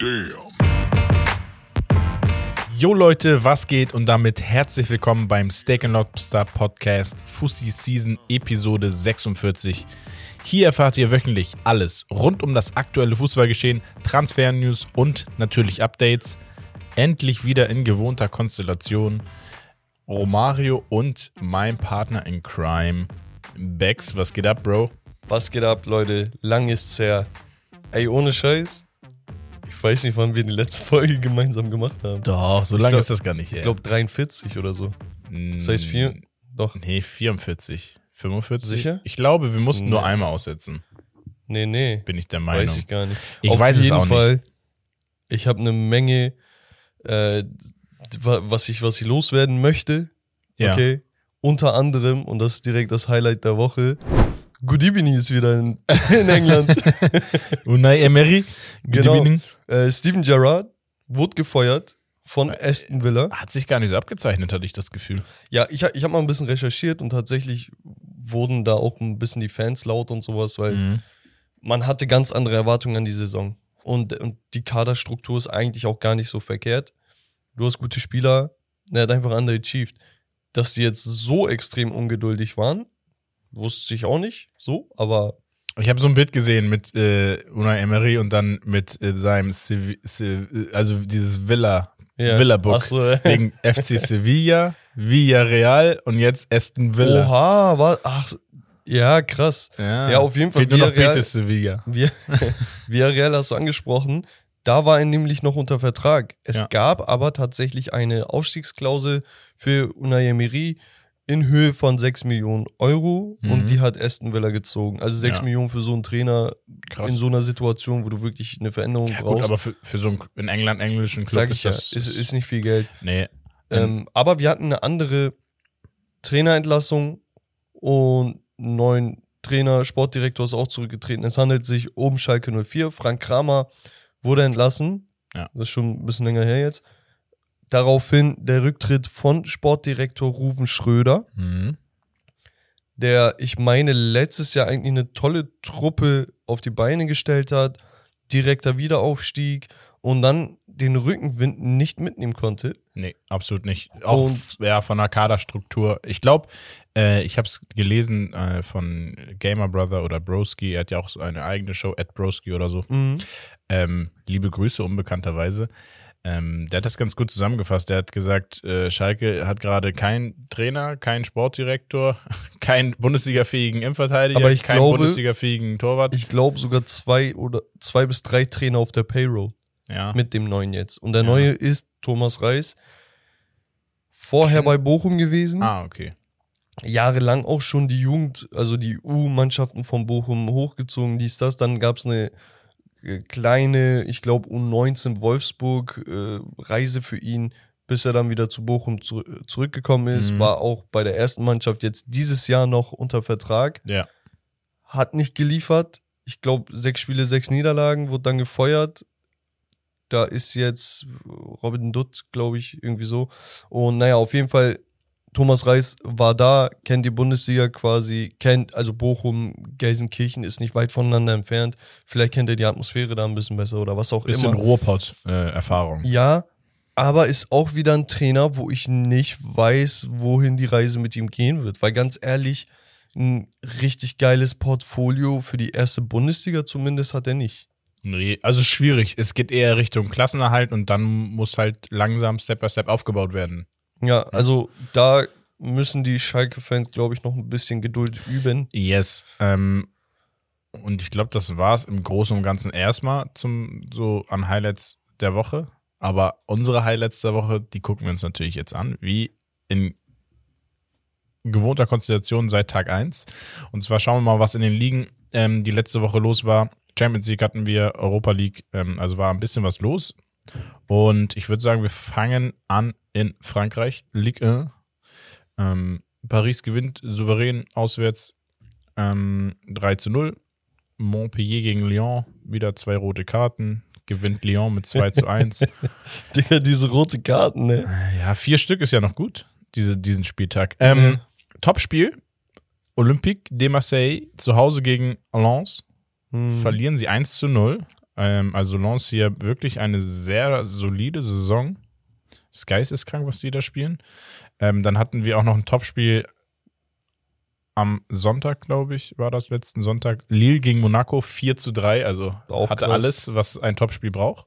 Damn. Jo Leute, was geht und damit herzlich willkommen beim Steak Lobster Podcast Fussi Season Episode 46. Hier erfahrt ihr wöchentlich alles rund um das aktuelle Fußballgeschehen, Transfer-News und natürlich Updates. Endlich wieder in gewohnter Konstellation. Romario und mein Partner in Crime, Bex. Was geht ab, Bro? Was geht ab, Leute? Lang ist's her. Ey, ohne Scheiß. Ich weiß nicht, wann wir die letzte Folge gemeinsam gemacht haben. Doch, so lange glaub- ist das gar nicht, ey. Ich glaube 43 oder so. Das heißt vier. Doch. Nee, 44. 45? Sicher? Ich glaube, wir mussten nur Nee. einmal aussetzen. Nee, nee. Bin ich der Meinung. Weiß ich gar nicht. Ich Auf weiß es jeden auch nicht. Fall, Ich habe eine Menge, äh, wa- was, ich, was ich loswerden möchte. Ja. Okay. Unter anderem, und das ist direkt das Highlight der Woche. Goodibini ist wieder in, in England. Unai Emery, good Genau. evening. äh, Steven Gerrard wurde gefeuert von Aston Villa. Hat sich gar nicht so abgezeichnet, hatte ich das Gefühl. Ja, ich, ich habe mal ein bisschen recherchiert und tatsächlich wurden da auch ein bisschen die Fans laut und sowas, weil Mhm. man hatte ganz andere Erwartungen an die Saison. Und, und die Kaderstruktur ist eigentlich auch gar nicht so verkehrt. Du hast gute Spieler, er hat einfach underachieved. Dass die jetzt so extrem ungeduldig waren, wusste ich auch nicht so, aber Ich habe so ein Bild gesehen mit äh, Unai Emery und dann mit äh, seinem, Sevi Se also dieses Villa, ja. Villa-Book. Ach so, äh. Wegen FC Sevilla, Villarreal und jetzt Aston Villa. Oha, war, ach, ja, krass. Ja, Ja, auf jeden Fall Fehlt nur noch Villarreal- Betis Sevilla. Villarreal hast du angesprochen. Da war er nämlich noch unter Vertrag. Es Ja. gab aber tatsächlich eine Ausstiegsklausel für Unai Emery in Höhe von 6 Millionen Euro Mhm. und die hat Aston Villa gezogen. Also 6 Ja. Millionen für so einen Trainer Krass. in so einer Situation, wo du wirklich eine Veränderung ja, brauchst. gut, aber für, für so einen in England englischen Club Sag ich ist ja, das ist, ist nicht viel Geld. nee. Ähm, aber wir hatten eine andere Trainerentlassung und einen neuen Trainer, Sportdirektor ist auch zurückgetreten. Es handelt sich um Schalke 04. Frank Kramer wurde entlassen. Ja. Das ist schon ein bisschen länger her jetzt. Daraufhin der Rücktritt von Sportdirektor Ruven Schröder, Mhm. der, ich meine, letztes Jahr eigentlich eine tolle Truppe auf die Beine gestellt hat, direkter Wiederaufstieg und dann den Rückenwind nicht mitnehmen konnte. Nee, absolut nicht. Auch Und- ja, von der Kaderstruktur. Ich glaube, äh, ich habe es gelesen äh, von Gamer Brother oder Broski. Er hat ja auch so eine eigene Show, at Broski oder so. Mhm. Ähm, liebe Grüße, unbekannterweise. Ähm, der hat das ganz gut zusammengefasst. Der hat gesagt, äh, Schalke hat gerade keinen Trainer, keinen Sportdirektor, keinen Bundesliga-fähigen Innenverteidiger, Aber ich keinen glaube- Bundesliga-fähigen Torwart. Ich glaube sogar zwei oder zwei bis drei Trainer auf der Payroll ja. mit dem neuen jetzt. Und der Ja. neue ist Thomas Reis. Vorher bei Bochum gewesen. ah, okay. Jahrelang auch schon die Jugend, also die U-Mannschaften von Bochum hochgezogen, dies, das. Dann gab es eine kleine, ich glaube U19 Wolfsburg äh, Reise für ihn, bis er dann wieder zu Bochum zu, zurückgekommen ist. Mhm. War auch bei der ersten Mannschaft jetzt dieses Jahr noch unter Vertrag. Ja. hat nicht geliefert. Ich glaube, sechs Spiele, sechs Niederlagen, wurde dann gefeuert. Da ist jetzt Robin Dutt, glaube ich, irgendwie so. Und naja, auf jeden Fall, Thomas Reis war da, kennt die Bundesliga quasi, kennt, also Bochum, Gelsenkirchen ist nicht weit voneinander entfernt. Vielleicht kennt er die Atmosphäre da ein bisschen besser oder was auch Bisschen immer. Ruhrpott-Erfahrung. Ja, aber ist auch wieder ein Trainer, wo ich nicht weiß, wohin die Reise mit ihm gehen wird. Weil ganz ehrlich, ein richtig geiles Portfolio für die erste Bundesliga zumindest hat er nicht. Nee, also schwierig. Es geht eher Richtung Klassenerhalt und dann muss halt langsam Step by Step aufgebaut werden. Ja, also da müssen die Schalke-Fans, glaube ich, noch ein bisschen Geduld üben. Yes. Ähm, und ich glaube, das war es im Großen und Ganzen erstmal zum so an Highlights der Woche. Aber unsere Highlights der Woche, die gucken wir uns natürlich jetzt an, wie in gewohnter Konstellation seit Tag 1. Und zwar schauen wir mal, was in den Ligen ähm, die letzte Woche los war. Champions League hatten wir, Europa League, ähm, also war ein bisschen was los. Und ich würde sagen, wir fangen an in Frankreich, Ligue 1. Ähm, Paris gewinnt souverän auswärts ähm, 3 zu 0. Montpellier gegen Lyon, wieder zwei rote Karten. Gewinnt Lyon mit 2 zu 1. Digga, diese rote Karten, ne? Ja, vier Stück ist ja noch gut, diese, diesen Spieltag. Ähm, Mhm. Topspiel. Olympique de Marseille zu Hause gegen Lens. Hm. Verlieren sie 1 zu 0. Ähm, also Lens hier wirklich eine sehr solide Saison. Das geisteskrank, was die da spielen. Ähm, dann hatten wir auch noch ein Topspiel am Sonntag, glaube ich, war das letzten Sonntag. Lille gegen Monaco 4 zu 3, also Auch hatte krass. alles, was ein Topspiel braucht.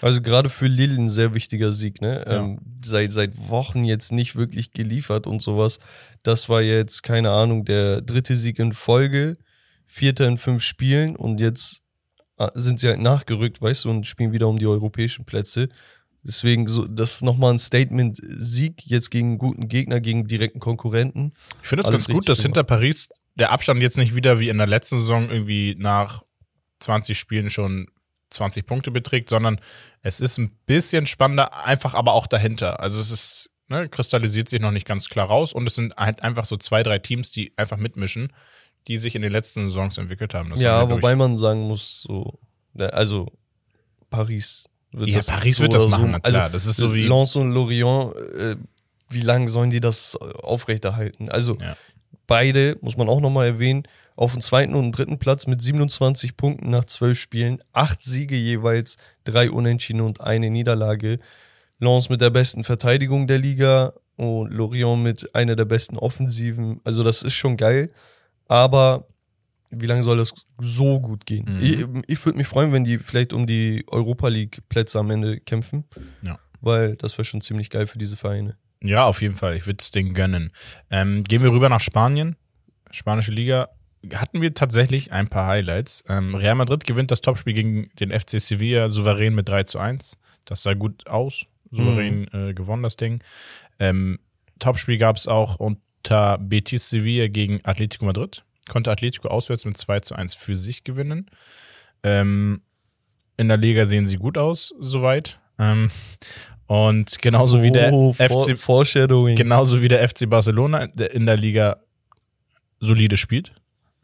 Also gerade für Lille ein sehr wichtiger Sieg, ne? Ja. Ähm, seit, seit Wochen jetzt nicht wirklich geliefert und sowas. Das war jetzt, keine Ahnung, der dritte Sieg in Folge, vierter in fünf Spielen und jetzt äh, sind sie halt nachgerückt, weißt du, und spielen wieder um die europäischen Plätze. Deswegen, so, das ist nochmal ein Statement-Sieg jetzt gegen einen guten Gegner, gegen direkten Konkurrenten. Ich finde es ganz gut, dass gemacht. hinter Paris der Abstand jetzt nicht wieder wie in der letzten Saison irgendwie nach 20 Spielen schon 20 Punkte beträgt, sondern es ist ein bisschen spannender, einfach aber auch dahinter. Also es ist, ne, kristallisiert sich noch nicht ganz klar raus und es sind halt einfach so zwei, drei Teams, die einfach mitmischen, die sich in den letzten Saisons entwickelt haben. Das ja, glaub wobei man sagen muss, so, ne, also Paris Ja, Paris wird das machen, na klar. Das ist so wie- Lens und Lorient, äh, wie lange sollen die das aufrechterhalten? Also Ja. beide, muss man auch nochmal erwähnen, auf dem zweiten und dritten Platz mit 27 Punkten nach zwölf Spielen, acht Siege jeweils, drei Unentschieden und eine Niederlage. Lens mit der besten Verteidigung der Liga und Lorient mit einer der besten Offensiven. Also das ist schon geil, aber wie lange soll das so gut gehen? Mhm. Ich, ich würde mich freuen, wenn die vielleicht um die Europa League Plätze am Ende kämpfen, Ja. weil das wäre schon ziemlich geil für diese Vereine. Ja, auf jeden Fall. Ich würde es denen gönnen. Ähm, gehen wir rüber nach Spanien. Spanische Liga. Hatten wir tatsächlich ein paar Highlights. Ähm, Real Madrid gewinnt das Topspiel gegen den FC Sevilla souverän mit 3 zu 1. Das sah gut aus. Souverän äh, gewonnen, das Ding. Ähm, Topspiel gab es auch unter Betis Sevilla gegen Atletico Madrid. Konnte Atletico auswärts mit 2 zu 1 für sich gewinnen. Ähm, in der Liga sehen sie gut aus, soweit. Ähm, und genauso wie der Oh, FC Foreshadowing. genauso wie der FC Barcelona der in der Liga solide spielt.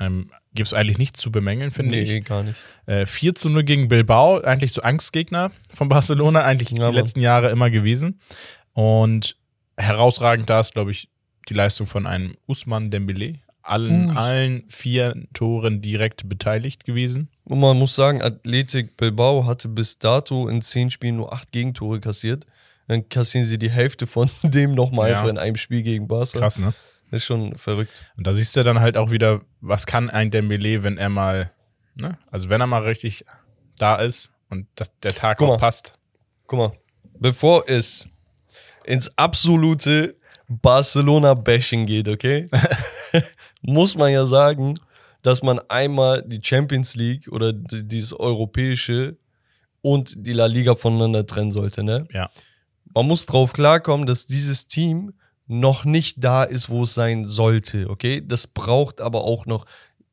Ähm, Gibt es eigentlich nichts zu bemängeln, finde nee, ich. gar nicht. Äh, 4 zu 0 gegen Bilbao, eigentlich so Angstgegner von Barcelona, eigentlich Ja, die Mann. letzten Jahre immer gewesen. Und herausragend da ist, glaube ich, die Leistung von einem Usman Dembele. Allen, allen vier Toren direkt beteiligt gewesen. Und man muss sagen, Athletik Bilbao hatte bis dato in zehn Spielen nur acht Gegentore kassiert. Dann kassieren sie die Hälfte von dem nochmal Ja. einfach in einem Spiel gegen Barca. Krass, ne? Das ist schon verrückt. Und da siehst du dann halt auch wieder, was kann ein Dembele, wenn er mal, ne? Also wenn er mal richtig da ist und das, der Tag Guck auch mal. passt. Guck mal, bevor es ins absolute Barcelona-Bashing geht, okay? muss man ja sagen, dass man einmal die Champions League oder die- dieses europäische und die La Liga voneinander trennen sollte, ne? Ja. man muss drauf klarkommen, dass dieses Team noch nicht da ist, wo es sein sollte, okay? Das braucht aber auch noch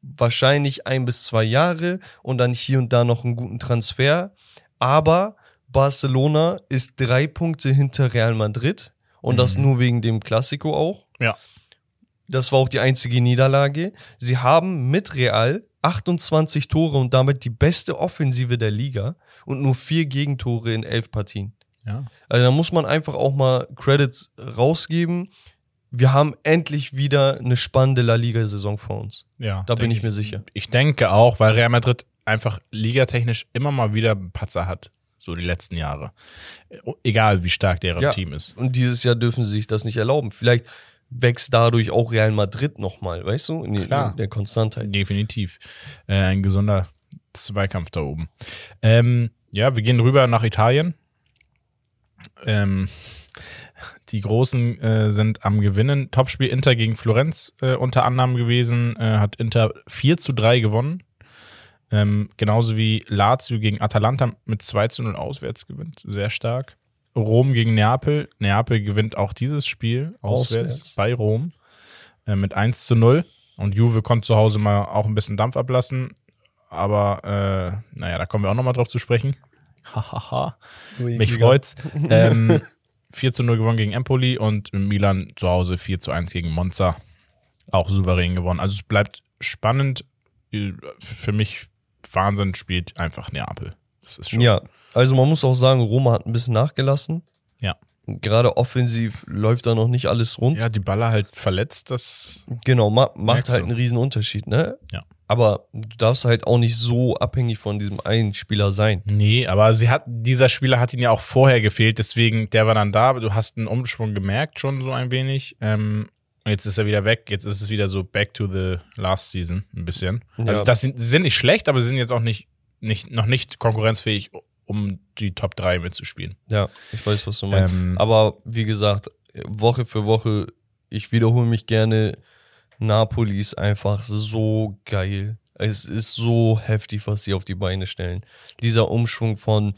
wahrscheinlich ein bis zwei Jahre und dann hier und da noch einen guten Transfer. Aber Barcelona ist drei Punkte hinter Real Madrid und das nur wegen dem Klassiko auch. Ja. Das war auch die einzige Niederlage. Sie haben mit Real 28 Tore und damit die beste Offensive der Liga und nur vier Gegentore in elf Partien. Ja. Also da muss man einfach auch mal Credits rausgeben. Wir haben endlich wieder eine spannende La Liga-Saison vor uns. Ja. Da bin ich mir sicher. Ich denke auch, weil Real Madrid einfach ligatechnisch immer mal wieder Patzer hat. So die letzten Jahre. Egal wie stark deren Ja. Team ist. Und dieses Jahr dürfen sie sich das nicht erlauben. Vielleicht wächst dadurch auch Real Madrid nochmal, weißt du, in, Klar. in der Konstantheit. Definitiv. Äh, ein gesunder Zweikampf da oben. Ähm, ja, wir gehen rüber nach Italien. Ähm, die Großen äh, sind am Gewinnen. Topspiel Inter gegen Florenz äh, unter anderem gewesen. Äh, hat Inter 4 zu 3 gewonnen. Ähm, genauso wie Lazio gegen Atalanta mit 2 zu 0 auswärts gewinnt. Sehr stark. Rom gegen Neapel. Neapel gewinnt auch dieses Spiel auswärts, Auswärts. bei Rom äh, mit 1 zu 0. Und Juve konnte zu Hause mal auch ein bisschen Dampf ablassen. Aber äh, naja, da kommen wir auch nochmal drauf zu sprechen. Hahaha. Mich freut's. ähm, 4 zu 0 gewonnen gegen Empoli und Milan zu Hause 4 zu 1 gegen Monza. Auch souverän gewonnen. Also es bleibt spannend. Für mich Wahnsinn spielt einfach Neapel. Das ist schon. Ja, also man muss auch sagen, Roma hat ein bisschen nachgelassen. Ja. Gerade offensiv läuft da noch nicht alles rund. Ja, die Baller halt verletzt, das. Genau, ma macht halt einen riesen Unterschied, ne? Ja. Aber du darfst halt auch nicht so abhängig von diesem einen Spieler sein. Nee, aber sie hat, dieser Spieler hat ihn ja auch vorher gefehlt, deswegen, der war dann da, aber du hast einen Umschwung gemerkt, schon so ein wenig. Ähm, jetzt ist er wieder weg, jetzt ist es wieder so back to the last season, ein bisschen. Also Ja. das sind, sie sind nicht schlecht, aber sie sind jetzt auch nicht, nicht, noch nicht konkurrenzfähig, um die Top 3 mitzuspielen. Ja, ich weiß, was du meinst. Ähm, Aber wie gesagt, Woche für Woche, ich wiederhole mich gerne, Napoli ist einfach so geil. Es ist so heftig, was sie auf die Beine stellen. Dieser Umschwung von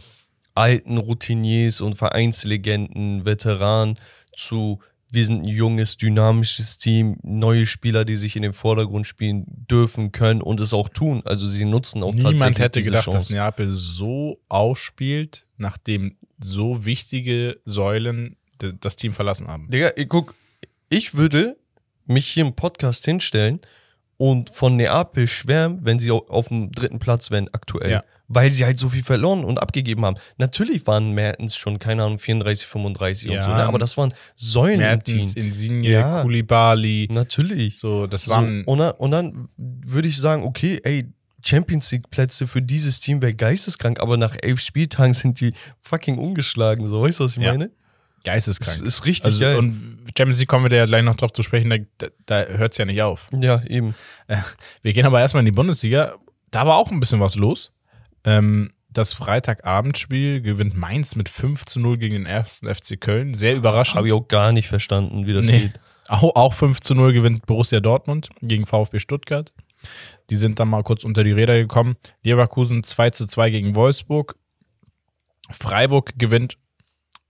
alten Routiniers und Vereinslegenden, Veteranen zu wir sind ein junges, dynamisches Team, neue Spieler, die sich in den Vordergrund spielen dürfen, können und es auch tun. Also sie nutzen auch Niemand tatsächlich hätte diese gedacht, dass Chance. Neapel so ausspielt, nachdem so wichtige Säulen das Team verlassen haben. Digga, guck, ich würde mich hier im Podcast hinstellen und von Neapel schwärmen, wenn sie au- auf dem dritten Platz wären aktuell. Ja. Weil sie halt so viel verloren und abgegeben haben. Natürlich waren Mertens schon, keine Ahnung, 34, 35 und Ja. so, ne? aber das waren Säulen Mertens, im Team. Insigne, Ja. Koulibaly, Natürlich. so, das So, waren und, dann, und dann würde ich sagen, okay, ey, Champions League Plätze für dieses Team wäre geisteskrank, aber nach elf Spieltagen sind die fucking ungeschlagen. So, weißt du, was ich Ja. meine? Das geisteskrank. ist richtig Also, geil. und Champions League kommen wir da ja gleich noch drauf zu sprechen, da, da hört es ja nicht auf. ja, eben. Wir gehen aber erstmal in die Bundesliga. Da war auch ein bisschen was los. Ähm, das Freitagabendspiel gewinnt Mainz mit 5 zu 0 gegen den ersten FC Köln. Sehr überraschend. Habe ich auch gar nicht verstanden, wie das Nee. geht. Auch, auch 5 zu 0 gewinnt Borussia Dortmund gegen VfB Stuttgart. Die sind dann mal kurz unter die Räder gekommen. Leverkusen 2 zu 2 gegen Wolfsburg. Freiburg gewinnt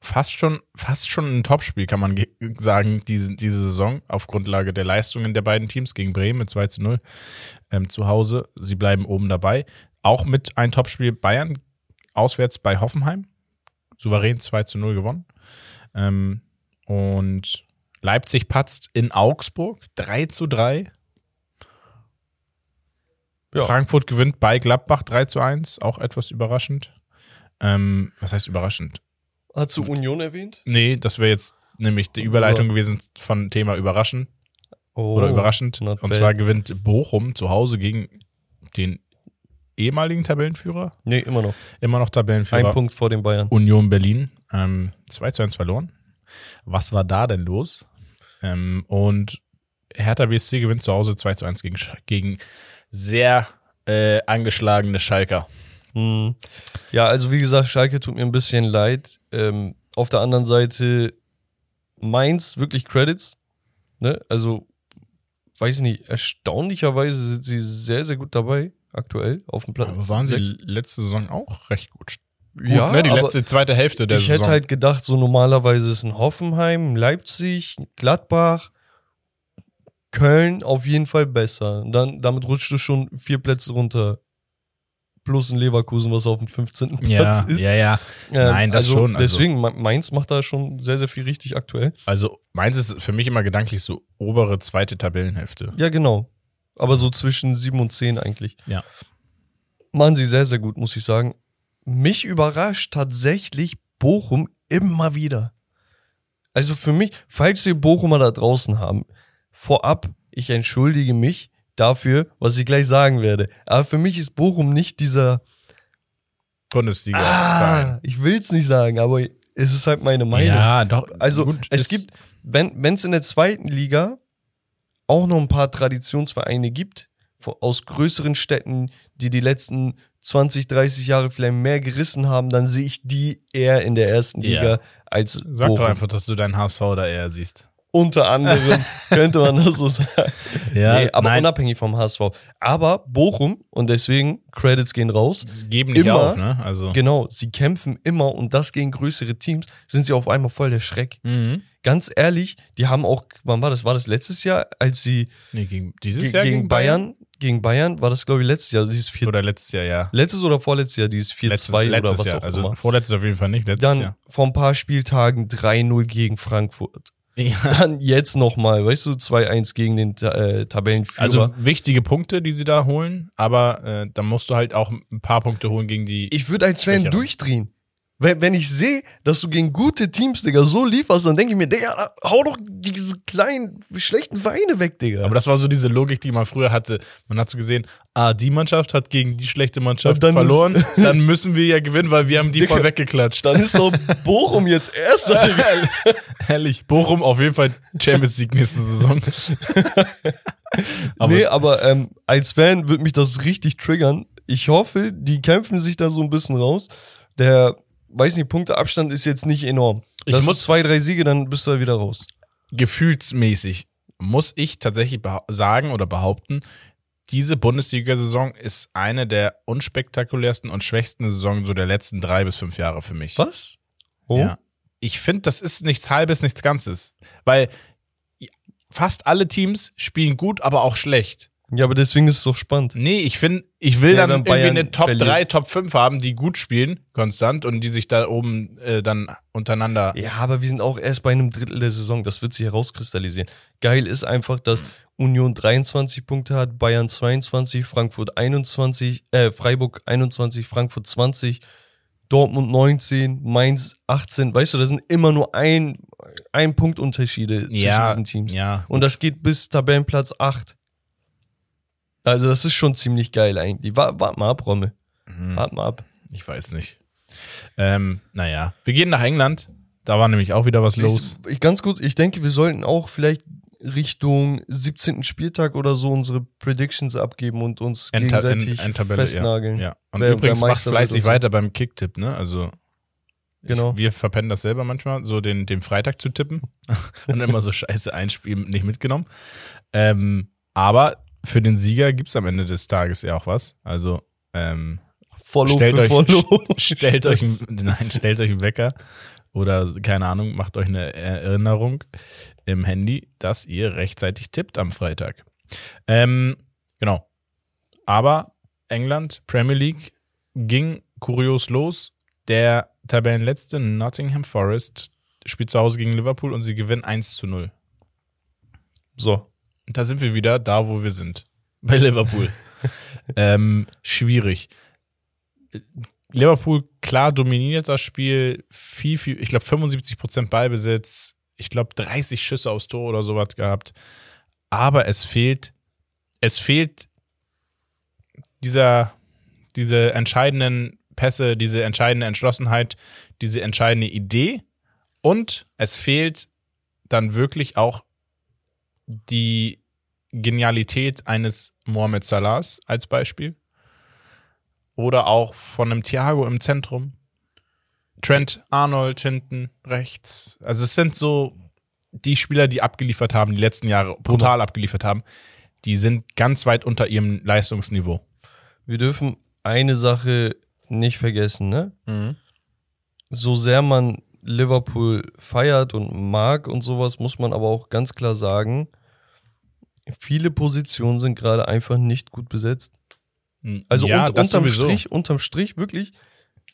fast schon, fast schon ein Topspiel, kann man ge- sagen, diese, diese Saison, auf Grundlage der Leistungen der beiden Teams gegen Bremen mit 2 zu 0 ähm, zu Hause. Sie bleiben oben dabei. Auch mit ein Topspiel Bayern auswärts bei Hoffenheim. Souverän 2 zu 0 gewonnen. Ähm, und Leipzig patzt in Augsburg 3 zu 3. Ja. Frankfurt gewinnt bei Gladbach 3 zu 1, auch etwas überraschend. Ähm, was heißt überraschend? Hast du Union erwähnt? Nee, das wäre jetzt nämlich die Überleitung gewesen von Thema überraschend Oh, oder überraschend. Und bad. zwar gewinnt Bochum zu Hause gegen den ehemaligen Tabellenführer, Nee, immer noch. immer noch Tabellenführer Ein Punkt vor den Bayern. Union Berlin. Ähm, 2 zu 1 verloren. Was war da denn los? Ähm, und Hertha BSC gewinnt zu Hause 2 zu 1 gegen, gegen sehr äh, angeschlagene Schalker. Hm. Ja, also wie gesagt, Schalke tut mir ein bisschen leid. Ähm, auf der anderen Seite Mainz wirklich Credits. Ne? Also, weiß ich nicht, erstaunlicherweise sind sie sehr, sehr gut dabei, aktuell, auf dem Platz. Aber waren sie sechs. letzte Saison auch recht gut? gut Ja, ne? Die letzte, zweite Hälfte der ich Saison. hätte halt gedacht, so normalerweise ist ein Hoffenheim, Leipzig, Gladbach, Köln auf jeden Fall besser. Dann, damit rutscht du schon vier Plätze runter. Plus ein Leverkusen, was auf dem 15. Platz ja, ist. ja, ja. Ähm, Nein, das also schon, also- Deswegen, Ma- Mainz macht da schon sehr, sehr viel richtig aktuell. Also meins ist für mich immer gedanklich so obere zweite Tabellenhälfte. Ja, genau. Aber so zwischen 7 und 10 eigentlich. Ja. Machen sie sehr, sehr gut, muss ich sagen. Mich überrascht tatsächlich Bochum immer wieder. Also für mich, falls wir Bochumer da draußen haben, vorab, ich entschuldige mich dafür, was ich gleich sagen werde. Aber für mich ist Bochum nicht dieser, Bundesliga. ah, ich will es nicht sagen, aber es ist halt meine Meinung. Ja, doch. Also gut, es gibt, wenn es in der zweiten Liga auch noch ein paar Traditionsvereine gibt, aus größeren Städten, die die letzten 20, 30 Jahre vielleicht mehr gerissen haben, dann sehe ich die eher in der ersten Ja. Liga als Sag Bochum. doch einfach, dass du deinen HSV da eher siehst. Unter anderem könnte man das so sagen. Ja, nee, aber nein, unabhängig vom HSV. Aber Bochum, und deswegen, Credits gehen raus, geben nicht immer- auf, ne? Also. genau, sie kämpfen immer und das gegen größere Teams, sind sie auf einmal voll der Schreck. Mhm. Ganz ehrlich, die haben auch, wann war das? War das letztes Jahr, als sie Nee, gegen, dieses ge Jahr gegen, Bayern, gegen Bayern, war das glaube ich letztes Jahr, dieses 4 Oder letztes Jahr, ja. letztes oder vorletztes Jahr, dieses 4-2 Letztes, oder was Jahr. auch also immer. vorletztes auf jeden Fall nicht, letztes Dann Jahr. vor ein paar Spieltagen 3-0 gegen Frankfurt. Ja. Dann jetzt nochmal, weißt du, 2-1 gegen den äh, Tabellenführer. Also wichtige Punkte, die sie da holen, aber äh, da musst du halt auch ein paar Punkte holen gegen die. ich würde als Fan durchdrehen. Wenn, wenn ich sehe, dass du gegen gute Teams, Digga, so lieferst, dann denke ich mir, Digga, hau doch diese kleinen, schlechten Vereine weg, Digga. Aber das war so diese Logik, die man früher hatte. Man hat so gesehen, ah, die Mannschaft hat gegen die schlechte Mannschaft Dann verloren, ist- dann müssen wir ja gewinnen, weil wir haben die Digga, voll weggeklatscht. dann ist doch Bochum jetzt Erster, Digga. Ehrlich, Bochum auf jeden Fall Champions League nächste Saison. aber nee, aber ähm, als Fan wird mich das richtig triggern. Ich hoffe, die kämpfen sich da so ein bisschen raus. Der, weiß nicht, Punkteabstand ist jetzt nicht enorm. Ich Das muss- muss zwei, drei Siege, dann bist du da wieder raus. gefühlsmäßig muss ich tatsächlich sagen oder behaupten, diese Bundesliga-Saison ist eine der unspektakulärsten und schwächsten Saisonen so der letzten drei bis fünf Jahre für mich. Was? Oh. Ja. Ich finde, das ist nichts Halbes, nichts Ganzes. Weil fast alle Teams spielen gut, aber auch schlecht. Ja, aber deswegen ist es doch spannend. Nee, ich finde, ich will Ja, dann wenn irgendwie Bayern eine Top verliert. 3, Top 5 haben, die gut spielen, konstant, und die sich da oben äh, dann untereinander. Ja, aber wir sind auch erst bei einem Drittel der Saison. Das wird sich herauskristallisieren. Geil ist einfach, dass Union 23 Punkte hat, Bayern 22, Frankfurt 21, äh, Freiburg 21, Frankfurt 20, Dortmund 19, Mainz 18. Weißt du, das sind immer nur ein, ein Punkt Unterschiede zwischen Ja, diesen Teams. ja. Und das geht bis Tabellenplatz 8. Also, das ist schon ziemlich geil eigentlich. Wart, wart mal ab, Romme. Mhm. Wart mal ab. Ich weiß nicht. Ähm, naja, wir gehen nach England. Da war nämlich auch wieder was los. Ich, ganz kurz, ich denke, wir sollten auch vielleicht Richtung 17. Spieltag oder so unsere Predictions abgeben und uns Endta- gegenseitig End- Endtabelle, festnageln. Ja. Und Wer- übrigens wer macht fleißig weiter beim Kicktipp, ne? Also Genau. ich, wir verpennen das selber manchmal, so den, den Freitag zu tippen und immer so scheiße ein Spiel nicht mitgenommen. Ähm, aber für den Sieger gibt's am Ende des Tages ja auch was. Also ähm, Follow stellt für euch, Follow. stellt euch, nein, stellt euch einen Wecker oder keine Ahnung, macht euch eine Erinnerung im Handy, dass ihr rechtzeitig tippt am Freitag. Ähm, genau. Aber England, Premier League, ging kurios los. Der Tabellenletzte Nottingham Forest spielt zu Hause gegen Liverpool und sie gewinnen 1 zu 0. So. Da sind wir wieder da, wo wir sind. Bei Liverpool. ähm, schwierig. Liverpool klar dominiert das Spiel. Viel, viel, ich glaube 75% Ballbesitz. Ich glaube 30 Schüsse aufs Tor oder sowas gehabt. Aber es fehlt, es fehlt dieser, diese entscheidenden Pässe, diese entscheidende Entschlossenheit, diese entscheidende Idee. Und es fehlt dann wirklich auch die Genialität eines Mohamed Salahs als Beispiel. Oder auch von einem Thiago im Zentrum. Trent Arnold hinten rechts. Also es sind so die Spieler, die abgeliefert haben, die letzten Jahre brutal abgeliefert haben, die sind ganz weit unter ihrem Leistungsniveau. Wir dürfen eine Sache nicht vergessen, ne? So sehr man Liverpool feiert und mag und sowas, muss man aber auch ganz klar sagen, viele Positionen sind gerade einfach nicht gut besetzt. Also ja, das unterm sowieso. Strich, unterm Strich wirklich,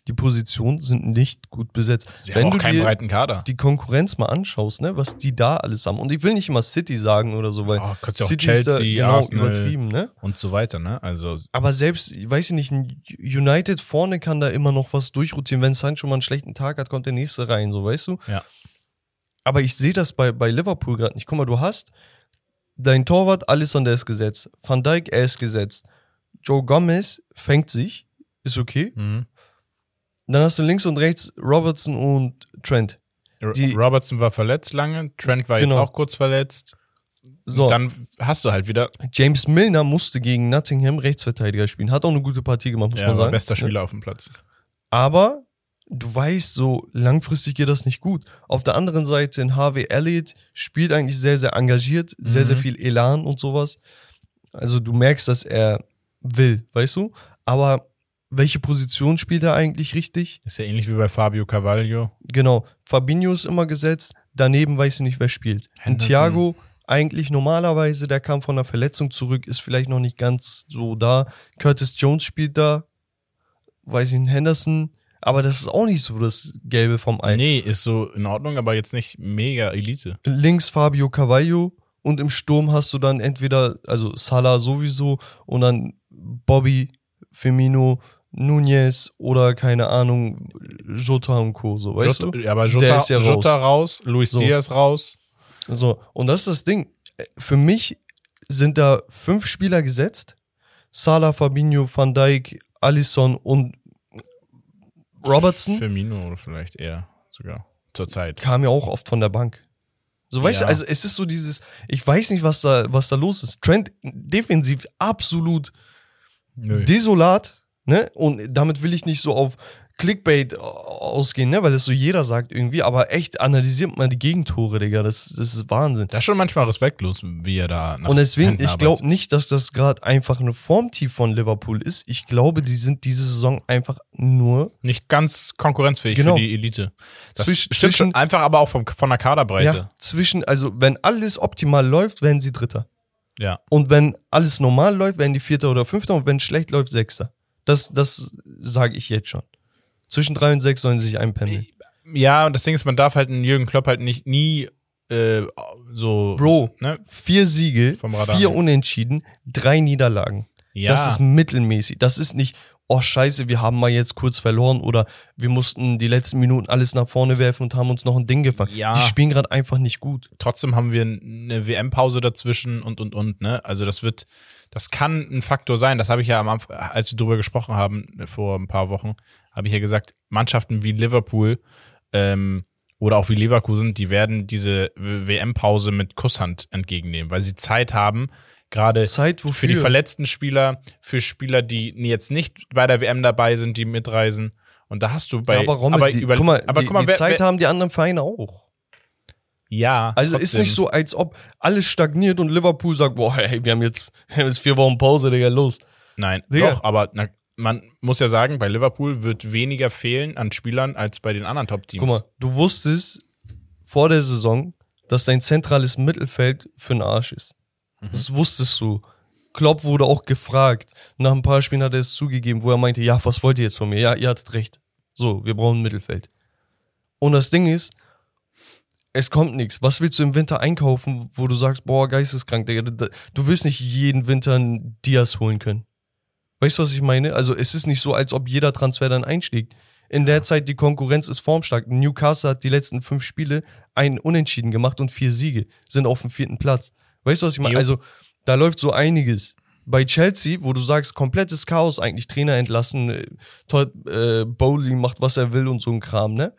die Positionen sind nicht gut besetzt. Sie haben auch keinen dir breiten Kader. die Konkurrenz mal anschaust, ne, was die da alles haben. Und ich will nicht immer City sagen oder so, weil Oh, ja auch City ist da Chelsea, genau Arsenal. übertrieben, ne? Und so weiter, ne? Also, Aber selbst, weiß ich nicht, ein United vorne kann da immer noch was durchrotieren. Wenn Sancho mal einen schlechten Tag hat, kommt der nächste rein, so weißt du? Ja. Aber ich sehe das bei, bei Liverpool gerade nicht. Guck mal, du hast dein Torwart, Alisson, der ist gesetzt. Van Dijk, er ist gesetzt. Joe Gomez fängt sich, ist okay. mhm. Dann hast du links und rechts Robertson und Trent. Die- Robertson war verletzt lange, Trent war jetzt Genau. auch kurz verletzt. So, Dann hast du halt wieder James Milner musste gegen Nottingham Rechtsverteidiger spielen. Hat auch eine gute Partie gemacht, muss ja, man sagen. bester Spieler auf dem Platz. Aber du weißt, so langfristig geht das nicht gut. Auf der anderen Seite, in Harvey Elliott spielt eigentlich sehr, sehr engagiert, sehr, sehr Mhm. viel Elan und sowas. Also du merkst, dass er will, weißt du? Aber welche Position spielt er eigentlich richtig? Ist ja ähnlich wie bei Fabio Carvalho. Genau, Fabinho ist immer gesetzt, daneben weißt du nicht, wer spielt. Und Henderson. Thiago eigentlich normalerweise, der kam von einer Verletzung zurück, ist vielleicht noch nicht ganz so da. Curtis Jones spielt da, weiß ich nicht, Henderson, aber das ist auch nicht so das Gelbe vom Ei. Nee, ist so in Ordnung, aber jetzt nicht mega Elite. Links Fabio Carvalho und im Sturm hast du dann entweder, also Salah sowieso und dann Bobby, Firmino, Nunez oder keine Ahnung, Jota und Co. So, weißt Jota, du? ja, aber Der Jota, ist ja Jota raus, Luis So. Diaz raus. So, und das ist das Ding. Für mich sind da fünf Spieler gesetzt. Salah, Fabinho, Van Dijk, Alisson und Robertson Firmino vielleicht eher sogar zur Zeit. kam ja auch oft von der Bank. So, weißt Ja. du, also es ist so dieses, ich weiß nicht, was da, was da los ist. Trent defensiv absolut Nö. desolat, ne? Und damit will ich nicht so auf Clickbait ausgehen, ne? Weil das so jeder sagt irgendwie, aber echt analysiert mal die Gegentore, Digga. Das, das ist Wahnsinn. Das ist schon manchmal respektlos, wie er da nach Und deswegen, Händen ich glaube nicht, dass das gerade einfach eine Formtief von Liverpool ist. Ich glaube, die sind diese Saison einfach nur nicht ganz konkurrenzfähig Genau. für die Elite. Das Zwisch- stimmt zwischen- schon einfach aber auch vom, von der Kaderbreite. ja, zwischen, also wenn alles optimal läuft, werden sie Dritter. Ja. Und wenn alles normal läuft, werden die Vierter oder Fünfter und wenn schlecht läuft, Sechster. Das, das sage ich jetzt schon. Zwischen drei und sechs sollen sie sich einpendeln. Ja, und das Ding ist, man darf halt einen Jürgen Klopp halt nicht nie äh, so. Bro, Ne? vier Siege, vier. Unentschieden, drei Niederlagen. Ja. Das ist mittelmäßig. Das ist nicht, oh scheiße, wir haben mal jetzt kurz verloren oder wir mussten die letzten Minuten alles nach vorne werfen und haben uns noch ein Ding gefangen. Ja. Die spielen gerade einfach nicht gut. Trotzdem haben wir eine WM-Pause dazwischen und und und, ne? Also das wird, das kann ein Faktor sein. Das habe ich ja am Anfang, als wir drüber gesprochen haben, äh, vor ein paar Wochen, habe ich ja gesagt, Mannschaften wie Liverpool ähm, oder auch wie Leverkusen, die werden diese WM-Pause mit Kusshand entgegennehmen, weil sie Zeit haben, gerade für die verletzten Spieler, für Spieler, die jetzt nicht bei der WM dabei sind, die mitreisen. Und da hast du bei. ja, aber Rommel, die, über- guck mal, aber die, guck mal, die wer, Zeit wer, haben die anderen Vereine auch. ja. Also ist trotzdem. nicht so, als ob alles stagniert und Liverpool sagt, boah, hey, wir haben jetzt, wir haben jetzt vier Wochen Pause, Digga, los. Nein, Digga. doch, aber na, man muss ja sagen, bei Liverpool wird weniger fehlen an Spielern als bei den anderen Top-Teams. Guck mal, du wusstest vor der Saison, dass dein zentrales Mittelfeld für den Arsch ist. Mhm. Das wusstest du. Klopp wurde auch gefragt. Nach ein paar Spielen hat er es zugegeben, wo er meinte, ja, was wollt ihr jetzt von mir? Ja, ihr hattet recht. So, wir brauchen ein Mittelfeld. Und das Ding ist, es kommt nichts. Was willst du im Winter einkaufen, wo du sagst, boah, geisteskrank, Digga. Du- willst nicht jeden Winter einen Diaz holen können. Weißt du, was ich meine? Also es ist nicht so, als ob jeder Transfer dann einschlägt. In der Zeit, die Konkurrenz ist formstark. Newcastle hat die letzten fünf Spiele einen Unentschieden gemacht und vier Siege, sind auf dem vierten Platz. Weißt du, was ich meine? Also da läuft so einiges. Bei Chelsea, wo du sagst, komplettes Chaos, eigentlich Trainer entlassen, äh, Todd äh, Bowley macht, was er will und so ein Kram, ne?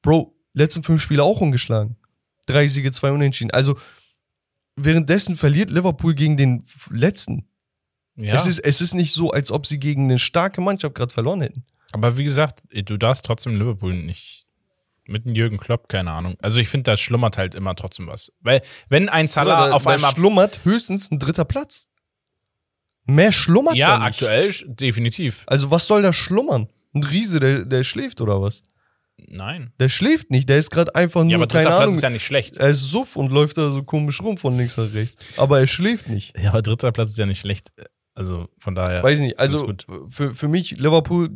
Bro, letzten fünf Spiele auch ungeschlagen. Drei Siege, zwei Unentschieden. Also währenddessen verliert Liverpool gegen den letzten. ja. Es, ist, es ist nicht so, als ob sie gegen eine starke Mannschaft gerade verloren hätten. aber wie gesagt, du darfst trotzdem Liverpool nicht mit dem Jürgen Klopp, keine Ahnung. Also ich finde, da schlummert halt immer trotzdem was. Weil, wenn ein Salah da, auf da einmal. schlummert höchstens ein dritter Platz. Mehr schlummert Ja, aktuell definitiv. Also was soll da schlummern? Ein Riese, der, der schläft oder was? Nein. Der schläft nicht, der ist gerade einfach nur, Ja, aber dritter keine Platz Ahnung. ist ja nicht schlecht. er ist suff und läuft da so komisch rum von links nach rechts. Aber er schläft nicht. Ja, aber dritter Platz ist ja nicht schlecht. Also von daher. Weiß nicht. Also für, für mich Liverpool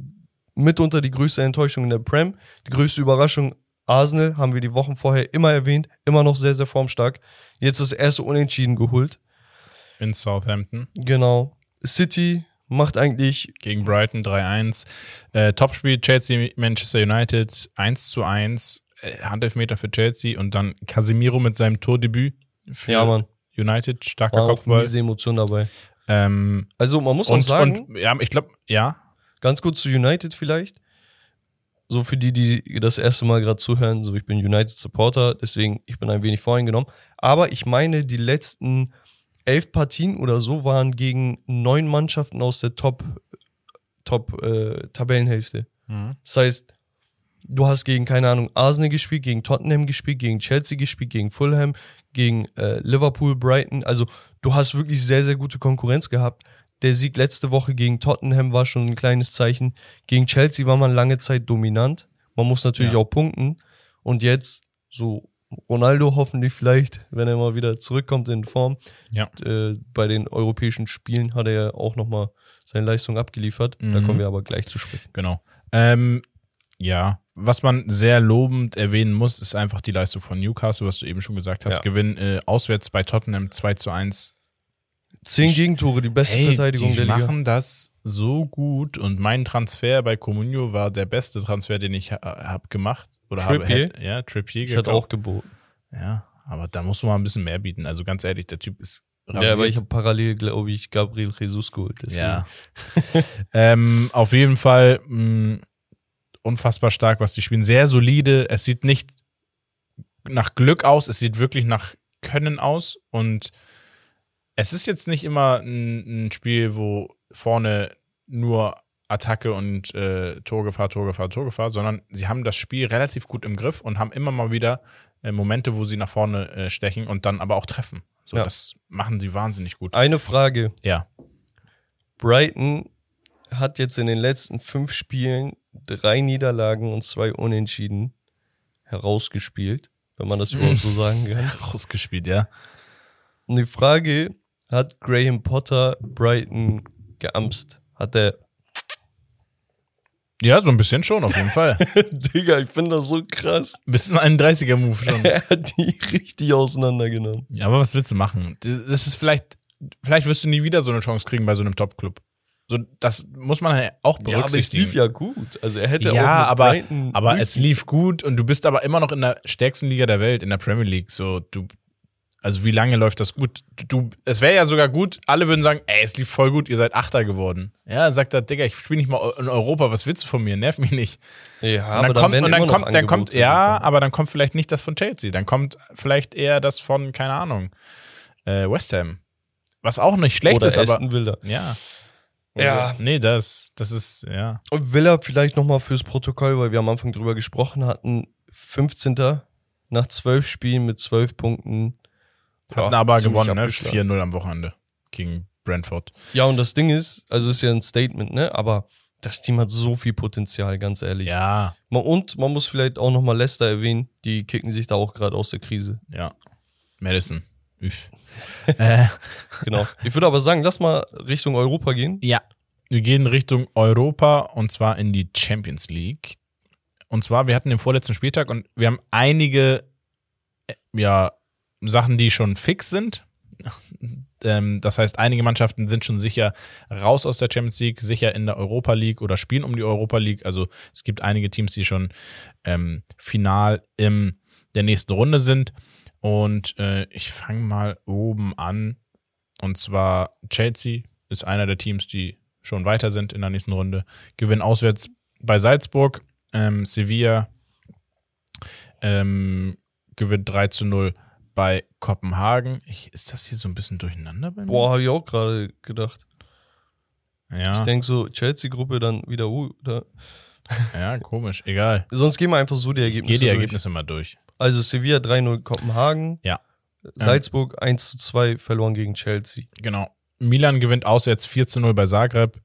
mitunter die größte Enttäuschung in der Prem. Die größte Überraschung Arsenal haben wir die Wochen vorher immer erwähnt. Immer noch sehr, sehr formstark. Jetzt das erste Unentschieden geholt. in Southampton. Genau. City macht eigentlich Gegen Brighton 3-1. Äh, Topspiel Chelsea, Manchester United 1 zu 1. Äh, Handelfmeter für Chelsea und dann Casemiro mit seinem Tordebüt für Ja, Mann. United. Starker war auch Kopfball. miese Emotion dabei. Ähm, Also man muss auch und, sagen, und ja, ich glaube, ja. ganz kurz zu United vielleicht. So für die, die das erste Mal gerade zuhören, so ich bin United-Supporter, deswegen ich bin ein wenig voreingenommen. Aber ich meine, die letzten elf Partien oder so waren gegen neun Mannschaften aus der Top, Top äh, Tabellenhälfte. Das heißt, du hast gegen, keine Ahnung, Arsenal gespielt, gegen Tottenham gespielt, gegen Chelsea gespielt, gegen Fulham, gegen äh, Liverpool, Brighton. Also du hast wirklich sehr, sehr gute Konkurrenz gehabt. Der Sieg letzte Woche gegen Tottenham war schon ein kleines Zeichen. Gegen Chelsea war man lange Zeit dominant. Man muss natürlich Ja. auch punkten. Und jetzt so Ronaldo hoffentlich vielleicht, wenn er mal wieder zurückkommt in Form. Ja. Äh, bei den europäischen Spielen hat er ja auch nochmal seine Leistung abgeliefert. Da Mhm. kommen wir aber gleich zu sprechen. Genau. Ähm, ja, was man sehr lobend erwähnen muss, ist einfach die Leistung von Newcastle, was du eben schon gesagt hast. Ja. Gewinn äh, auswärts bei Tottenham 2 zu 1. Zehn Gegentore, die beste Ey, Verteidigung die der Liga. machen das so gut und mein Transfer bei Comunio war der beste Transfer, den ich ha habe gemacht. Oder habe, Trippier? hätte- ja, Trippier Ich hatte gekauft. auch geboten. Ja, aber da musst du mal ein bisschen mehr bieten. Also ganz ehrlich, der Typ ist Ja, aber ich habe parallel, glaube ich, Gabriel Jesus geholt. deswegen. Ja. ähm, auf jeden Fall mh, unfassbar stark, was die spielen. Sehr solide. Es sieht nicht nach Glück aus, es sieht wirklich nach Können aus. Und es ist jetzt nicht immer ein, ein Spiel, wo vorne nur Attacke und äh, Torgefahr, Torgefahr, Torgefahr, sondern sie haben das Spiel relativ gut im Griff und haben immer mal wieder äh, Momente, wo sie nach vorne äh, stechen und dann aber auch treffen. So, Ja. das machen sie wahnsinnig gut. Eine Frage. Ja. Brighton hat jetzt in den letzten fünf Spielen drei Niederlagen und zwei Unentschieden herausgespielt, wenn man das überhaupt so sagen kann. Rausgespielt, ja. Und die Frage, hat Graham Potter Brighton geamst? Hat er, Ja, so ein bisschen schon, auf jeden Fall. Digga, ich finde das so krass. Bisschen ein 30er-Move schon. Er hat die richtig auseinandergenommen. Ja, aber was willst du machen? Das ist vielleicht, vielleicht wirst du nie wieder so eine Chance kriegen bei so einem Top-Club. So, das muss man ja auch Ja, aber es berücksichtigen. lief ja gut. Also er hätte Ja, auch aber, aber es lief gut und du bist aber immer noch in der stärksten Liga der Welt, in der Premier League. So, du, also wie lange läuft das gut? Du, es wäre ja sogar gut, alle würden sagen, ey, es lief voll gut, ihr seid Achter geworden. Ja, sagt er, Digga, ich spiele nicht mal in Europa, was willst du von mir? Nerv mich nicht. Ja, Und dann aber kommt, werden und dann kommt, dann kommt, ja, aber dann kommt vielleicht nicht das von Chelsea. Dann kommt vielleicht eher das von, keine Ahnung, äh, West Ham. Was auch nicht schlecht Oder ist, aber. Aston Villa. Ja. Ja. Nee, das, das ist, ja. Und Villa vielleicht nochmal fürs Protokoll, weil wir am Anfang drüber gesprochen hatten. 15. nach 12 Spielen mit 12 Punkten. Hatten Ja, aber gewonnen, ne? abgeschlagen. 4-0 am Wochenende gegen Brentford. Ja, und das Ding ist, also ist ja ein Statement, ne? Aber das Team hat so viel Potenzial, ganz ehrlich. Ja, Und man muss vielleicht auch nochmal Leicester erwähnen, die kicken sich da auch gerade aus der Krise. ja. Madison. Üff. äh, Genau. Ich würde aber sagen, lass mal Richtung Europa gehen. ja. Wir gehen Richtung Europa und zwar in die Champions League. Und zwar, wir hatten den vorletzten Spieltag und wir haben einige, äh, ja, Sachen, die schon fix sind. Ähm, das heißt, einige Mannschaften sind schon sicher raus aus der Champions League, sicher in der Europa League oder spielen um die Europa League. Also es gibt einige Teams, die schon ähm, final in der nächsten Runde sind. Und äh, ich fange mal oben an. Und zwar Chelsea ist einer der Teams, die schon weiter sind in der nächsten Runde. Gewinn auswärts bei Salzburg. Ähm, Sevilla ähm, gewinnt 3 zu 0 bei Kopenhagen. Ich, ist das hier so ein bisschen durcheinander bei mir? Boah, habe ich auch gerade gedacht. Ja, Ich denke so, Chelsea-Gruppe dann wieder, uh, da. ja, komisch. Egal. Sonst gehen wir einfach so die Ich Ergebnisse gehe die durch. Ergebnisse mal durch. Also Sevilla 3-0 Kopenhagen. Ja. Salzburg 1 zu 2 verloren gegen Chelsea. Genau. Milan gewinnt auswärts 4 zu 0 bei Zagreb.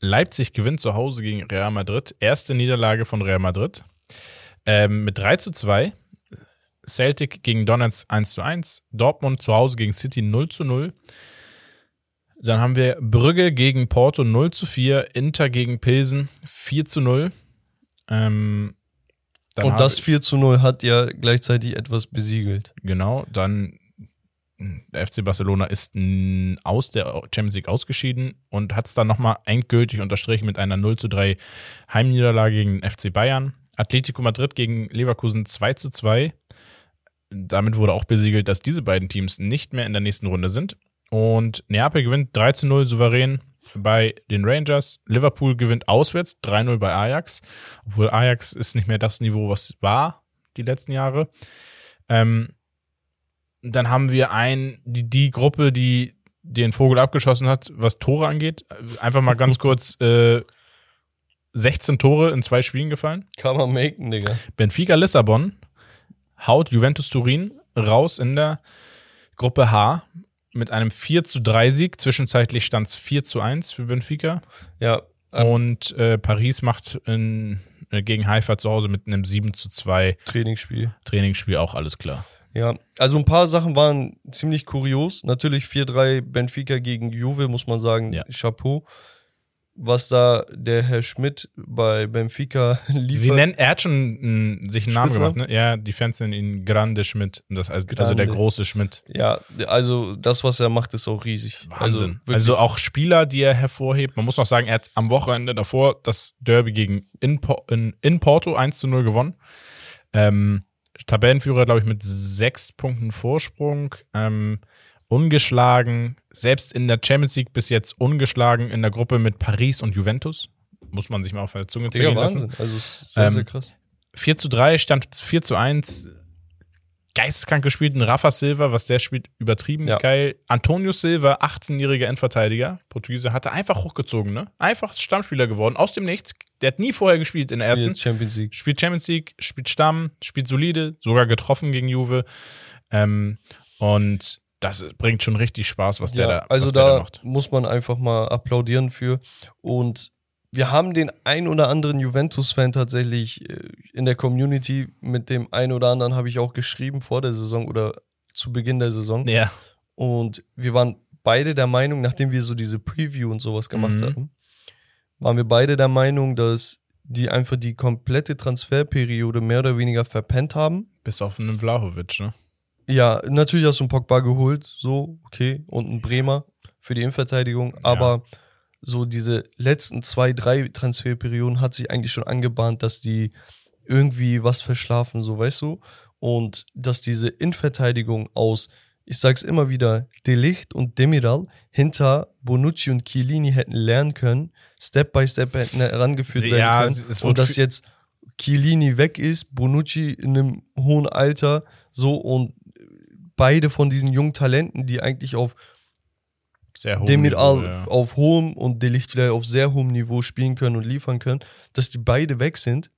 Leipzig gewinnt zu Hause gegen Real Madrid. Erste Niederlage von Real Madrid. Ähm, mit 3 zu 2. Celtic gegen Donetsk 1 zu 1. Dortmund zu Hause gegen City 0 zu 0. Dann haben wir Brügge gegen Porto 0 zu 4. Inter gegen Pilsen 4 zu 0. Ähm, Und das ich- 4 zu 0 hat ja gleichzeitig etwas besiegelt. Genau, dann der FC Barcelona ist aus der Champions League ausgeschieden und hat es dann nochmal endgültig unterstrichen mit einer 0 zu 3 Heimniederlage gegen den FC Bayern. Atletico Madrid gegen Leverkusen 2 zu 2. Damit wurde auch besiegelt, dass diese beiden Teams nicht mehr in der nächsten Runde sind. Und Neapel gewinnt 3 zu 0 souverän bei den Rangers. Liverpool gewinnt auswärts 3-0 bei Ajax. Obwohl Ajax ist nicht mehr das Niveau, was war die letzten Jahre. Ähm, dann haben wir ein, die, die Gruppe, die den Vogel abgeschossen hat, was Tore angeht. Einfach mal ganz kurz äh, 16 Tore in zwei Spielen gefallen. Kann man maken, Digga. Benfica Lissabon haut Juventus Turin raus in der Gruppe H mit einem 4 zu 3 Sieg. Zwischenzeitlich stand es 4 zu 1 für Benfica. Ja, ähm, Und äh, Paris macht in, äh, gegen Haifa zu Hause mit einem 7 zu 2 Trainingsspiel. Trainingsspiel auch alles klar. Ja, also ein paar Sachen waren ziemlich kurios. Natürlich 4-3 Benfica gegen Juve, muss man sagen. Ja. Chapeau. Was da der Herr Schmidt bei Benfica liefert. Sie nennen, er hat schon mh, sich einen Namen Spitznamen? gemacht, ne? Ja, die Fans nennen ihn Grande Schmidt. Das heißt, also der Grande. große Schmidt. Ja, also das, was er macht, ist auch riesig. Wahnsinn. Also, Also, auch Spieler, die er hervorhebt. Man muss noch sagen, er hat am Wochenende davor das Derby gegen in, in, in Porto 1 zu 0 gewonnen. Ähm, Tabellenführer, glaube ich, mit sechs Punkten Vorsprung. Ähm, ungeschlagen. Selbst in der Champions League bis jetzt ungeschlagen in der Gruppe mit Paris und Juventus. Muss man sich mal auf der Zunge Digga, zergehen lassen. Wahnsinn. Also ist sehr, Ähm, sehr krass. 4 zu 3, stand 4 zu 1. Geisteskrank gespielt. Ein Rafa Silva, was der spielt, übertrieben Ja. geil. Antonio Silva, 18-jähriger Endverteidiger, Portugiese, hatte einfach hochgezogen, ne? Einfach Stammspieler geworden, aus dem Nichts. Der hat nie vorher gespielt in der ersten. Champions League. Spielt Champions League, spielt Stamm, spielt solide, sogar getroffen gegen Juve. Ähm, und das bringt schon richtig Spaß, was der ja, da, also der da da macht. muss man einfach mal applaudieren für. Und wir haben den ein oder anderen Juventus-Fan tatsächlich äh, in der Community. Mit dem ein oder anderen habe ich auch geschrieben vor der Saison oder zu Beginn der Saison. Ja, Und wir waren beide der Meinung, nachdem wir so diese Preview und sowas gemacht Mhm. hatten, waren wir beide der Meinung, dass die einfach die komplette Transferperiode mehr oder weniger verpennt haben. bis auf einen Vlahovic, ne? Ja, natürlich hast du einen Pogba geholt, so, okay, und einen Bremer für die Innenverteidigung, aber so diese letzten zwei, drei Transferperioden hat sich eigentlich schon angebahnt, dass die irgendwie was verschlafen, so, weißt du? Und dass diese Innenverteidigung aus, ich sag's immer wieder, Delicht und Demiral hinter Bonucci und Chiellini hätten lernen können, Step by Step hätten herangeführt werden Ja, können. es- es und dass jetzt Chiellini weg ist, Bonucci in einem hohen Alter, so und beide von diesen jungen Talenten, die eigentlich auf Sehr hoch. Demiral auf hohem und Delicht vielleicht auf sehr hohem Niveau spielen können und liefern können, dass die beide weg sind.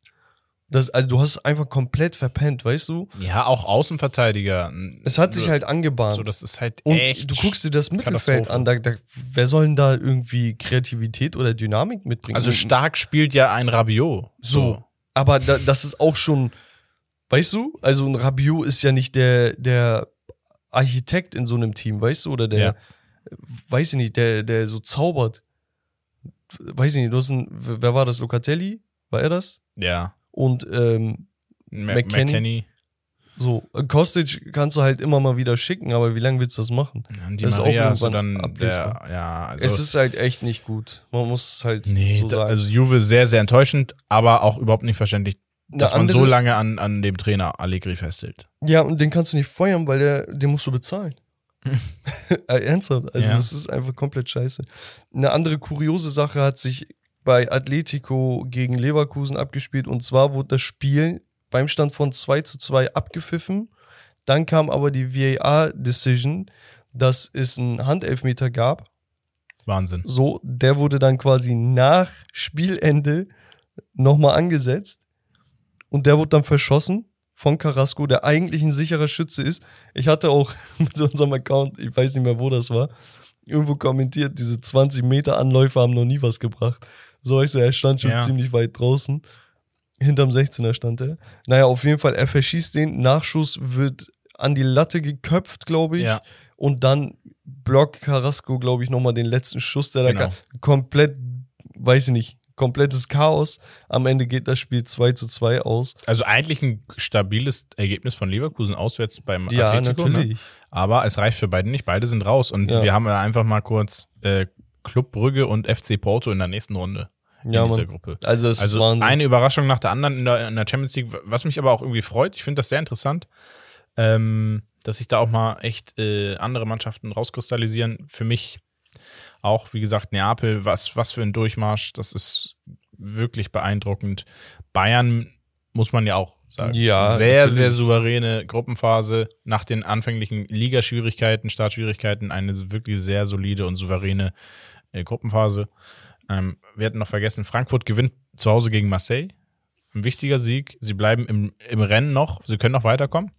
Das, also du hast es einfach komplett verpennt, weißt du? Ja, auch Außenverteidiger. Es hat sich so, halt angebahnt. So, das ist halt und echt. du guckst dir das Mittelfeld an, da, da, wer soll denn da irgendwie Kreativität oder Dynamik mitbringen? Also stark spielt ja ein Rabiot. So. Aber da, das ist auch schon, weißt du? Also ein Rabiot ist ja nicht der, der Architekt in so einem Team, weißt du? Oder der, Ja. weiß ich nicht, der, der so zaubert. Weiß ich nicht, du hast ein, wer war das? Locatelli? War er das? Ja. Und ähm, Ma- McKennie. McKennie. so, Kostic kannst du halt immer mal wieder schicken, aber wie lange willst du das machen? Und die Das ist auch Maria, so dann der, ja, also. es ist halt echt nicht gut. Man muss es halt nee, so sagen. also Juve sehr, sehr enttäuschend, aber auch überhaupt nicht verständlich, dass man andere- so lange an, an dem Trainer Allegri festhält. Ja, und den kannst du nicht feuern, weil der, den musst du bezahlen. äh, ernsthaft. Also, Ja. das ist einfach komplett scheiße. Eine andere kuriose Sache hat sich bei Atletico gegen Leverkusen abgespielt. Und zwar wurde das Spiel beim Stand von 2 zu 2 abgepfiffen. Dann kam aber die VAR-Decision, dass es einen Handelfmeter gab. Wahnsinn. So, der wurde dann quasi nach Spielende nochmal angesetzt. Und der wurde dann verschossen von Carrasco, der eigentlich ein sicherer Schütze ist. Ich hatte auch mit unserem Account, ich weiß nicht mehr, wo das war, irgendwo kommentiert, diese 20 Meter Anläufe haben noch nie was gebracht. So, ich so, er stand schon Ja. ziemlich weit draußen. Hinterm 16er stand er. Naja, auf jeden Fall, er verschießt den. Nachschuss wird an die Latte geköpft, glaube ich. Ja. Und dann blockt Carrasco, glaube ich, nochmal den letzten Schuss, der Genau. da komplett, weiß ich nicht, komplettes Chaos. Am Ende geht das Spiel 2 zu 2 aus. Also eigentlich ein stabiles Ergebnis von Leverkusen auswärts beim Ja, Atletico. Ne? Aber es reicht für beide nicht. Beide sind raus. Und Ja. wir haben ja einfach mal kurz äh, Club Brügge und FC Porto in der nächsten Runde Ja, in dieser Mann. Gruppe. Also, es Also ist Wahnsinn. eine Überraschung nach der anderen in der, in der Champions League, was mich aber auch irgendwie freut. Ich finde das sehr interessant, ähm, dass sich da auch mal echt äh, andere Mannschaften rauskristallisieren. Für mich auch, wie gesagt, Neapel, was, was für ein Durchmarsch. Das ist wirklich beeindruckend. Bayern muss man ja auch sagen. Ja, sehr, natürlich. sehr souveräne Gruppenphase. Nach den anfänglichen Ligaschwierigkeiten, Startschwierigkeiten, eine wirklich sehr solide und souveräne äh, Gruppenphase. Ähm, wir hatten noch vergessen, Frankfurt gewinnt zu Hause gegen Marseille. Ein wichtiger Sieg. Sie bleiben im, im Rennen noch. Sie können noch weiterkommen.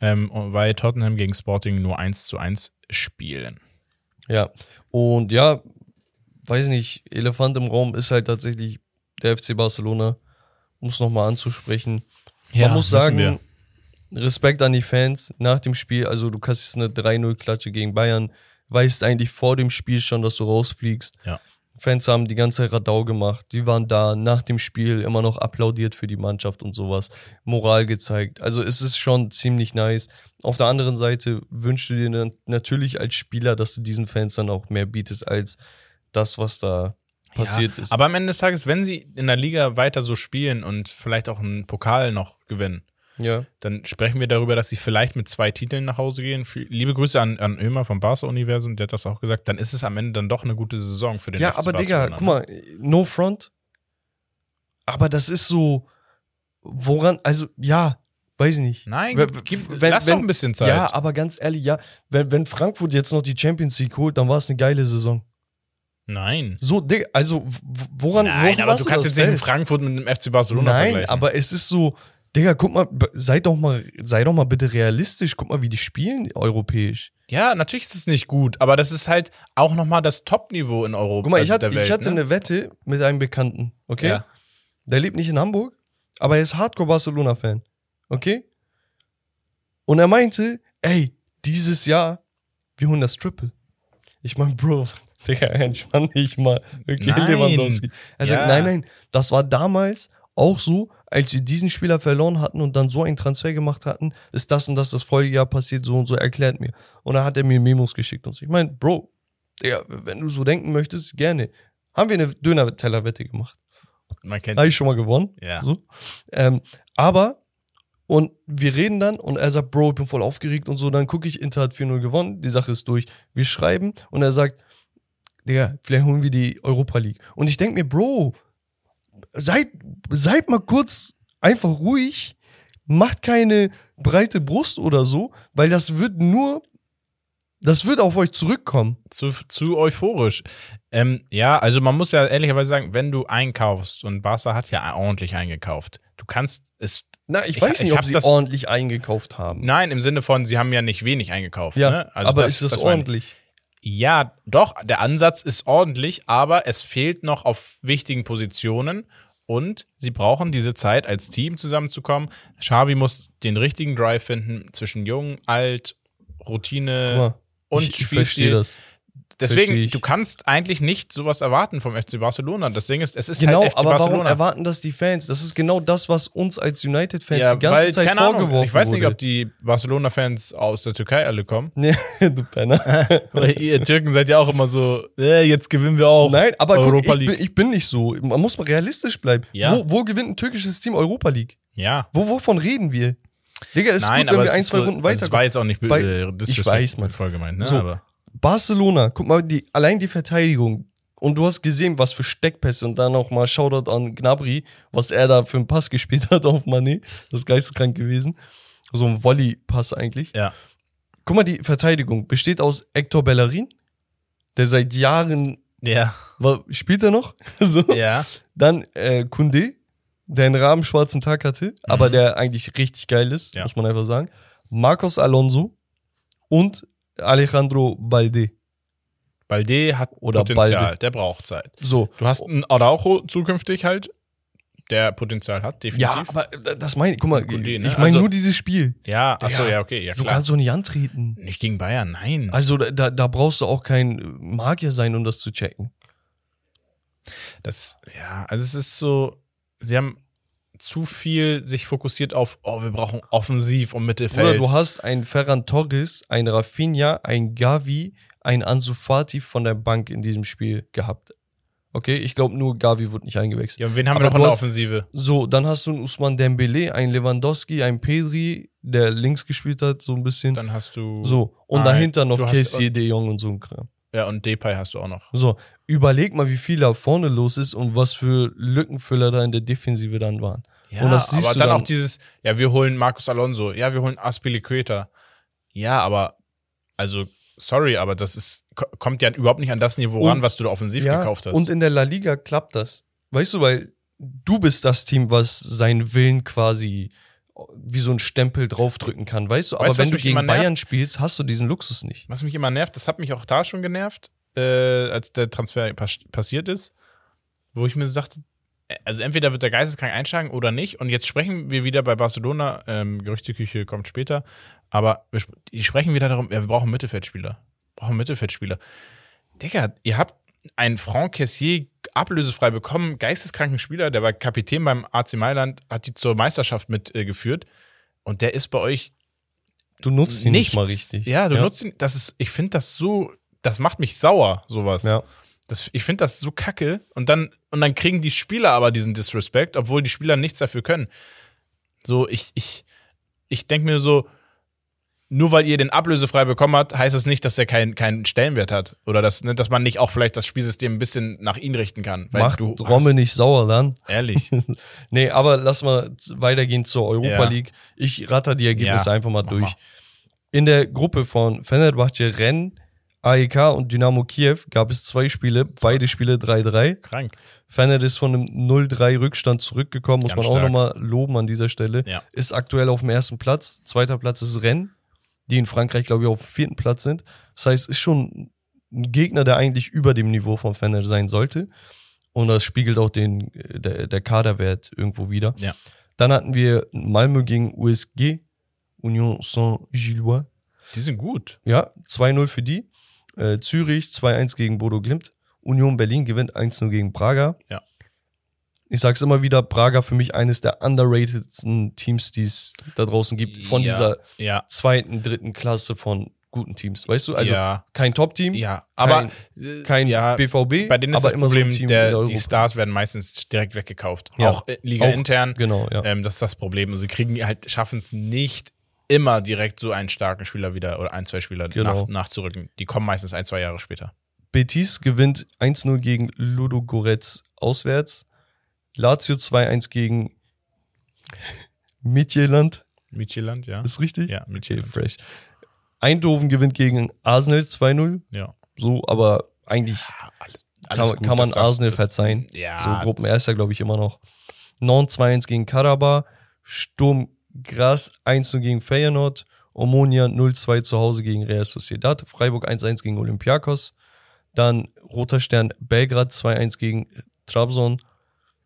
Ähm, weil Tottenham gegen Sporting nur 1 zu 1 spielen. Ja. Und ja, weiß nicht, Elefant im Raum ist halt tatsächlich der FC Barcelona. Muss nochmal anzusprechen. Ja, Man muss sagen, wir. Respekt an die Fans nach dem Spiel. Also, du kassierst eine 3-0-Klatsche gegen Bayern. Weißt eigentlich vor dem Spiel schon, dass du rausfliegst. Ja. Fans haben die ganze Radau gemacht. Die waren da nach dem Spiel immer noch applaudiert für die Mannschaft und sowas. Moral gezeigt. Also es ist schon ziemlich nice. Auf der anderen Seite wünschst du dir natürlich als Spieler, dass du diesen Fans dann auch mehr bietest als das, was da passiert ja, ist. Aber am Ende des Tages, wenn sie in der Liga weiter so spielen und vielleicht auch einen Pokal noch gewinnen, ja. dann sprechen wir darüber, dass sie vielleicht mit zwei Titeln nach Hause gehen. Liebe Grüße an, an Ömer vom Barca-Universum, der hat das auch gesagt. Dann ist es am Ende dann doch eine gute Saison für den Ja, FC aber Barcelona, Digga, guck mal, no front. Aber das ist so, woran, also ja, weiß ich nicht. Nein, Wenn- gib, wenn- lass wenn- doch ein bisschen Zeit. Ja, aber ganz ehrlich, ja, wenn, wenn Frankfurt jetzt noch die Champions League holt, dann war es eine geile Saison. Nein. So, Digga, also woran, Nein, woran aber du kannst jetzt nicht? Frankfurt mit dem FC Barcelona Nein, aber es ist so, Digga, guck mal, b- sei doch mal, sei doch mal bitte realistisch, guck mal, wie die spielen europäisch. Ja, natürlich ist es nicht gut, aber das ist halt auch nochmal das Top-Niveau in Europa. Guck mal, ich also hatte, Welt, ich hatte ne? eine Wette mit einem Bekannten, okay? Ja. Der lebt nicht in Hamburg, aber er ist Hardcore-Barcelona-Fan, okay? Und er meinte, ey, dieses Jahr, wir holen das Triple. Ich mein, Bro, Digga, entspann dich mal. Okay, Nein. Lewandowski. Er sagt, Ja. nein, nein, das war damals auch so, als wir diesen Spieler verloren hatten und dann so einen Transfer gemacht hatten, ist das und das das Folgejahr passiert, so und so, erklärt mir. Und dann hat er mir Memos geschickt und so. Ich meine, Bro, Digga, wenn du so denken möchtest, gerne. Haben wir eine Döner-Teller-Wette gemacht. Man kennt Habe ich schon mal gewonnen. Ja. So. Ähm, aber, und wir reden dann und er sagt, Bro, ich bin voll aufgeregt und so. Dann gucke ich, Inter hat 4-0 gewonnen, die Sache ist durch. Wir schreiben und er sagt, Digga, vielleicht holen wir die Europa League. Und ich denke mir, Bro, seid, seid mal kurz einfach ruhig, macht keine breite Brust oder so, weil das wird nur, das wird auf euch zurückkommen. zu, zu euphorisch. Ähm, ja, also man muss ja ehrlicherweise sagen, wenn du einkaufst und Barca hat ja ordentlich eingekauft, du kannst es. Na, ich Ich- weiß ich nicht, ob hab sie das- ordentlich eingekauft haben. Nein, im Sinne von, sie haben ja nicht wenig eingekauft. ja, ne? also aber ist das, ich. ordentlich? Ja, doch, der Ansatz ist ordentlich, aber es fehlt noch auf wichtigen Positionen und sie brauchen diese Zeit als Team zusammenzukommen. Xavi muss den richtigen Drive finden zwischen jung, alt, Routine mal, und ich, ich Spielstil. verstehe das. Deswegen, du kannst eigentlich nicht sowas erwarten vom FC Barcelona. Das Ding ist, es ist Genau, halt FC aber Barcelona. warum erwarten das die Fans? Das ist genau das, was uns als United-Fans ja, die ganze weil, Zeit keine vorgeworfen Ahnung, ich weiß nicht, wurde. ob die Barcelona-Fans aus der Türkei alle kommen. Nee, du Penner. Weil ihr Türken seid ja auch immer so, äh, jetzt gewinnen wir auch Nein, aber guck, Europa ich, League. bin, ich bin nicht so. Man muss mal realistisch bleiben. Ja. Wo, wo gewinnt ein türkisches Team Europa League? ja. Wo, wovon reden wir? Digga, ist Nein, gut, wenn aber wir ein, zwei so, Runden also Es war weiterkommen. jetzt auch nicht Bei- äh, ich weiß, Mann. voll gemeint, ne? So. Aber Barcelona, guck mal, die, allein die Verteidigung. Und du hast gesehen, was für Steckpässe und dann auch mal Shoutout an Gnabry, was er da für einen Pass gespielt hat auf Mané. Das ist geisteskrank gewesen. So ein Volley-Pass eigentlich. ja. Guck mal, die Verteidigung besteht aus Hector Bellerin, der seit Jahren, Ja. war, spielt er noch? so. Ja. Dann äh, Kunde, der einen rabenschwarzen Tag hatte, aber der eigentlich richtig geil ist, Mhm. Ja. muss man einfach sagen. Marcos Alonso und Alejandro Balde. Balde hat Oder Potenzial, Balde. der braucht Zeit. So. Du hast einen Araujo zukünftig halt, der Potenzial hat, definitiv. Ja, aber äh, das meine ich, guck mal, Kunde, ne? ich meine Also- nur dieses Spiel. Ja, achso, ja, okay, ja du klar. kannst doch nicht antreten. Nicht gegen Bayern, nein. Also da- da, da brauchst du auch kein Magier sein, um das zu checken. Das, ja, also es ist so, sie haben zu viel sich fokussiert auf, oh, wir brauchen offensiv und Oder Mittelfeld. du hast einen Ferran Torres, einen Rafinha, einen Gavi, einen Ansu Fati von der Bank in diesem Spiel gehabt. Okay, ich glaube nur Gavi wurde nicht eingewechselt. ja, und wen haben Aber wir noch in der Offensive? So, dann hast du einen Usman Dembele, einen Lewandowski, einen Pedri, der links gespielt hat, so ein bisschen. Dann hast du. so, und Ah, dahinter noch Casey De Jong und so ein Kram. Ja, und Depay hast du auch noch. So, überleg mal, wie viel da vorne los ist und was für Lückenfüller da in der Defensive dann waren. Ja, Und das siehst aber dann, dann- auch dieses, ja, wir holen Marcos Alonso, ja, wir holen Aspilicueta. Ja, aber, also, sorry, aber das ist, ko- kommt ja überhaupt nicht an das Niveau Und- ran, was du da offensiv gekauft hast. Und in der La Liga klappt das. Weißt du, weil du bist das Team, was seinen Willen quasi wie so ein Stempel draufdrücken kann, weißt du? Aber Weißt wenn du gegen? Bayern spielst, hast du diesen Luxus nicht. Was mich immer nervt, das hat mich auch da schon genervt, äh, als der Transfer pas passiert ist, wo ich mir so dachte, also entweder wird der Geisteskrank einschlagen oder nicht. Und jetzt sprechen wir wieder bei Barcelona, ähm, Gerüchteküche kommt später, aber wir, sp- die sprechen wieder darum, ja, wir brauchen Mittelfeldspieler. Wir brauchen Mittelfeldspieler. Digga, ihr habt ein Franck Cassier ablösefrei bekommen, geisteskranken Spieler, der war Kapitän beim AC Mailand, hat die zur Meisterschaft mitgeführt und der ist bei euch Du nutzt ihn nichts. nicht mal richtig. Ja, du nutzt ihn, das ist, ich finde das so, das macht mich sauer, sowas. Ja. Das, ich finde das so kacke und dann, und dann kriegen die Spieler aber diesen Disrespect, obwohl die Spieler nichts dafür können. So, ich, ich, ich denke mir so, nur weil ihr den ablösefrei bekommen habt, heißt das nicht, dass er keinen keinen Stellenwert hat. Oder dass, ne, dass man nicht auch vielleicht das Spielsystem ein bisschen nach ihn richten kann. Weil Macht du Romme nicht sauer dann. Ehrlich. Nee, aber lass mal weitergehen zur Europa Ja. League. Ich ratter die Ergebnisse Ja, einfach mal durch. mal. In der Gruppe von Fenerbahce, Rennes, AEK und Dynamo Kiew gab es zwei Spiele, beide Spiele 3-3. Krank. Fener ist von einem 0-3 Rückstand zurückgekommen, muss Ganz man auch stark. nochmal loben an dieser Stelle. Ja. Ist aktuell auf dem ersten Platz. Zweiter Platz ist Rennes, die in Frankreich, glaube ich, auf vierten Platz sind. Das heißt, ist schon ein Gegner, der eigentlich über dem Niveau von Fener sein sollte. Und das spiegelt auch den, der, der Kaderwert irgendwo wieder. Ja. Dann hatten wir Malmö gegen USG, Union Saint-Gillois. Die sind gut. Ja, 2-0 für die. Äh, Zürich 2-1 gegen Bodo Glimt. Union Berlin gewinnt 1-0 gegen Braga. Ja. Ich sag's immer wieder, Braga für mich eines der underratedsten Teams, die es da draußen gibt. Von ja, dieser Ja. zweiten, dritten Klasse von guten Teams. Weißt du? Also ja. kein Top-Team, Ja. Aber Kein- kein ja, BVB, Bei denen ist aber das immer Problem, so ein Team der, die. Stars werden meistens direkt weggekauft. Auch äh, Liga Auch- intern. Genau, ja. Ähm, das ist das Problem. Und sie kriegen halt, schaffen es nicht immer direkt so einen starken Spieler wieder oder ein, zwei Spieler Genau. nach, nachzurücken. Die kommen meistens ein, zwei Jahre später. Betis gewinnt 1-0 gegen Ludogorets auswärts. Lazio 2-1 gegen Midtjylland. Micheland, ja. Ist richtig? Ja, Okay, Midtjylland. fresh. Eindhoven gewinnt gegen Arsenal 2-0. Ja. So, aber eigentlich Ja, alles, kann, kann man das Arsenal das- verzeihen. Ja. so Gruppenerster, glaube ich, immer noch. Nantes 2-1 gegen Karabakh. Sturm Graz 1-0 gegen Feyenoord. Omonia 0-2 zu Hause gegen Real Sociedad. Freiburg 1-1 gegen Olympiakos. Dann Roter Stern Belgrad 2-1 gegen Trabzon.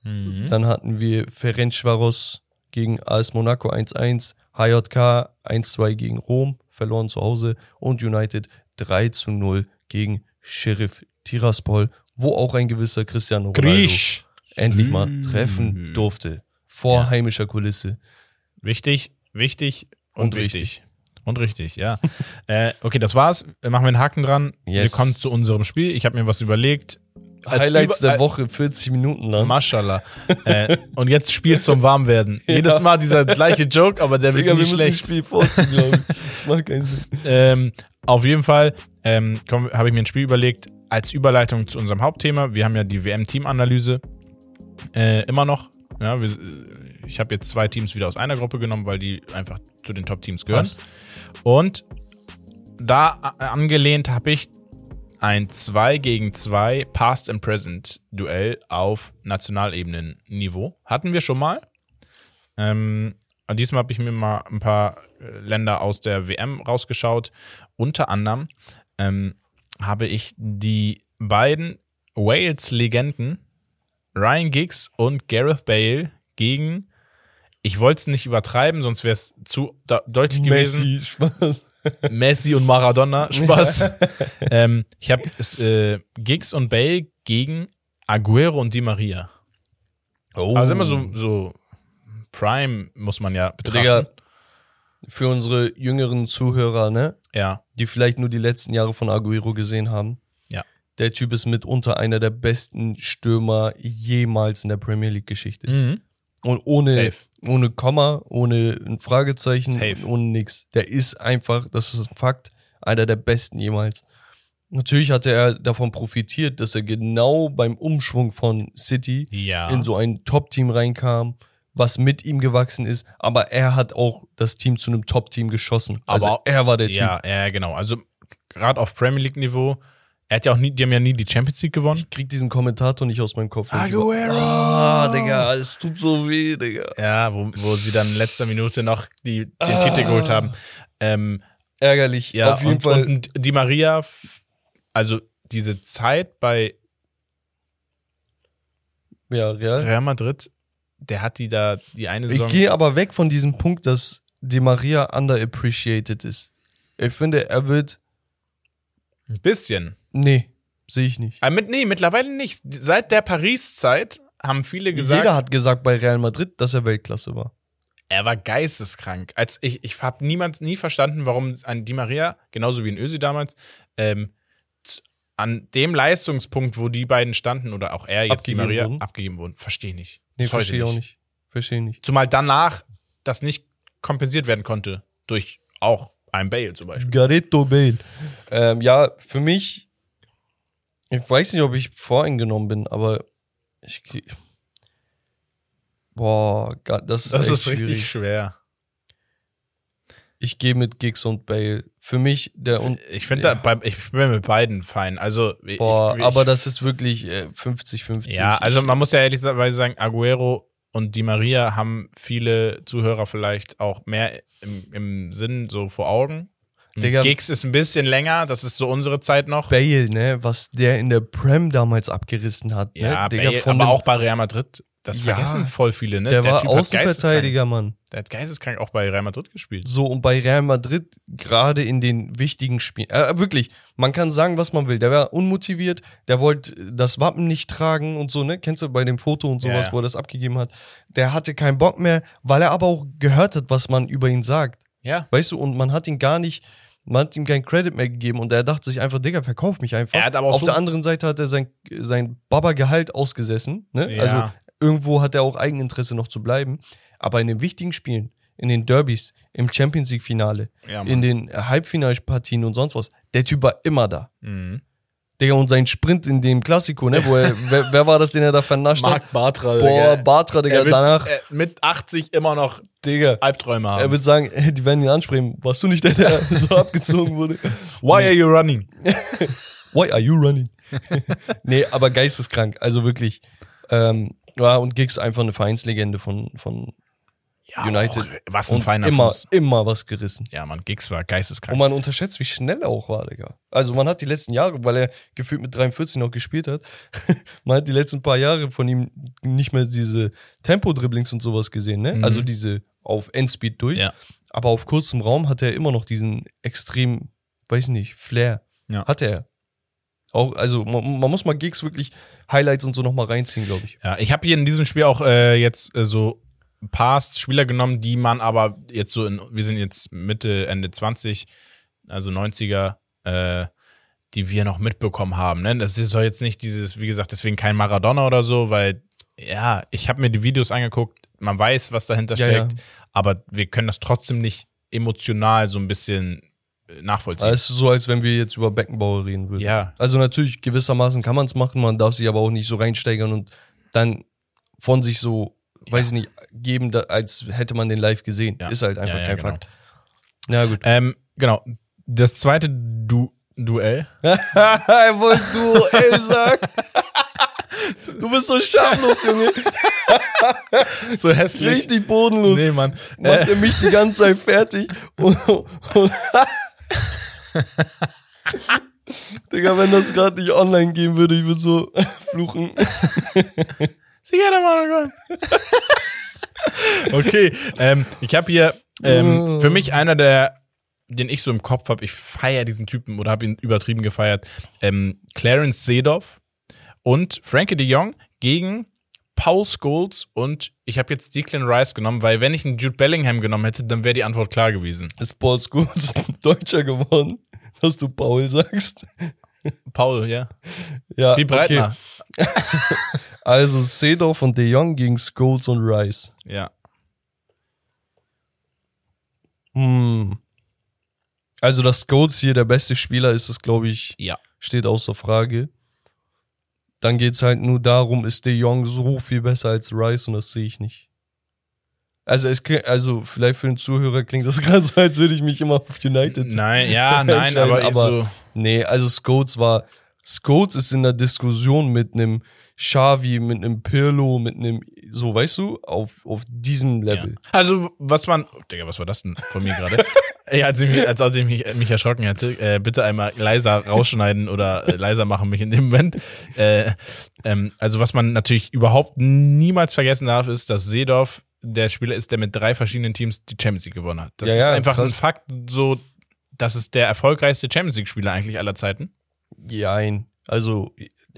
Mhm. Dann hatten wir Ferencvaros gegen AS Monaco 1-1, HJK 1-2 gegen Rom, verloren zu Hause und United 3-0 gegen Sheriff Tiraspol, wo auch ein gewisser Cristiano Ronaldo Griech. endlich mal Mhm. treffen durfte. Vor Ja. heimischer Kulisse. Wichtig, wichtig und, Und wichtig. Und richtig, ja. äh, okay, das war's. Machen wir einen Haken dran. Wir Yes. kommen zu unserem Spiel. Ich habe mir was überlegt. Highlights der Woche, 40 Minuten lang. Maschallah. äh, und jetzt Spiel zum Warmwerden. Ja. Jedes Mal dieser gleiche Joke, aber der wird Digga, wir nicht das schlecht. Spiel vorziehen, glaube ich. Das macht keinen Sinn. Ähm, auf jeden Fall ähm, habe ich mir ein Spiel überlegt als Überleitung zu unserem Hauptthema. Wir haben ja die WM-Teamanalyse äh, immer noch. Ja, wir, ich habe jetzt zwei Teams wieder aus einer Gruppe genommen, weil die einfach zu den Top-Teams gehören. Passt. Und da a- angelehnt habe ich ein 2 gegen 2 Past and Present Duell auf Nationalebenen-Niveau. Hatten wir schon mal. Ähm, und diesmal habe ich mir mal ein paar äh, Länder aus der WM rausgeschaut. Unter anderem ähm, habe ich die beiden Wales-Legenden Ryan Giggs und Gareth Bale gegen, ich wollte es nicht übertreiben, sonst wäre es zu deutlich gewesen. Messi, Spaß. Messi und Maradona, Spaß. ähm, ich habe äh, Giggs und Bale gegen Aguero und Di Maria. Oh. Also immer so, so Prime muss man ja betrachten. Digga, für unsere jüngeren Zuhörer, ne? Ja, die vielleicht nur die letzten Jahre von Aguero gesehen haben. Ja. Der Typ ist mitunter einer der besten Stürmer jemals in der Premier League Geschichte. mhm. Und ohne, Safe. ohne Komma, ohne ein Fragezeichen, Safe. ohne nix. Der ist einfach, das ist ein Fakt, einer der besten jemals. Natürlich hatte er davon profitiert, dass er genau beim Umschwung von City ja. in so ein Top-Team reinkam, was mit ihm gewachsen ist, aber er hat auch das Team zu einem Top-Team geschossen. Also Aber- er war der Typ. ja, ja, genau. Also gerade auf Premier League Niveau, er hat ja auch nie, die haben ja nie die Champions League gewonnen. Ich krieg diesen Kommentator nicht aus meinem Kopf. Aguero! Ah, Digga, es tut so weh, Digga. Ja, wo, wo sie dann in letzter Minute noch die, den Ah. Titel geholt haben. Ähm, Ärgerlich. ja, auf jeden und, Fall. Und Di Maria, also diese Zeit bei ja, real. Real Madrid, der hat die da die eine Ich Saison. gehe aber weg von diesem Punkt, dass Di Maria underappreciated ist. Ich finde, er wird. Ein bisschen. Nee. Sehe ich nicht. Aber mit, nee, mittlerweile nicht. Seit der Paris-Zeit haben viele gesagt, Jeder hat gesagt bei Real Madrid, dass er Weltklasse war. er war geisteskrank. Als ich ich habe niemand nie verstanden, warum ein Di Maria, genauso wie ein Ösi damals, ähm, an dem Leistungspunkt, wo die beiden standen, oder auch er jetzt Abgegeben Di Maria, wurden. abgegeben wurden. Verstehe nicht. Nee, verstehe ich auch nicht. Verstehe nicht. Zumal danach das nicht kompensiert werden konnte. Durch auch ein Bale zum Beispiel. Garretto Bale. Ähm, ja, für mich, ich weiß nicht, ob ich voreingenommen bin, aber ich. Boah, das ist, Das ist richtig schwer. Ich gehe mit Giggs und Bale. Für mich der und Ich finde, ja. bei- ich bin mit beiden fein. Also, Boah, ich, aber ich, das ist wirklich äh, 50-50. Ja, also man muss ja ehrlicherweise sagen, Aguero und Di Maria haben viele Zuhörer vielleicht auch mehr im, im Sinn so vor Augen. Digga. Giggs ist ein bisschen länger, das ist so unsere Zeit noch. Bale, ne, was der in der Prem damals abgerissen hat, ne? ja, Digga, Bale, von aber auch bei Real Madrid. Das Ja, vergessen voll viele, ne? der, war Typ Außenverteidiger, Mann. Der hat geisteskrank auch bei Real Madrid gespielt. So, und bei Real Madrid, gerade in den wichtigen Spielen, äh, wirklich, man kann sagen, was man will. Der war unmotiviert, der wollte das Wappen nicht tragen und so, ne? Kennst du bei dem Foto und Ja, sowas, ja. wo er das abgegeben hat? Der hatte keinen Bock mehr, weil er aber auch gehört hat, was man über ihn sagt. Ja. Weißt du, und man hat ihn gar nicht, man hat ihm keinen Credit mehr gegeben und er dachte sich einfach, Digga, verkauf mich einfach. Er hat aber auch Auf so- der anderen Seite hat er sein, sein Baba-Gehalt ausgesessen, ne? Ja. Also irgendwo hat er auch Eigeninteresse noch zu bleiben. Aber in den wichtigen Spielen, in den Derbys, im Champions League-Finale, Ja, in den Halbfinalpartien und sonst was, der Typ war immer da. Mhm. Digga, und sein Sprint in dem Klassiko, ne? Wo er, wer, wer war das, den er da vernascht hat? Bartra. Boah, Bartra, Digga, wird danach, äh, mit 80 immer noch Digga. Albträume haben. Er wird sagen, die werden ihn ansprechen. Warst du nicht der, der so abgezogen wurde? Why are you running? Why are you running? nee, aber geisteskrank. Also wirklich. Ähm, ja, und Giggs einfach eine Vereinslegende von, von Ja, United. Auch, was ein feiner immer, Fuß. immer was gerissen. Ja, man, Giggs war geisteskrank. Und man unterschätzt, wie schnell er auch war, Digga. Also man hat die letzten Jahre, weil er gefühlt mit 43 noch gespielt hat, man hat die letzten paar Jahre von ihm nicht mehr diese Tempo-Dribblings und sowas gesehen, ne? Mhm. Also diese auf Endspeed durch. Ja. Aber auf kurzem Raum hat er immer noch diesen extrem, weiß nicht, Flair. Ja. Hat er. Auch, also man, man muss mal Gigs wirklich Highlights und so nochmal reinziehen, glaube ich. Ja, ich habe hier in diesem Spiel auch äh, jetzt äh, so Past Spieler genommen, die man aber jetzt so in, wir sind jetzt Mitte, Ende 20, also 90er, äh, die wir noch mitbekommen haben. Ne? Das soll jetzt nicht dieses, wie gesagt, deswegen kein Maradona oder so, weil, ja, ich habe mir die Videos angeguckt, man weiß, was dahinter Ja, steckt, ja. aber wir können das trotzdem nicht emotional so ein bisschen äh, nachvollziehen. Es ist so, als wenn wir jetzt über Beckenbauer reden würden. ja, Also natürlich, gewissermaßen kann man es machen, man darf sich aber auch nicht so reinsteigern und dann von sich so, weiß ich nicht, geben, da, als hätte man den live gesehen. Ja. Ist halt einfach Ja, ja, kein genau. Fakt. Na gut. ähm, genau. Das zweite du Duell. er wollte Duell sagen. du bist so schamlos, Junge. So hässlich. Richtig bodenlos. Nee, Mann. Macht er mich die ganze Zeit fertig. Und, und Digga, wenn das gerade nicht online gehen würde, ich würde so fluchen. Sicher, Mann. okay, ähm, ich habe hier ähm, für mich einer der, den ich so im Kopf habe, ich feiere diesen Typen oder habe ihn übertrieben gefeiert, ähm, Clarence Seedorf und Frankie de Jong gegen Paul Scholes und ich habe jetzt Declan Rice genommen, weil wenn ich einen Jude Bellingham genommen hätte, dann wäre die Antwort klar gewesen. Ist Paul Scholes Deutscher geworden, dass du Paul sagst? Paul, ja. Ja, Wie Breitner. Also Seedorf und De Jong gegen Scholes und Rice. Ja. Hm. Also, dass Scholes hier der beste Spieler ist, das glaube ich, Ja. steht außer Frage. Dann geht's halt nur darum, ist De Jong so viel besser als Rice und das sehe ich nicht. Also, es, also vielleicht für den Zuhörer klingt das gerade so, als würde ich mich immer auf United. Nein, ja, nein, aber, aber so, Nee, also Scholes war. Scholes ist in der Diskussion mit einem Xavi, mit einem Pirlo, mit einem, so weißt du, auf, auf diesem Level. Ja. Also, was man. Oh, Digga, was war das denn von mir gerade? ja, als ich, mich, als, als ich mich, mich erschrocken hätte, äh, bitte einmal leiser rausschneiden oder äh, leiser machen mich in dem Moment. Äh, ähm, also, was man natürlich überhaupt niemals vergessen darf, ist, dass Seedorf der Spieler ist, der mit drei verschiedenen Teams die Champions League gewonnen hat. Das Ja, ist ja, einfach ein krass. Fakt, so, das ist der erfolgreichste Champions League-Spieler eigentlich aller Zeiten. Jein. Also,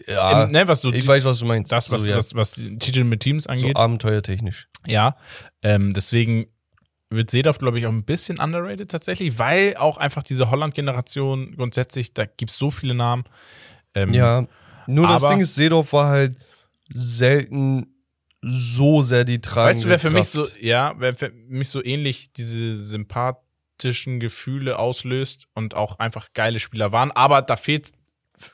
ja, Im- ne, was so ich weiß, was du meinst. das, was, so, ja. was, was die Titel mit Teams so angeht. abenteuertechnisch. Ja, ähm, deswegen wird Seedorf, glaube ich, auch ein bisschen underrated tatsächlich, weil auch einfach diese Holland-Generation grundsätzlich, da gibt es so viele Namen. Ähm, Ja, nur das Ding ist, Seedorf war halt selten so sehr die tragende Weißt du, wer für mich Kraft. so, ja, wer für mich so ähnlich diese sympathischen Gefühle auslöst und auch einfach geile Spieler waren, aber da fehlt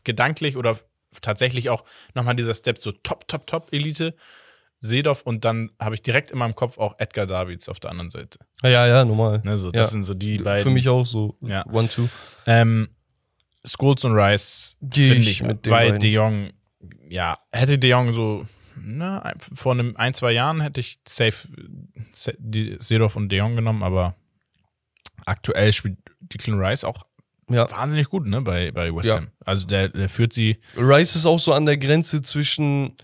gedanklich oder tatsächlich auch nochmal dieser Step so top, top, top Elite. Seedorf und dann habe ich direkt in meinem Kopf auch Edgar Davids auf der anderen Seite. Ja, ja, normal. Ne, so, Ja. das sind so die beiden. Für mich auch so. Ja. One, two. Ähm, Scholes und Rice finde ich mit weil beiden. De Jong, ja, hätte De Jong so, ein- vor einem ein, zwei Jahren hätte ich safe die Seedorf und De Jong genommen, aber aktuell spielt Declan Rice auch Ja. wahnsinnig gut, ne, bei, bei West Ja. Ham. Also der, der führt sie, Rice ist auch so an der Grenze zwischen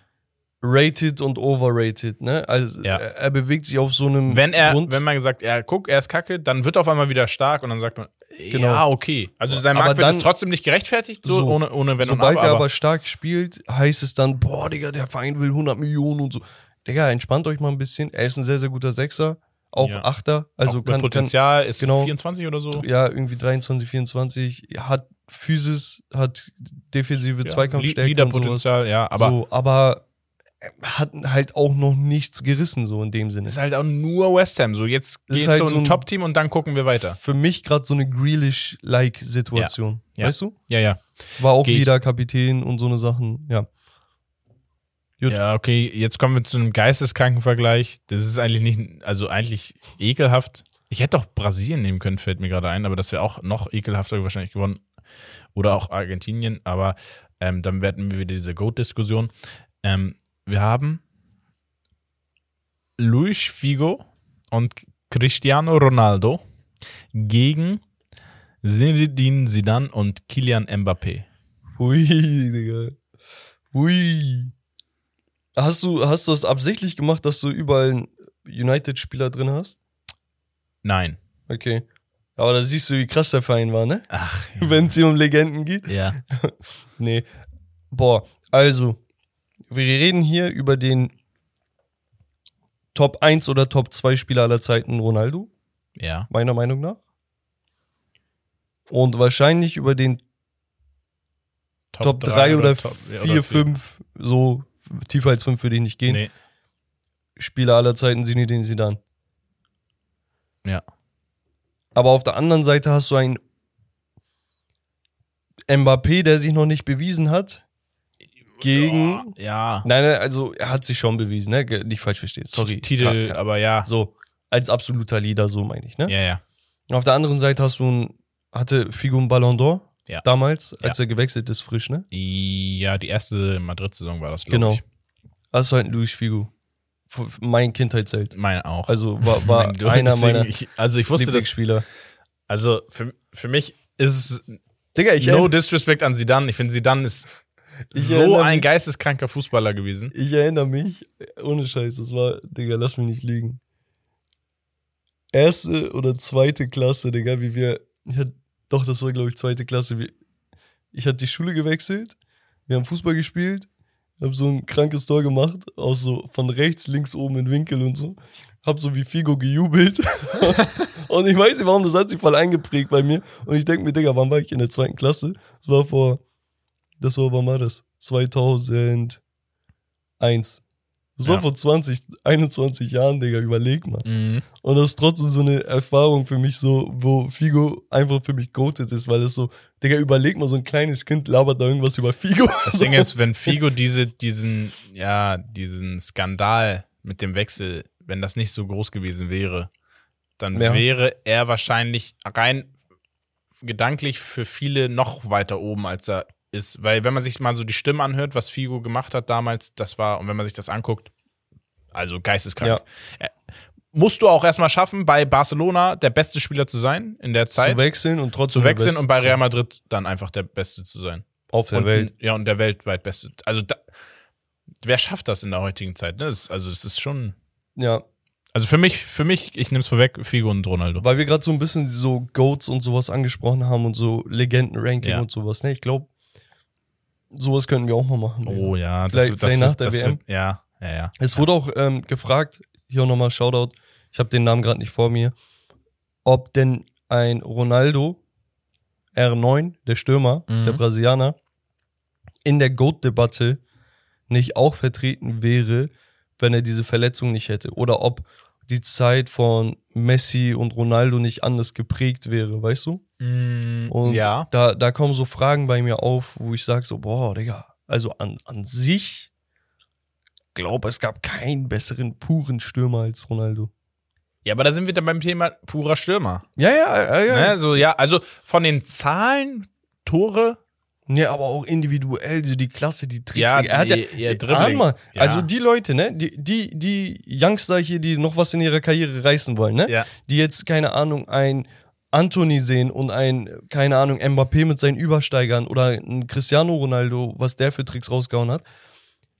rated und overrated, ne? Also Ja. er, er bewegt sich auf so einem wenn er, Grund. wenn man gesagt, ja, guck, er ist kacke, dann wird er auf einmal wieder stark und dann sagt man, Genau. ja, okay. Also sein Marktwert dann- ist trotzdem nicht gerechtfertigt, so, So, ohne, ohne Wenn Sobald Aber. er aber aber stark spielt, heißt es dann, boah, Digga, der Verein will 100 Millionen und so. Digga, entspannt euch mal ein bisschen. Er ist ein sehr, sehr guter Sechser, auch Ja. Achter. Also auch mit kann, kann, Potenzial ist genau. 24 oder so. ja, irgendwie 23, 24, hat Physis, hat defensive Zweikampfstärke und sowas. Leaderpotenzial, ja, aber so, aber er hat halt auch noch nichts gerissen, so in dem Sinne. ist halt auch nur West Ham. So, jetzt geht halt so so ein ein- Top-Team und dann gucken wir weiter. Für mich gerade so eine Grealish-like Situation. Ja. Weißt du? Ja, ja. War auch Geh wieder Kapitän und so eine Sachen, ja. Gut. Ja, okay, jetzt kommen wir zu einem geisteskranken Vergleich. Das ist eigentlich nicht, also eigentlich ekelhaft. Ich hätte doch Brasilien nehmen können, fällt mir gerade ein, aber das wäre auch noch ekelhafter wahrscheinlich geworden. Oder auch Argentinien, aber ähm, dann werden wir wieder diese Goat-Diskussion. Ähm, wir haben Luis Figo und Cristiano Ronaldo gegen Zinedine Zidane und Kylian Mbappé. Hui, Digga. Hui. Hast du, hast du das absichtlich gemacht, dass du überall einen United-Spieler drin hast? Nein. Okay. Aber da siehst du, wie krass der Verein war, ne? Ach, Wenn es hier um Legenden geht. ja. Nee. Boah, also, wir reden hier über den Top 1 oder Top 2 Spieler aller Zeiten, Ronaldo, Ja. meiner Meinung nach. Und wahrscheinlich über den Top 3 oder Top- ja, 4, oder 5, so tiefer als 5 würde ich nicht gehen. Nee. Spieler aller Zeiten sind den Sidan. Ja. Aber auf der anderen Seite hast du einen Mbappé, der sich noch nicht bewiesen hat. Gegen. Ja. Nein, nein, also er hat sich schon bewiesen, ne? Nicht falsch verstehen. Sorry. Titel, Ja, ja. aber ja. So, als absoluter Leader, so meine ich, ne? Ja, ja. Und auf der anderen Seite hast du einen, hatte Figo einen Ballon d'Or Ja. damals, als er gewechselt ist, frisch, ne? Ja, die erste Madrid-Saison war das, glaube Genau. ich. Das ist halt ein Luis Figo. Mein Kindheitsheld. Meine auch. Also war, war Mein- einer meiner Ich, also ich wusste das. Lieblingsspieler. Also für, für mich ist es Digga, ich, no disrespect an Zidane. Ich finde, Zidane ist Ich so ein mich- geisteskranker Fußballer gewesen. ich erinnere mich, ohne Scheiß, das war, Digga, lass mich nicht lügen. Erste oder zweite Klasse, Digga, wie wir, ich hatte, doch, das war, glaube ich, zweite Klasse. Ich hatte die Schule gewechselt, wir haben Fußball gespielt, hab so ein krankes Tor gemacht, auch so von rechts, links, oben in Winkel und so. Hab so wie Figo gejubelt. und ich weiß nicht warum, das hat sich voll eingeprägt bei mir. Und ich denke mir, Digga, wann war ich in der zweiten Klasse? Das war vor, das war, wann war das? 2001. Das war Ja. vor 20, 21 Jahren, Digga, überleg mal. Mhm. Und das ist trotzdem so eine Erfahrung für mich so, wo Figo einfach für mich goated ist, weil es so, Digga, überleg mal, so ein kleines Kind labert da irgendwas über Figo. Das Ding ist, wenn Figo diese, diesen, ja, diesen Skandal mit dem Wechsel, wenn das nicht so groß gewesen wäre, dann Ja. wäre er wahrscheinlich rein gedanklich für viele noch weiter oben, als er ist. Weil wenn man sich mal so die Stimme anhört, was Figo gemacht hat damals, das war, und wenn man sich das anguckt, also geisteskrank. Äh, Musst du auch erstmal schaffen, bei Barcelona der beste Spieler zu sein in der Zeit, zu wechseln und trotzdem zu wechseln und bei Real Madrid dann einfach der Beste zu sein. auf der und, Welt. Ja, und der weltweit Beste. Also, da, wer schafft das in der heutigen Zeit? Ne? Das, also, es ist schon. Ja, Also, für mich, für mich, ich nehme es vorweg, Figo und Ronaldo. weil wir gerade so ein bisschen so Goats und sowas angesprochen haben und so Legenden-Ranking Ja. und sowas, ne? Ich glaube, Sowas könnten wir auch mal machen. Oh ja, Vielleicht- vielleicht nach der das WM? Wird, ja, ja, ja. Es wurde auch ähm, gefragt, hier nochmal Shoutout, ich habe den Namen gerade nicht vor mir, ob denn ein Ronaldo R9, der Stürmer, Mhm. der Brasilianer, in der GOAT-Debatte nicht auch vertreten wäre, wenn er diese Verletzung nicht hätte. Oder ob die Zeit von Messi und Ronaldo nicht anders geprägt wäre, weißt du? Und ja. da, da kommen so Fragen bei mir auf, wo ich sage so, boah, Digga, also an, an sich glaube, es gab keinen besseren puren Stürmer als Ronaldo. Ja, aber da sind wir dann beim Thema purer Stürmer. Ja, ja, ja, Ne? So, ja, also von den Zahlen, Tore, Ja, aber auch individuell, so die Klasse, die Tricks. Ja, er hat ja, Dribbling. mal, Ja. also die Leute, ne, die, die, die Youngster hier, die noch was in ihrer Karriere reißen wollen, ne, Ja. die jetzt, keine Ahnung, ein Anthony sehen und ein, keine Ahnung, Mbappé mit seinen Übersteigern oder ein Cristiano Ronaldo, was der für Tricks rausgehauen hat.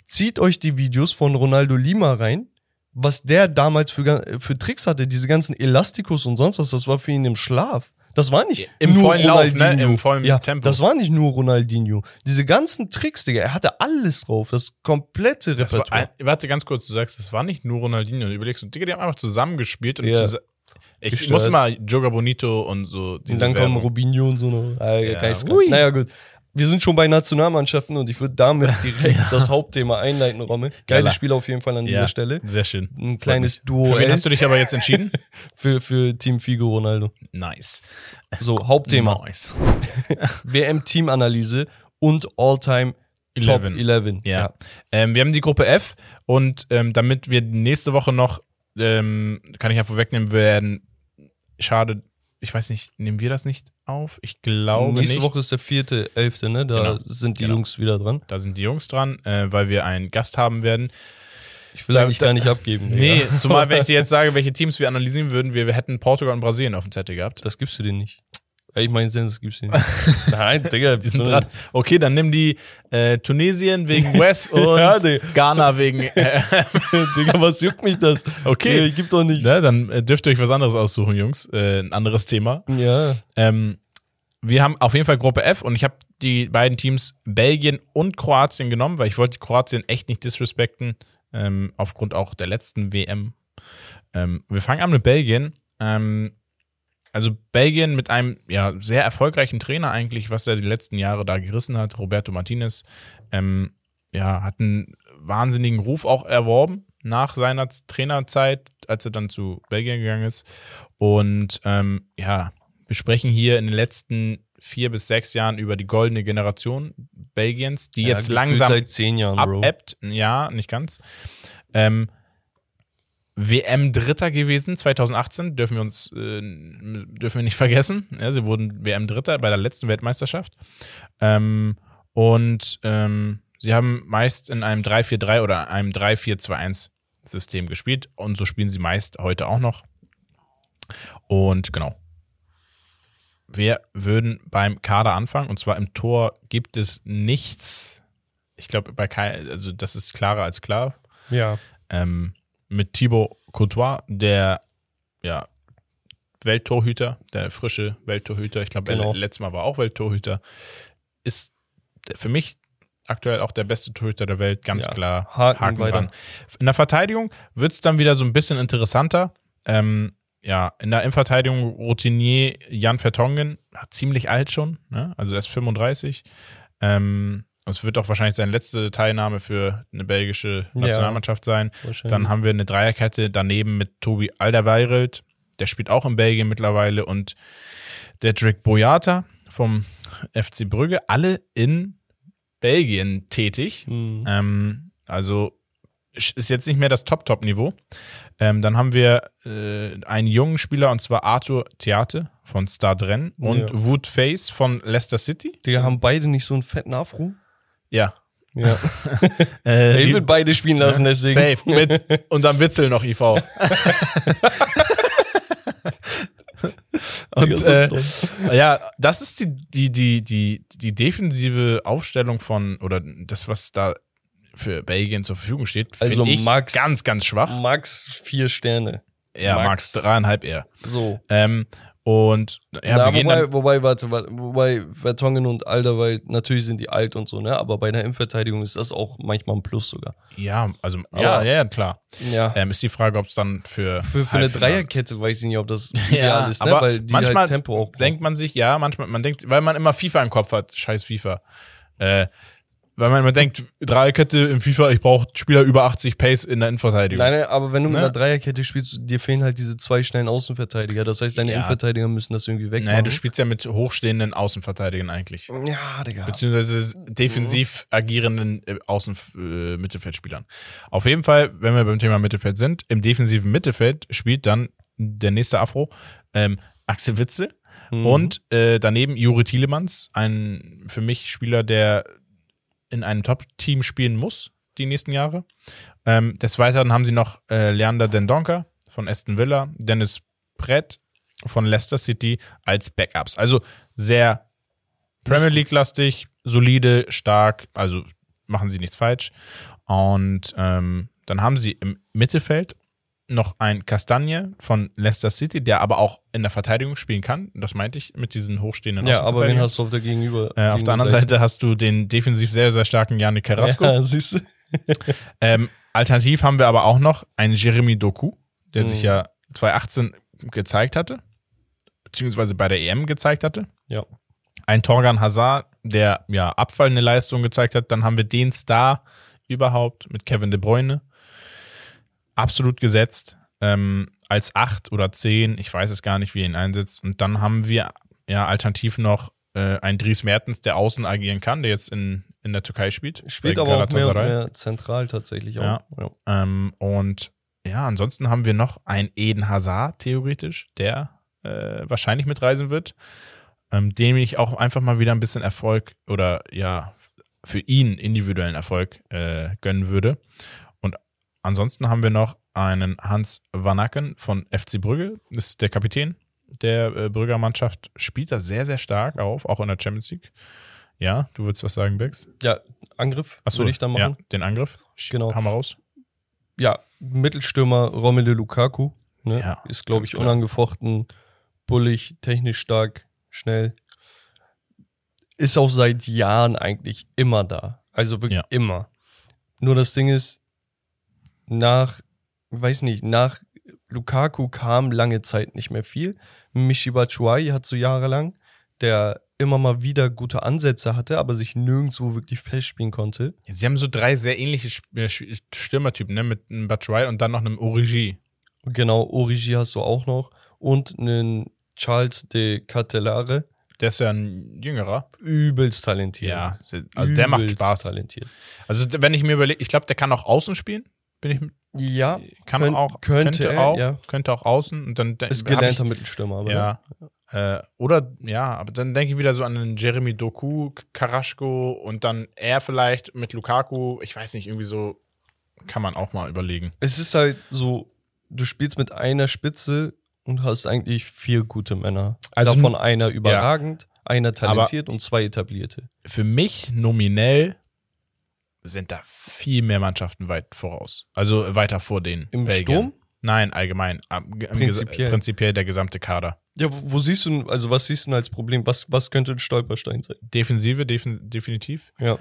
Zieht euch die Videos von Ronaldo Lima rein, was der damals für, für Tricks hatte, diese ganzen Elastikus und sonst was, das war für ihn im Schlaf. Das war nicht Im nur vollen Lauf, ne? Ronaldinho. Im vollen ja, Tempo. Das war nicht nur Ronaldinho. Diese ganzen Tricks, Digga, er hatte alles drauf, das komplette das war Repertoire. warte ganz kurz, du sagst, das war nicht nur Ronaldinho. Du überlegst, und Digga, die haben einfach zusammengespielt und Ja. zusa- ich Gestört. muss mal Joga Bonito und so und dann kommen Werbung. Robinho und so noch. Ah, Ja. Naja, gut. Wir sind schon bei Nationalmannschaften und ich würde damit direkt das Hauptthema einleiten, Rommel. Geile. Spiel auf jeden Fall an dieser Ja, Stelle. Sehr schön. Ein kleines Für wen hast du dich aber jetzt entschieden? für, für Team Figo Ronaldo. nice. So, Hauptthema. Nice. WM-Teamanalyse und All-Time Top 11. 11. Ja. Ähm, wir haben die Gruppe F und ähm, damit wir nächste Woche noch, ähm, kann ich ja vorwegnehmen, werden, schade, ich weiß nicht, nehmen wir das nicht auf? Ich glaube Nächste nicht. Woche ist der vierte, elfte, ne? Da Genau. sind die Genau. Jungs wieder dran. Da sind die Jungs dran, äh, weil wir einen Gast haben werden. Ich will Da- eigentlich da- gar nicht abgeben. Nee, Digga. zumal wenn ich dir jetzt sage, welche Teams wir analysieren würden, wir, wir hätten Portugal und Brasilien auf dem Zettel gehabt. Das gibst du dir nicht. Ey, Ich meine, du dir nicht. Nein, Digga, Die sind dran. Okay, dann nimm die äh, Tunesien wegen West und Ja, nee. Ghana wegen. Äh, Digga, was juckt mich das? Okay. Digga, gibt doch nicht. ne, dann äh, dürft ihr euch was anderes aussuchen, Jungs. Äh, ein anderes Thema. Ja. Ähm, wir haben auf jeden Fall Gruppe F und ich habe die beiden Teams Belgien und Kroatien genommen, weil ich wollte Kroatien echt nicht disrespekten, ähm, aufgrund auch der letzten WM. Ähm, wir fangen an mit Belgien. Ähm, also Belgien mit einem ja, sehr erfolgreichen Trainer eigentlich, was er die letzten Jahre da gerissen hat, Roberto Martinez. Ähm, ja, hat einen wahnsinnigen Ruf auch erworben nach seiner Trainerzeit, als er dann zu Belgien gegangen ist. Und ähm, ja, wir sprechen hier in den letzten vier bis sechs Jahren über die goldene Generation Belgiens, die ja, jetzt langsam Seit zehn Jahren, Bro. abebbt. Ja, nicht ganz. Ähm, WM Dritter gewesen 2018 dürfen wir uns äh, dürfen wir nicht vergessen. Ja, sie wurden WM Dritter bei der letzten Weltmeisterschaft ähm, und ähm, sie haben meist in einem 3-4-3 oder einem 3-4-2-1 System gespielt und so spielen sie meist heute auch noch. Und genau. Wir würden beim Kader anfangen und zwar im Tor gibt es nichts. Ich glaube, bei kein, also das ist klarer als klar. Ja. Ähm, mit Thibaut Courtois, der ja Welttorhüter, der frische Welttorhüter. Ich glaube, Genau. letztes Mal war auch Welttorhüter. Ist für mich aktuell auch der beste Torhüter der Welt, ganz Ja. klar. Haken weiter. dran. In der Verteidigung wird es dann wieder so ein bisschen interessanter. Ähm, ja, in der Innenverteidigung Routinier Jan Vertongen, ziemlich alt schon, ne? also er ist 35. Ähm, es wird auch wahrscheinlich seine letzte Teilnahme für eine belgische Ja. Nationalmannschaft sein. Wahrscheinlich. Dann haben wir eine Dreierkette daneben mit Tobi Alderweireld, der spielt auch in Belgien mittlerweile und der Drick Boyata vom FC Brügge, alle in Belgien tätig. Hm. Ähm, also ist jetzt nicht mehr das Top-Top-Niveau. Ähm, dann haben wir äh, einen jungen Spieler und zwar Arthur Theate von Stadren und Ja. Wood Face von Leicester City. Digga, haben beide nicht so einen fetten Afro? Ja. Ja. Äh, Ich die- will beide spielen lassen, deswegen. Safe mit und dann Witzel noch IV. Und äh, ja, das ist die, die, die, die, die defensive Aufstellung von, oder das, was da für Belgien zur Verfügung steht, Also ich Max- ganz, ganz schwach. Max vier Sterne. Ja, Max, Max. dreieinhalb eher. So. Ähm, Und ja, Na, wir gehen wobei, dann, wobei, warte, warte, wobei Vertongen und Alderweil, natürlich sind die alt und so, ne? Aber bei der Innenverteidigung ist das auch manchmal ein Plus sogar. ja, also Aber- ja, ja, ja, klar. Ja. Ähm, ist die Frage, ob es dann für Für, für eine Halbfinale- Dreierkette weiß ich nicht, ob das ideal ist, ne? aber Weil die manchmal halt Tempo auch brauchen. denkt man sich, ja, manchmal, man denkt, weil man immer FIFA im Kopf hat, scheiß FIFA. Äh, weil man immer denkt, Dreierkette im FIFA, ich brauche Spieler über 80 Pace in der Innenverteidigung. Nein, aber wenn du mit Ne? einer Dreierkette spielst, dir fehlen halt diese zwei schnellen Außenverteidiger. Das heißt, deine Ja. Innenverteidiger müssen das irgendwie wegmachen. naja, du spielst ja mit hochstehenden Außenverteidigern eigentlich. ja, Digga. Beziehungsweise defensiv agierenden äh, Außen äh, Mittelfeldspielern. Auf jeden Fall, wenn wir beim Thema Mittelfeld sind, im defensiven Mittelfeld spielt dann der nächste Afro ähm, Axel Witze Mhm. und äh, daneben Juri Tielemans, ein für mich Spieler, der in einem Top-Team spielen muss die nächsten Jahre. Ähm, des Weiteren haben sie noch äh, Leander Dendonka von Aston Villa, Dennis Brett von Leicester City als Backups. Also sehr Premier League-lastig, solide, stark, also machen sie nichts falsch. Und ähm, dann haben sie im Mittelfeld noch ein Castagne von Leicester City, der aber auch in der Verteidigung spielen kann. Das meinte ich mit diesen hochstehenden ja, aber wen hast du auf der Gegenüber? äh, Auf der anderen Seite hast du den defensiv sehr, sehr starken Yannick Carrasco. Ja, siehst du? Ähm, alternativ haben wir aber auch noch einen Jeremy Doku, der Mhm. sich ja 2018 gezeigt hatte, beziehungsweise bei der EM gezeigt hatte. Ja. Ein Torgan Hazard, der ja abfallende Leistung gezeigt hat. Dann haben wir den Star überhaupt mit Kevin De Bruyne. Absolut gesetzt. Ähm, als acht oder zehn, ich weiß es gar nicht, wie er ihn einsetzt. Und dann haben wir ja alternativ noch äh, einen Dries Mertens, der außen agieren kann, der jetzt in, in der Türkei spielt. Spielt aber auch mehr mehr zentral tatsächlich auch. Ja. Ja. Ähm, und ja, ansonsten haben wir noch einen Eden Hazard, theoretisch, der äh, wahrscheinlich mitreisen wird, ähm, dem ich auch einfach mal wieder ein bisschen Erfolg oder ja, für ihn individuellen Erfolg äh, gönnen würde. Ansonsten haben wir noch einen Hans Vanaken von FC Brügge, das ist der Kapitän der äh, Brügger Mannschaft, spielt da sehr, sehr stark auf, auch in der Champions League. Ja, du würdest was sagen, Bex? ja, Angriff Achso, würde ich dann machen. Ja, den Angriff. Genau. Haben wir raus. Ja, Mittelstürmer Romelu Lukaku. Ne? Ja, ist, glaube ich, unangefochten, bullig, technisch stark, schnell. Ist auch seit Jahren eigentlich immer da. Also wirklich Ja. immer. Nur das Ding ist, nach, weiß nicht, nach Lukaku kam lange Zeit nicht mehr viel. Michi Batshuayi hat so jahrelang, der immer mal wieder gute Ansätze hatte, aber sich nirgendwo wirklich festspielen konnte. Sie haben so drei sehr ähnliche äh, Stürmertypen, ne? Mit einem Batshuayi und dann noch einem Origi. Genau, Origi hast du auch noch. Und einen Charles de Catelare. Der ist ja ein jüngerer. Übelst talentiert. Ja, also der macht Übelst Spaß. talentiert. Also wenn ich mir überlege, ich glaube, der kann auch außen spielen. Bin ich, Ja, kann Könnt- auch, könnte auch, ja. könnte auch außen und dann ist hab ich- gelernter Mittelstürmer. Aber ne? Ja. Äh, oder, ja, aber dann denke ich wieder so an den Jeremy Doku, Karaschko und dann er vielleicht mit Lukaku. Ich weiß nicht, irgendwie so kann man auch mal überlegen. Es ist halt so, du spielst mit einer Spitze und hast eigentlich vier gute Männer. Also Davon einer überragend, einer Aber- talentiert und zwei etablierte. Für mich nominell sind da viel mehr Mannschaften weit voraus. Also weiter vor den Im Belgiern. Sturm? Nein, allgemein. Prinzipiell. Prinzipiell der gesamte Kader. Ja, wo, siehst du, also was siehst du als Problem? Was, was könnte ein Stolperstein sein? Defensive, defin definitiv. Ja.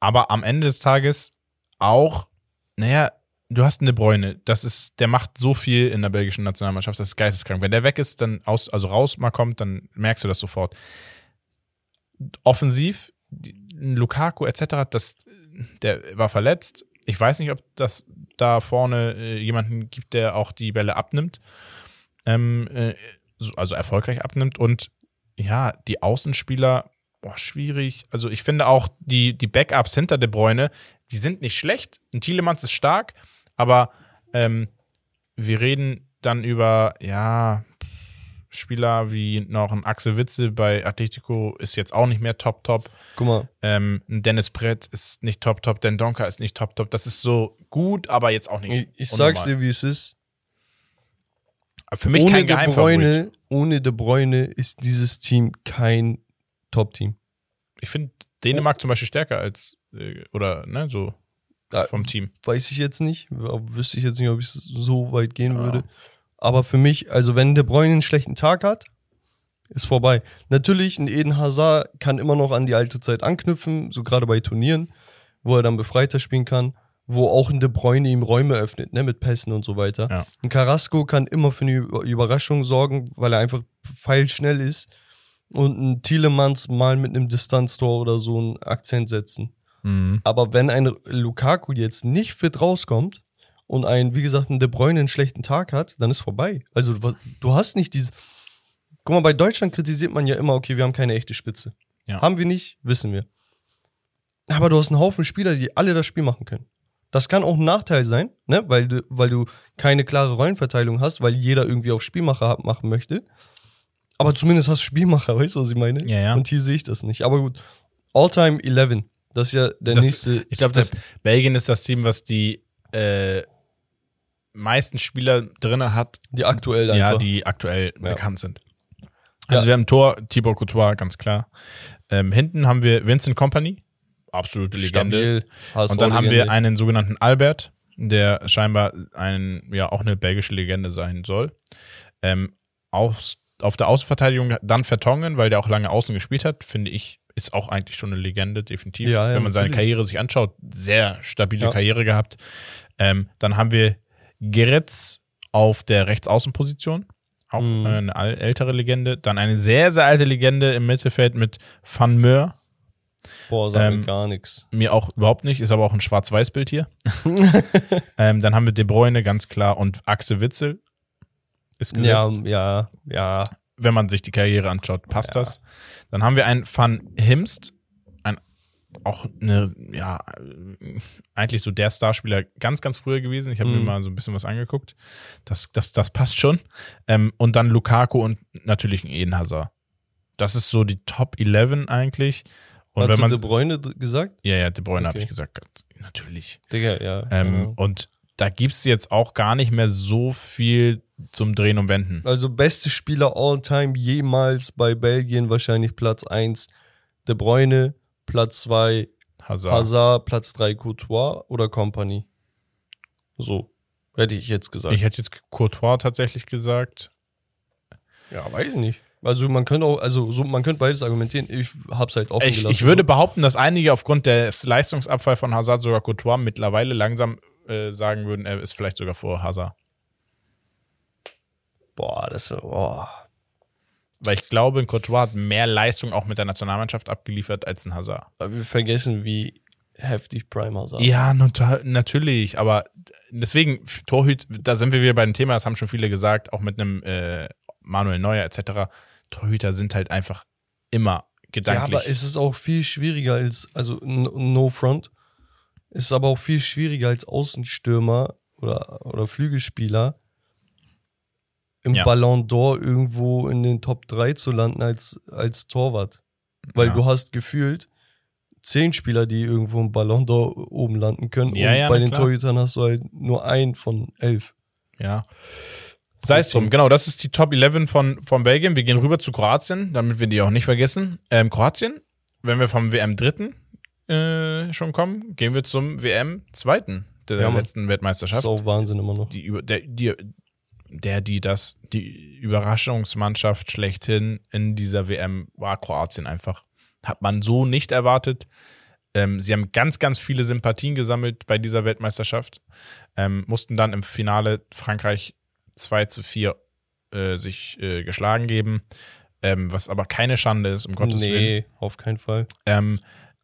Aber am Ende des Tages auch, naja, du hast eine Bräune. Das ist, der macht so viel in der belgischen Nationalmannschaft, das ist geisteskrank. Wenn der weg ist, dann aus, also raus mal kommt, dann merkst du das sofort. Offensiv, Lukaku etc., das, der war verletzt. Ich weiß nicht, ob das da vorne äh, jemanden gibt, der auch die Bälle abnimmt. Ähm, äh, so- also erfolgreich abnimmt. Und ja, die Außenspieler, boah, schwierig. Also ich finde auch die, die Backups hinter De Bruyne, die sind nicht schlecht. Ein Thielemanns ist stark, aber ähm, wir reden dann über, ja, Spieler wie noch ein Axel Witze bei Atletico ist jetzt auch nicht mehr top, top. Guck mal, Ähm, ein Dennis Brett ist nicht top, top. Den Donker ist nicht top, top. Das ist so gut, aber jetzt auch nicht. ich, ich sag's dir, wie es ist. Für mich ohne kein De. Bruyne, ohne De Bruyne ist dieses Team kein Top-Team. Ich finde Dänemark zum Beispiel stärker als, äh, oder, ne, so vom Team. weiß ich jetzt nicht. Wüsste ich jetzt nicht, ob ich so weit gehen Ja. würde. Aber für mich, also wenn De Bruyne einen schlechten Tag hat, ist vorbei. Natürlich, ein Eden Hazard kann immer noch an die alte Zeit anknüpfen, so gerade bei Turnieren, wo er dann befreiter spielen kann, wo auch ein De Bruyne ihm Räume öffnet, ne, mit Pässen und so weiter. Ja. Ein Carrasco kann immer für eine Über- Überraschung sorgen, weil er einfach feilschnell ist und ein Tielemans mal mit einem Distanztor oder so einen Akzent setzen. Mhm. Aber wenn ein Lukaku jetzt nicht fit rauskommt und ein, wie gesagt, ein De Bruyne einen schlechten Tag hat, dann ist vorbei. Also du, hast nicht dieses. Guck mal, bei Deutschland kritisiert man ja immer, okay, wir haben keine echte Spitze. Ja. Haben wir nicht, wissen wir. Aber du hast einen Haufen Spieler, die alle das Spiel machen können. Das kann auch ein Nachteil sein, ne? weil, du, weil du keine klare Rollenverteilung hast, weil jeder irgendwie auf Spielmacher machen möchte. Aber zumindest hast du Spielmacher, weißt du, was ich meine? Ja, ja. Und hier sehe ich das nicht. Aber gut, All-Time 11, das ist ja der Das- nächste Ich glaube, Belgien ist das Team, was die äh, meisten Spieler drin hat, Die aktuell einfach. ja, die aktuell Ja. bekannt sind. Also Ja. wir haben Tor, Thibaut Courtois, ganz klar. Ähm, hinten haben wir Vincent Company, absolute Legende. Stabil. Und dann haben wir einen sogenannten Albert, der scheinbar ein, ja, auch eine belgische Legende sein soll. Ähm, auf, auf der Außenverteidigung dann Vertongen, weil der auch lange außen gespielt hat, finde ich, ist auch eigentlich schon eine Legende, definitiv. Ja, ja, Wenn man seine natürlich. Karriere sich anschaut, sehr stabile. Karriere gehabt. Ähm, dann haben wir Geretz auf der Rechtsaußenposition. Auch Mhm. eine ältere Legende. Dann eine sehr, sehr alte Legende im Mittelfeld mit Van Meur. Boah, sagt ähm, mir gar nichts. Mir auch überhaupt nicht, ist aber auch ein Schwarz-Weiß-Bild hier. ähm, dann haben wir De Bruyne ganz klar und Axel Witzel ist Ja, gesetzt. ja, ja. Wenn man sich die Karriere anschaut, passt Ja. das. Dann haben wir einen Van Himst, auch eine, ja, eigentlich so der Starspieler ganz, ganz früher gewesen. Ich habe mir Mhm. mal so ein bisschen was angeguckt. Das, das, das passt schon. Ähm, und dann Lukaku und natürlich ein Eden Hazard. Das ist so die Top 11 eigentlich. Und Hast wenn du man De Bruyne gesagt? ja, ja, De Bruyne habe Okay. ich gesagt. Natürlich. Digga, ja. Ähm, ja. Und da gibt es jetzt auch gar nicht mehr so viel zum Drehen und Wenden. Also beste Spieler all time jemals bei Belgien wahrscheinlich Platz 1 De Bruyne, Platz 2 Hazard. Hazard, Platz 3 Courtois oder Company. So, hätte ich jetzt gesagt. Ich hätte jetzt Courtois tatsächlich gesagt. ja, weiß nicht. Also man könnte auch, also so, man könnte beides argumentieren. Ich hab's halt offen Ich, gelassen. ich würde behaupten, dass einige aufgrund des Leistungsabfalls von Hazard sogar Courtois mittlerweile langsam äh, sagen würden, er ist vielleicht sogar vor Hazard. Boah, das boah. Weil ich glaube, ein Courtois hat mehr Leistung auch mit der Nationalmannschaft abgeliefert als ein Hazard. Aber wir vergessen, wie heftig Prime Hazard Ja, nat- natürlich, aber deswegen, Torhüt, da sind wir wieder bei dem Thema, das haben schon viele gesagt, auch mit einem äh, Manuel Neuer etc. Torhüter sind halt einfach immer Ja, gedanklich. aber es ist auch viel schwieriger als, also no, no front, es ist aber auch viel schwieriger als Außenstürmer oder, oder Flügelspieler im Ja. Ballon d'Or irgendwo in den Top 3 zu landen als, als Torwart. Weil Ja. du hast gefühlt zehn Spieler, die irgendwo im Ballon d'Or oben landen können. Ja, und ja, bei den klar. Torhütern hast du halt nur einen von elf. Ja. Sei es drum, genau, das ist die Top 11 von, von Belgien. Wir gehen rüber zu Kroatien, damit wir die auch nicht vergessen. Ähm, Kroatien, wenn wir vom WM dritten äh, schon kommen, gehen wir zum WM zweiten der Ja, letzten Das Weltmeisterschaft. ist auch Wahnsinn immer noch. die über der die der die das die Überraschungsmannschaft schlechthin in dieser WM war Kroatien einfach hat man so nicht erwartet ähm, sie haben ganz ganz viele Sympathien gesammelt bei dieser Weltmeisterschaft ähm, mussten dann im Finale Frankreich 2 zu 4 äh, sich äh, geschlagen geben ähm, was aber keine Schande ist um Gottes Willen nee, auf keinen Fall. ähm,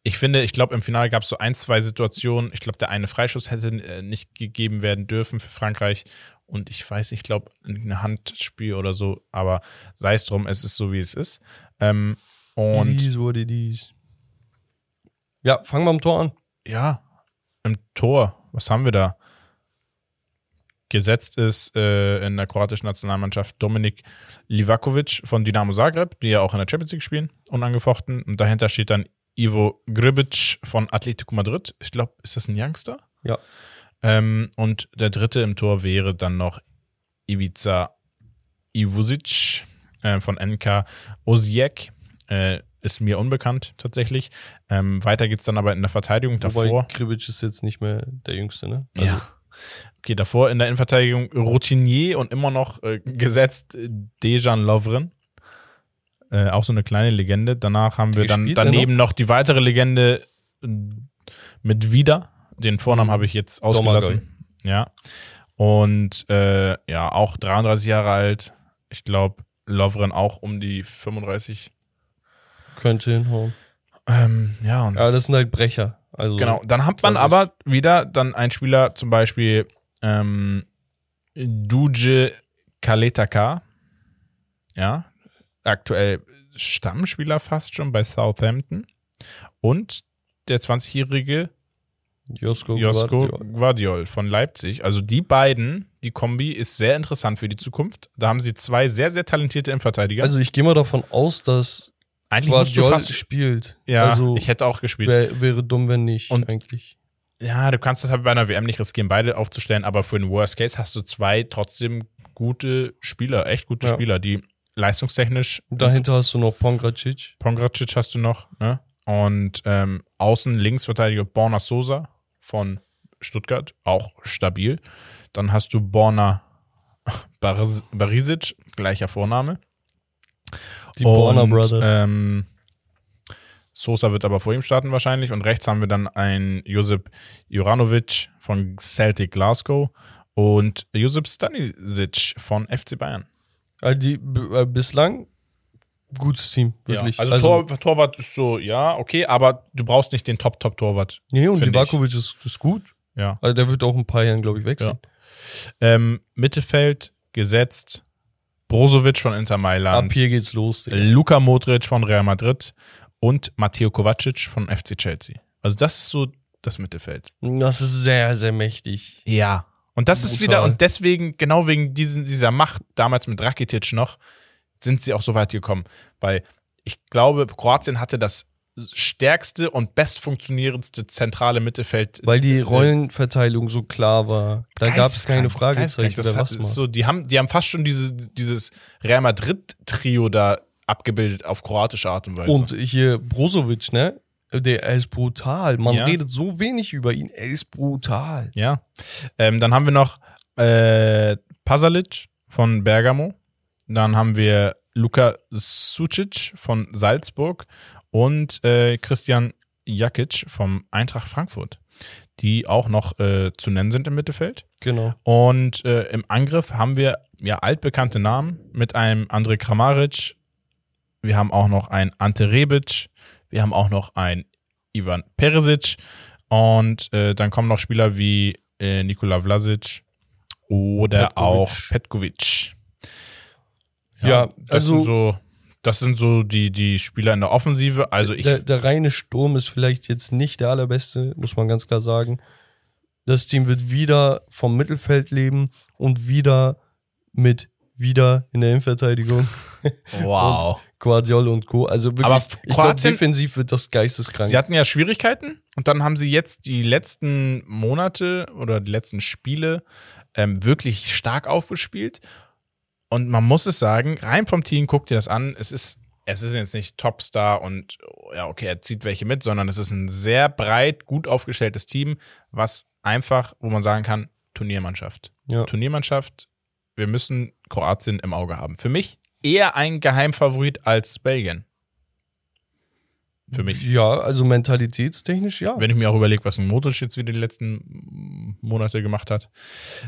ich finde, ich glaube, im Finale gab es so ein, zwei Situationen. Ich glaube, der eine Freischuss hätte äh, nicht gegeben werden dürfen für Frankreich. Und ich weiß, ich glaube, ein Handspiel oder so. Aber sei es drum, es ist so, wie es ist. Ähm, und what it is. Ja, fangen wir am Tor an. ja, im Tor, was haben wir da? Gesetzt ist äh, in der kroatischen Nationalmannschaft Dominik Livakovic von Dinamo Zagreb, die ja auch in der Champions League spielen, unangefochten. Und dahinter steht dann Ivo Gribic von Atletico Madrid. Ich glaube, ist das ein Youngster? Ja. Ähm, und der dritte im Tor wäre dann noch Ivica Ivusic äh, von NK Osijek. Äh, ist mir unbekannt tatsächlich. Ähm, weiter geht's dann aber in der Verteidigung Wobei davor. Kribic ist jetzt nicht mehr der Jüngste, ne? Also, Ja. Okay, davor in der Innenverteidigung Routinier und immer noch äh, gesetzt äh, Dejan Lovren. Äh, auch so eine kleine Legende. Danach haben wir dann Gespielt er daneben noch die weitere Legende äh, mit Wieder. Den Vornamen habe ich jetzt ausgelassen. Ja. Und äh, ja, auch 33 Jahre alt. Ich glaube, Lovren auch um die 35. Könnte hinhauen. Ähm, ja, Ja, das sind halt Brecher. Also, Genau, dann hat man aber wieder dann einen Spieler, zum Beispiel ähm, Duje Kaletaka, ja, aktuell Stammspieler fast schon bei Southampton und der 20-jährige Josko, Josko. Guardiol von Leipzig. Also die beiden, die Kombi ist sehr interessant für die Zukunft. Da haben sie zwei sehr, sehr talentierte Innenverteidiger. Also ich gehe mal davon aus, dass Eigentlich Guardiol fast, spielt. ja, also ich hätte auch gespielt. wär, wäre dumm, wenn nicht, Und- eigentlich. Ja, du kannst das halt bei einer WM nicht riskieren, beide aufzustellen, aber für den Worst Case hast du zwei trotzdem gute Spieler, echt gute Ja. Spieler, die leistungstechnisch. Dahinter hast du noch Pongracic. Pongracic hast du noch, ne? Und ähm, außen Linksverteidiger Borna Sosa von Stuttgart, auch stabil. Dann hast du Borna Baris- Barisic, gleicher Vorname. Die Borner Und, Brothers. Ähm, Sosa wird aber vor ihm starten wahrscheinlich. Und rechts haben wir dann einen Josip Juranovic von Celtic Glasgow und Josip Stanisic von FC Bayern. Also die, äh, bislang gutes Team, wirklich. Ja, also, Tor, Torwart ist so, ja, okay, aber du brauchst nicht den Top-Top-Torwart. nee, und. Livakovic ist, ist gut. Ja. Also der wird auch in ein paar Jahren, glaube ich, wechseln. Ähm, Mittelfeld gesetzt. Brozovic von Inter Mailand. Ab hier geht's los. Digga. Luka Modric von Real Madrid und Matteo Kovacic von FC Chelsea. Also das ist so das Mittelfeld. Das ist sehr, sehr mächtig. Ja. Und das ist Brutal. wieder, und deswegen, genau wegen diesen, dieser Macht, damals mit Rakitic noch, sind sie auch so weit gekommen. Weil ich glaube, Kroatien hatte das stärkste und best funktionierendste zentrale Mittelfeld. Weil die Rollenverteilung so klar war. Da gab es keine Fragezeichen, wer Das hat- so, die, haben, die haben fast schon diese, dieses Real Madrid-Trio da abgebildet auf kroatische Art und Weise. Und hier Brozovic, ne? Der, er ist brutal. Man Ja. redet so wenig über ihn. Er ist brutal. Ja. Ähm, dann haben wir noch äh, Pasalic von Bergamo. Dann haben wir Luka Sucic von Salzburg und äh, Christian Jakic vom Eintracht Frankfurt, die auch noch äh, zu nennen sind im Mittelfeld. Genau. Und äh, im Angriff haben wir ja altbekannte Namen mit einem Andrej Kramaric. Wir haben auch noch einen Ante Rebic. Wir haben auch noch einen Ivan Perisic. Und äh, dann kommen noch Spieler wie äh, Nikola Vlasic oder Petkovic. auch Petkovic. Ja, das also- sind so, das sind so die, die Spieler in der Offensive. Also ich, der, der reine Sturm ist vielleicht jetzt nicht der allerbeste, muss man ganz klar sagen. Das Team wird wieder vom Mittelfeld leben und wieder mit wieder in der Innenverteidigung. wow. Guardiol und Co. Also wirklich, Aber ich glaube, defensiv wird das geisteskrank. Sie hatten ja Schwierigkeiten und dann haben sie jetzt die letzten Monate oder die letzten Spiele ähm, wirklich stark aufgespielt. Und man muss es sagen, rein vom Team, guckt ihr das an, es ist, es ist jetzt nicht Topstar und ja, okay, er zieht welche mit, sondern es ist ein sehr breit, gut aufgestelltes Team, was einfach, wo man sagen kann, Turniermannschaft. Ja. Turniermannschaft, wir müssen Kroatien im Auge haben. Für mich eher ein Geheimfavorit als Belgien. Für mich. Ja, also mentalitätstechnisch ja. Wenn ich mir auch überlege, was ein Modric jetzt wieder die letzten Monate gemacht hat,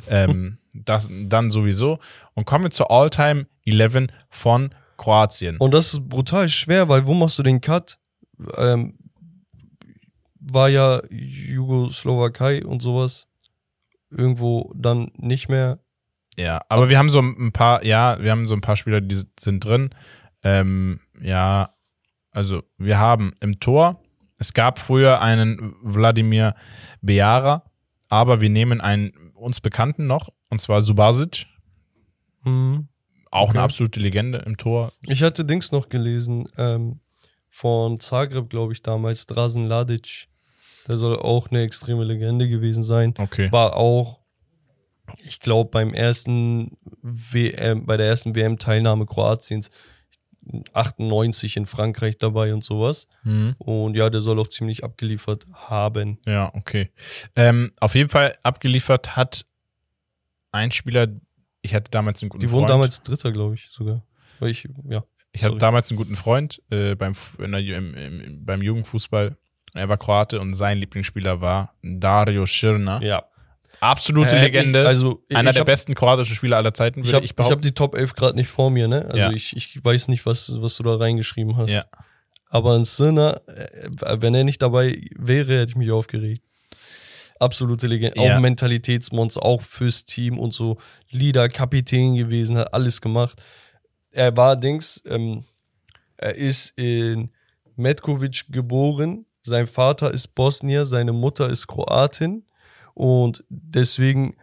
ähm, das dann sowieso. Und kommen wir zur All-Time 11 von Kroatien. Und das ist brutal schwer, weil wo machst du den Cut? Ähm, war ja Jugoslowakei und sowas irgendwo dann nicht mehr. ja, aber wir haben so ein paar, ja, wir haben so ein paar Spieler, die sind drin. Ähm, ja, also wir haben im Tor, es gab früher einen Wladimir Beara, aber wir nehmen einen uns Bekannten noch, und zwar Subasic, Mhm. auch eine Okay. absolute Legende im Tor. Ich hatte Dings noch gelesen, ähm, von Zagreb, glaube ich, damals, Drazen Ladic. Der soll auch eine extreme Legende gewesen sein. Okay. War auch, ich glaube, beim ersten WM, bei der ersten WM-Teilnahme Kroatiens 98 in Frankreich dabei und sowas. Mhm. Und ja, der soll auch ziemlich abgeliefert haben. Ja, okay. Ähm, auf jeden Fall abgeliefert hat ein Spieler, ich hatte damals einen guten Die wurden Freund. damals Dritter, glaube ich, sogar. Weil ich, ja. Ich hatte damals einen guten Freund äh, beim, der, im, im, beim Jugendfußball. Er war Kroate und sein Lieblingsspieler war Dario Schirner. Ja. Absolute Äh, Legende. Ich, also, Einer ich der hab, besten kroatischen Spieler aller Zeiten, Ich würde habe ich, ich hab behaupten. die Top 11 gerade nicht vor mir, ne? Also Ja. ich, ich weiß nicht, was, was du da reingeschrieben hast. Ja. Aber ein Sinner, äh, wenn er nicht dabei wäre, hätte ich mich aufgeregt. Absolute Legende. Ja. Auch Mentalitätsmonster, auch fürs Team und so. Leader, Kapitän gewesen, hat alles gemacht. Er war, Dings, ähm, er ist in Metkovic geboren. Sein Vater ist Bosnier, seine Mutter ist Kroatin. Und deswegen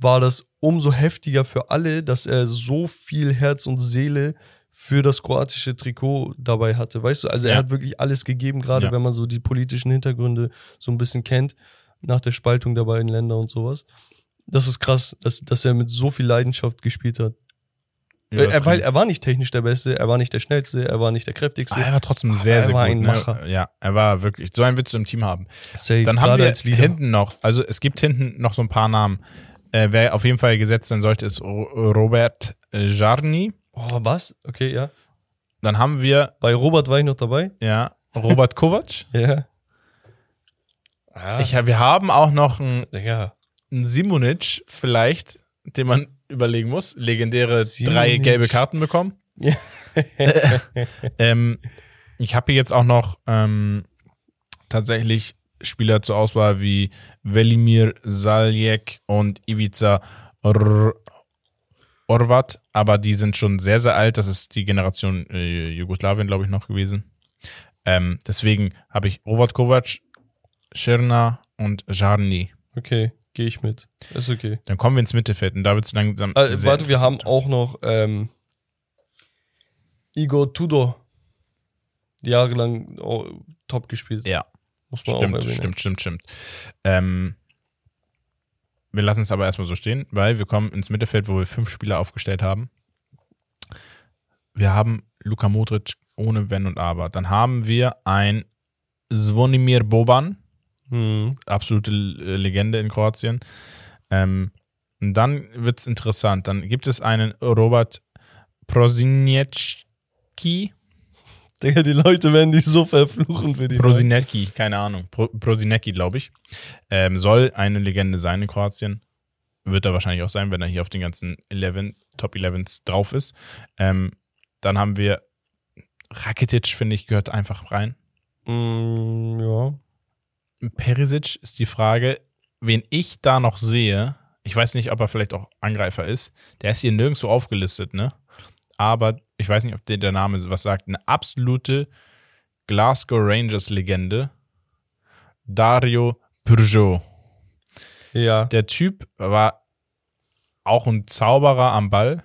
war das umso heftiger für alle, dass er so viel Herz und Seele für das kroatische Trikot dabei hatte. Weißt du, also er Ja. hat wirklich alles gegeben, gerade Ja. wenn man so die politischen Hintergründe so ein bisschen kennt, nach der Spaltung der beiden Länder und sowas. Das ist krass, dass, dass er mit so viel Leidenschaft gespielt hat. Ja, er, weil er war nicht technisch der Beste, er war nicht der Schnellste, er war nicht der kräftigste. Ah, er war trotzdem sehr, er sehr war gut. ein ne? Macher. Ja, er war wirklich. So einen willst du im Team haben. Safe, Dann haben wir Leader. hinten noch, also es gibt hinten noch so ein paar Namen. Äh, wer auf jeden Fall gesetzt sein sollte, ist Ro- Robert äh, Jarni. Oh, was? Okay, ja. Dann haben wir, Bei Robert war ich noch dabei. ja, Robert Kovac. Ja. Ah, Ich, wir haben auch noch einen, Digga. einen Simonic vielleicht, den man überlegen muss. Legendäre drei Simonic. gelbe Karten bekommen. Ja. ähm, ich habe hier jetzt auch noch ähm, tatsächlich Spieler zur Auswahl wie Velimir Saljek und Ivica Or Orvat, aber die sind schon sehr, sehr alt. Das ist die Generation äh, Jugoslawien, glaube ich, noch gewesen. Ähm, deswegen habe ich Rovat Kovac, Schirna und Jarni. Okay, gehe ich mit. Ist okay. Dann kommen wir ins Mittelfeld und da wird es langsam. Äh, warte, wir haben auch noch ähm, Igor Tudor. Jahrelang oh, top gespielt. Ja. Muss man auch Stimmt, erwähnen. stimmt, stimmt, stimmt. Ähm, wir lassen es aber erstmal so stehen, weil wir kommen ins Mittelfeld, wo wir fünf Spieler aufgestellt haben. Wir haben Luka Modric ohne Wenn und Aber. Dann haben wir ein Zvonimir Boban, Hm. absolute äh, Legende in Kroatien. Ähm, und dann wird es interessant. Dann gibt es einen Robert Proziniecki. Digga, die Leute werden dich so verfluchen für die. Prosinecki, keine Ahnung. Pro, Prosinecki, glaube ich. Ähm, soll eine Legende sein in Kroatien. Wird er wahrscheinlich auch sein, wenn er hier auf den ganzen 11, Top 11s drauf ist. Ähm, dann haben wir Rakitic, finde ich, gehört einfach rein. Mm, ja. Perisic ist die Frage, wen ich da noch sehe. Ich weiß nicht, ob er vielleicht auch Angreifer ist. Der ist hier nirgendwo aufgelistet, ne? Aber ich weiß nicht, ob dir der Name was sagt. Eine absolute Glasgow Rangers Legende. Dario Peugeot. Ja. Der Typ war auch ein Zauberer am Ball.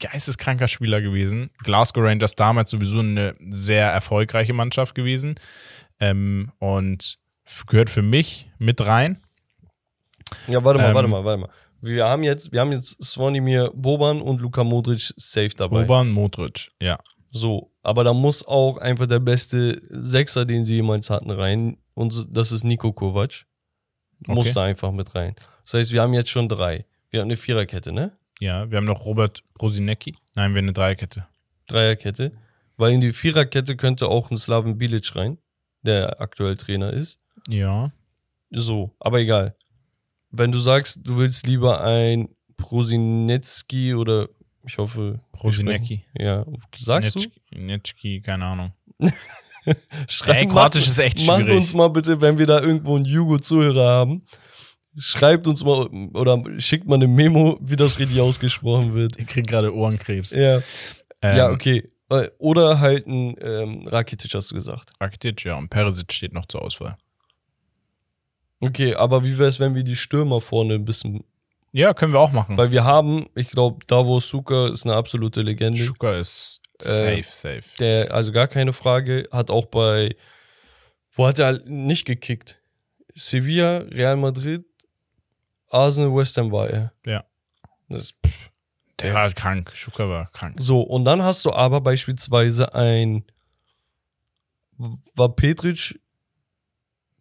Geisteskranker Spieler gewesen. Glasgow Rangers damals sowieso eine sehr erfolgreiche Mannschaft gewesen. Ähm, und gehört für mich mit rein. Ja, warte mal, Ähm, warte mal, warte mal. Wir haben jetzt, wir haben jetzt Svonimir Boban und Luka Modric safe dabei. Boban Modric, ja. So, aber da muss auch einfach der beste Sechser, den sie jemals hatten, rein. Und das ist Nico Kovac. Muss Okay. da einfach mit rein. Das heißt, wir haben jetzt schon drei. Wir haben eine Viererkette, ne? Ja, wir haben noch Robert Prosinecki. Nein, wir haben eine Dreierkette. Dreierkette. Weil in die Viererkette könnte auch ein Slaven Bilic rein, der aktuell Trainer ist. Ja. So, aber egal. Wenn du sagst, du willst lieber ein Prosinecki oder ich hoffe. Prosinecki. Ja, sagst du? Netschki, keine Ahnung. Schreib, Ey, Kroatisch ist echt Macht schwierig. uns mal bitte, wenn wir da irgendwo einen Jugo-Zuhörer haben, schreibt uns mal oder schickt mal eine Memo, wie das richtig ausgesprochen wird. Ich krieg gerade Ohrenkrebs. Ja, Ähm, ja okay. Äh, Oder halt ein ähm, Rakitic, hast du gesagt. Rakitic, ja. Und Perisic steht noch zur Auswahl. Okay, aber wie wäre es, wenn wir die Stürmer vorne ein bisschen. Ja, können wir auch machen. Weil wir haben, ich glaube, Davo Suka ist eine absolute Legende. Schuka ist Äh, safe, safe. Der, also gar keine Frage, hat auch bei. Wo hat er nicht gekickt? Sevilla, Real Madrid, Arsenal, West Ham war er. Ja. Das, Der war krank. Schuka war krank. so, und dann hast du aber beispielsweise ein. War Petric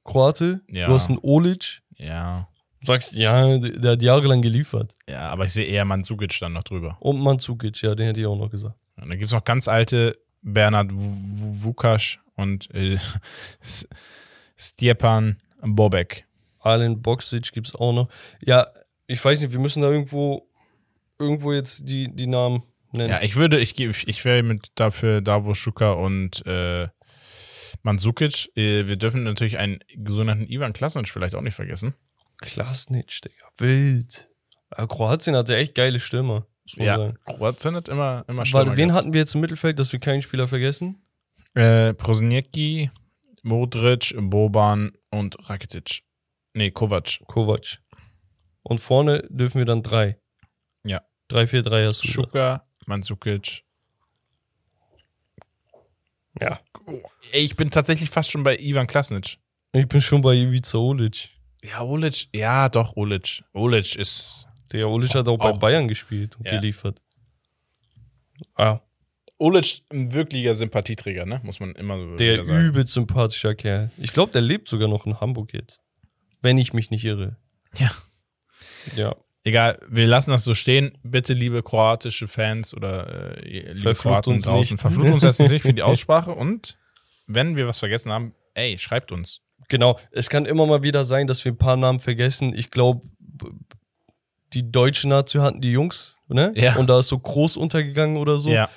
Kroate? Ja. Du hast einen Olic. Ja. Du sagst, ja, der, der hat jahrelang geliefert. Ja, aber ich sehe eher Mandzukic dann noch drüber. Und Mandzukic, ja, den hätte ich auch noch gesagt. Und dann gibt es noch ganz alte Bernhard Vukasch und äh, Stjepan Bobek. Alen Boxic gibt es auch noch. Ja, ich weiß nicht, wir müssen da irgendwo, irgendwo jetzt die, die Namen nennen. Ja, ich würde, ich ich wäre mit dafür Davo Schuka und äh, Mandzukic. Äh, wir dürfen natürlich einen sogenannten Ivan Klasnic vielleicht auch nicht vergessen. Klasnic, Digga. Wild. Ja, Kroatien hatte echt geile Stürmer. Ja, sagen. Kroatien hat immer, immer Warte, schlimmer wen hatten wir jetzt im Mittelfeld, dass wir keinen Spieler vergessen? Äh, Prosniecki, Modric, Boban und Rakitic. Nee, Kovac. Kovac. Und vorne dürfen wir dann drei. Ja. 3-4-3 hast du. Schuka, Mandzukic. Ja. Ich bin tatsächlich fast schon bei Ivan Klasnic. Ich bin schon bei Ivica Olic. Ja, Olic. Ja, doch, Olic. Olic ist. Der Olic hat auch bei Auch. Bayern gespielt und Ja. geliefert. Ah, Olic ein wirklicher Sympathieträger, ne? Muss man immer so der sagen. übelst sympathischer Kerl. Ich glaube, der lebt sogar noch in Hamburg jetzt. Wenn ich mich nicht irre. Ja. Ja. Egal, wir lassen das so stehen. Bitte, liebe kroatische Fans oder äh, liebe Verflucht Kroaten draußen, verflucht uns das nicht für die Aussprache und wenn wir was vergessen haben, ey, schreibt uns. Genau. Es kann immer mal wieder sein, dass wir ein paar Namen vergessen. Ich glaube, die deutsche Nation hatten die Jungs, ne? Ja. Und da ist so groß untergegangen oder so. Ja,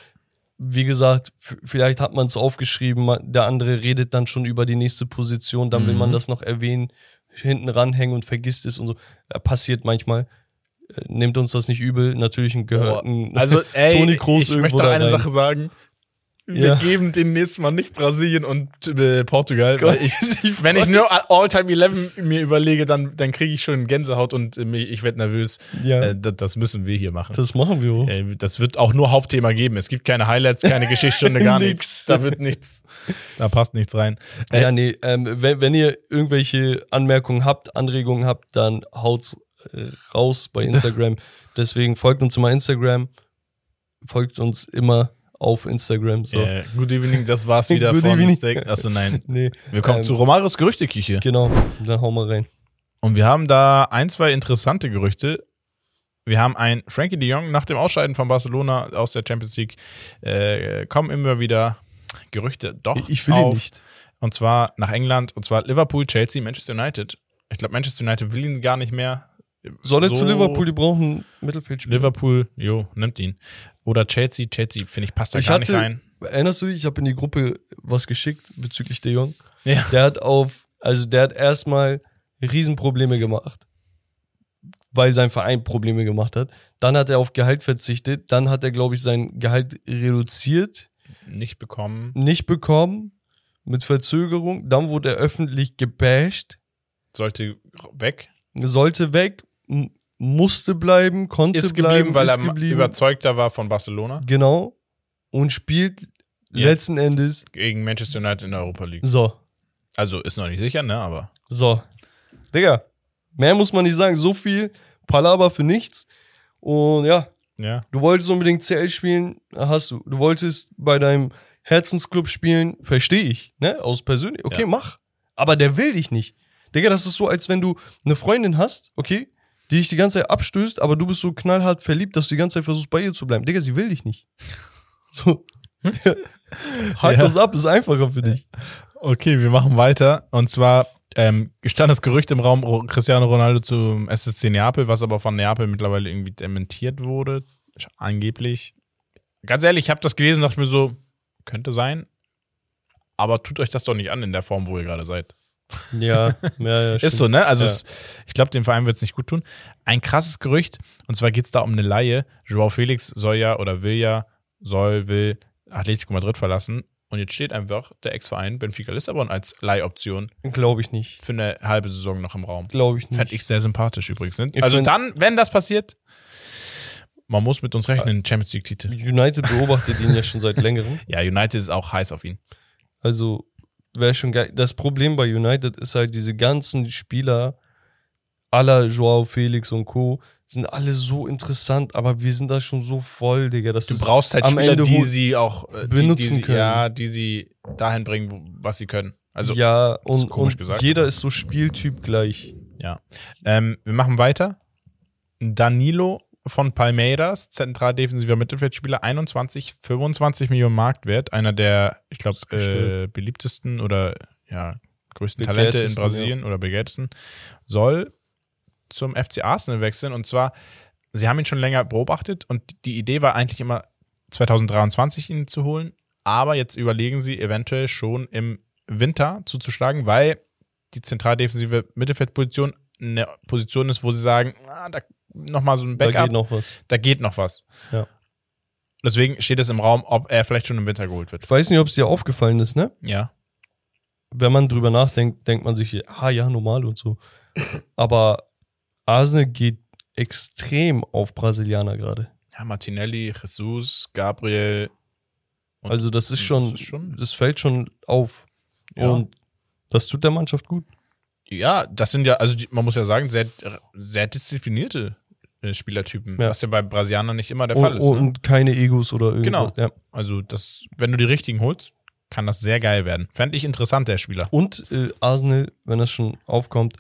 wie gesagt, vielleicht hat man es aufgeschrieben, der andere redet dann schon über die nächste Position, dann will Mhm. man das noch erwähnen, hinten ranhängen und vergisst es und so. Ja, passiert manchmal. Äh, Nehmt uns das nicht übel, natürlich ein gehörten also ey, Toni Kroos ich irgendwo möchte noch da eine rein. Sache sagen. Wir Ja. geben den nächsten Mal nicht Brasilien und äh, Portugal, weil ich, Ich wenn ich nur All-Time 11 mir überlege, dann, dann kriege ich schon Gänsehaut und äh, ich werde nervös. Ja, Äh, das, das müssen wir hier machen. das machen wir auch. Das wird auch nur Hauptthema geben. Es gibt keine Highlights, keine Geschichtsstunde, gar nichts. Da wird nichts. Da passt nichts rein. Äh, Ja, nee, ähm, wenn, wenn ihr irgendwelche Anmerkungen habt, Anregungen habt, dann haut's äh, raus bei Instagram. Deswegen folgt uns immer Instagram, folgt uns immer auf Instagram. So. äh, good evening, das war's wieder Good von evening. Steak. Achso, nein. Nee, Wir kommen Ähm, zu Romarios Gerüchteküche. genau, dann hau mal rein. Und wir haben da ein, zwei interessante Gerüchte. Wir haben ein Frankie de Jong nach dem Ausscheiden von Barcelona aus der Champions League. Äh, kommen immer wieder Gerüchte doch Ich will auf. ihn nicht. Und zwar nach England. Und zwar Liverpool, Chelsea, Manchester United. Ich glaube, Manchester United will ihn gar nicht mehr. Soll er So- zu Liverpool? Die brauchen Mittelfeldspieler. Liverpool, jo, nimmt ihn. Oder Chelsea, Chelsea, finde ich, passt da Ich gar hatte- nicht rein. Erinnerst du dich? Ich habe in die Gruppe was geschickt bezüglich De Jong. Ja. Der hat auf, also der hat erstmal Riesenprobleme gemacht, weil sein Verein Probleme gemacht hat. Dann hat er auf Gehalt verzichtet. Dann hat er, glaube ich, sein Gehalt reduziert, Nicht bekommen. nicht bekommen, mit Verzögerung. Dann wurde er öffentlich gebasht, Sollte weg. sollte weg, musste bleiben, konnte Ist bleiben, geblieben, weil ist er geblieben. überzeugter war von Barcelona Genau. Und spielt Ja. letzten Endes gegen Manchester United in der Europa League. so. Also ist noch nicht sicher, ne? Aber So. Digga, mehr muss man nicht sagen. So viel Palaber für nichts. Und ja, ja. du wolltest unbedingt CL spielen, hast du. Du wolltest bei deinem Herzensclub spielen, verstehe ich, ne? Aus persönlich. Okay, Ja. mach. Aber der will dich nicht. Digga, das ist so, als wenn du eine Freundin hast, okay, die dich die ganze Zeit abstößt, aber du bist so knallhart verliebt, dass du die ganze Zeit versuchst, bei ihr zu bleiben. Digga, sie will dich nicht. So. Halt Ja. das ab, ist einfacher für dich. Okay, wir machen weiter. Und zwar ähm, stand das Gerücht im Raum Cristiano Ronaldo zum SSC Neapel, was aber von Neapel mittlerweile irgendwie dementiert wurde. Angeblich. Ganz ehrlich, ich habe das gelesen und dachte mir so, könnte sein. Aber tut euch das doch nicht an in der Form, wo ihr gerade seid. Ja, ja, ja. Ist so, ne? Also Ja. es, ich glaube, dem Verein wird es nicht gut tun. Ein krasses Gerücht, und zwar geht es da um eine Laie. Joao Felix soll ja oder will ja, soll, will Atletico Madrid verlassen. Und jetzt steht einfach der Ex-Verein Benfica Lissabon als Leihoption Glaube ich nicht. für eine halbe Saison noch im Raum. Glaube ich nicht. Fände ich sehr sympathisch übrigens. Ne? Also dann, wenn das passiert, man muss mit uns rechnen, Champions League-Titel. United beobachtet ihn ja schon seit längerem. Ja, United ist auch heiß auf ihn. Also wäre schon geil. Das Problem bei United ist halt, diese ganzen Spieler aller Joao Felix und Co. sind alle so interessant, aber wir sind da schon so voll, Digga. Das Du brauchst halt am Spieler, Ende die sie auch äh, die, benutzen die sie, können. Ja, die sie dahin bringen, wo- was sie können. Also ja, ist und, komisch und gesagt. jeder ist so Spieltyp gleich. Ja. Ähm, wir machen weiter. Danilo von Palmeiras, zentraldefensiver Mittelfeldspieler, 21, 25 Millionen Marktwert, einer der, ich glaube, äh, beliebtesten oder ja, größten Talente in Brasilien oder begehrtesten, soll zum FC Arsenal wechseln. Und zwar, sie haben ihn schon länger beobachtet und die Idee war eigentlich immer 2023 ihn zu holen, aber jetzt überlegen sie eventuell schon im Winter zuzuschlagen, weil die zentraldefensive Mittelfeldposition eine Position ist, wo sie sagen, ah, da nochmal so ein Da Backup, geht noch was. da geht noch was. Ja. Deswegen steht es im Raum, ob er vielleicht schon im Winter geholt wird. Ich weiß nicht, ob es dir aufgefallen ist, ne? Ja. Wenn man drüber nachdenkt, denkt man sich, ah ja, normal und so. Aber Arsenal geht extrem auf Brasilianer gerade. Ja, Martinelli, Jesus, Gabriel. Also das ist schon, Das ist schon das fällt schon auf. Ja. Und das tut der Mannschaft gut. Ja, das sind ja, also die, man muss ja sagen, sehr, sehr disziplinierte äh, Spielertypen, Ja. was ja bei Brasilianern nicht immer der Und, Fall ist. Ne? und keine Egos oder irgendwas. Genau. Ja. Also das, wenn du die richtigen holst, kann das sehr geil werden. Fände ich interessant, der Spieler. Und äh, Arsenal, wenn das schon aufkommt,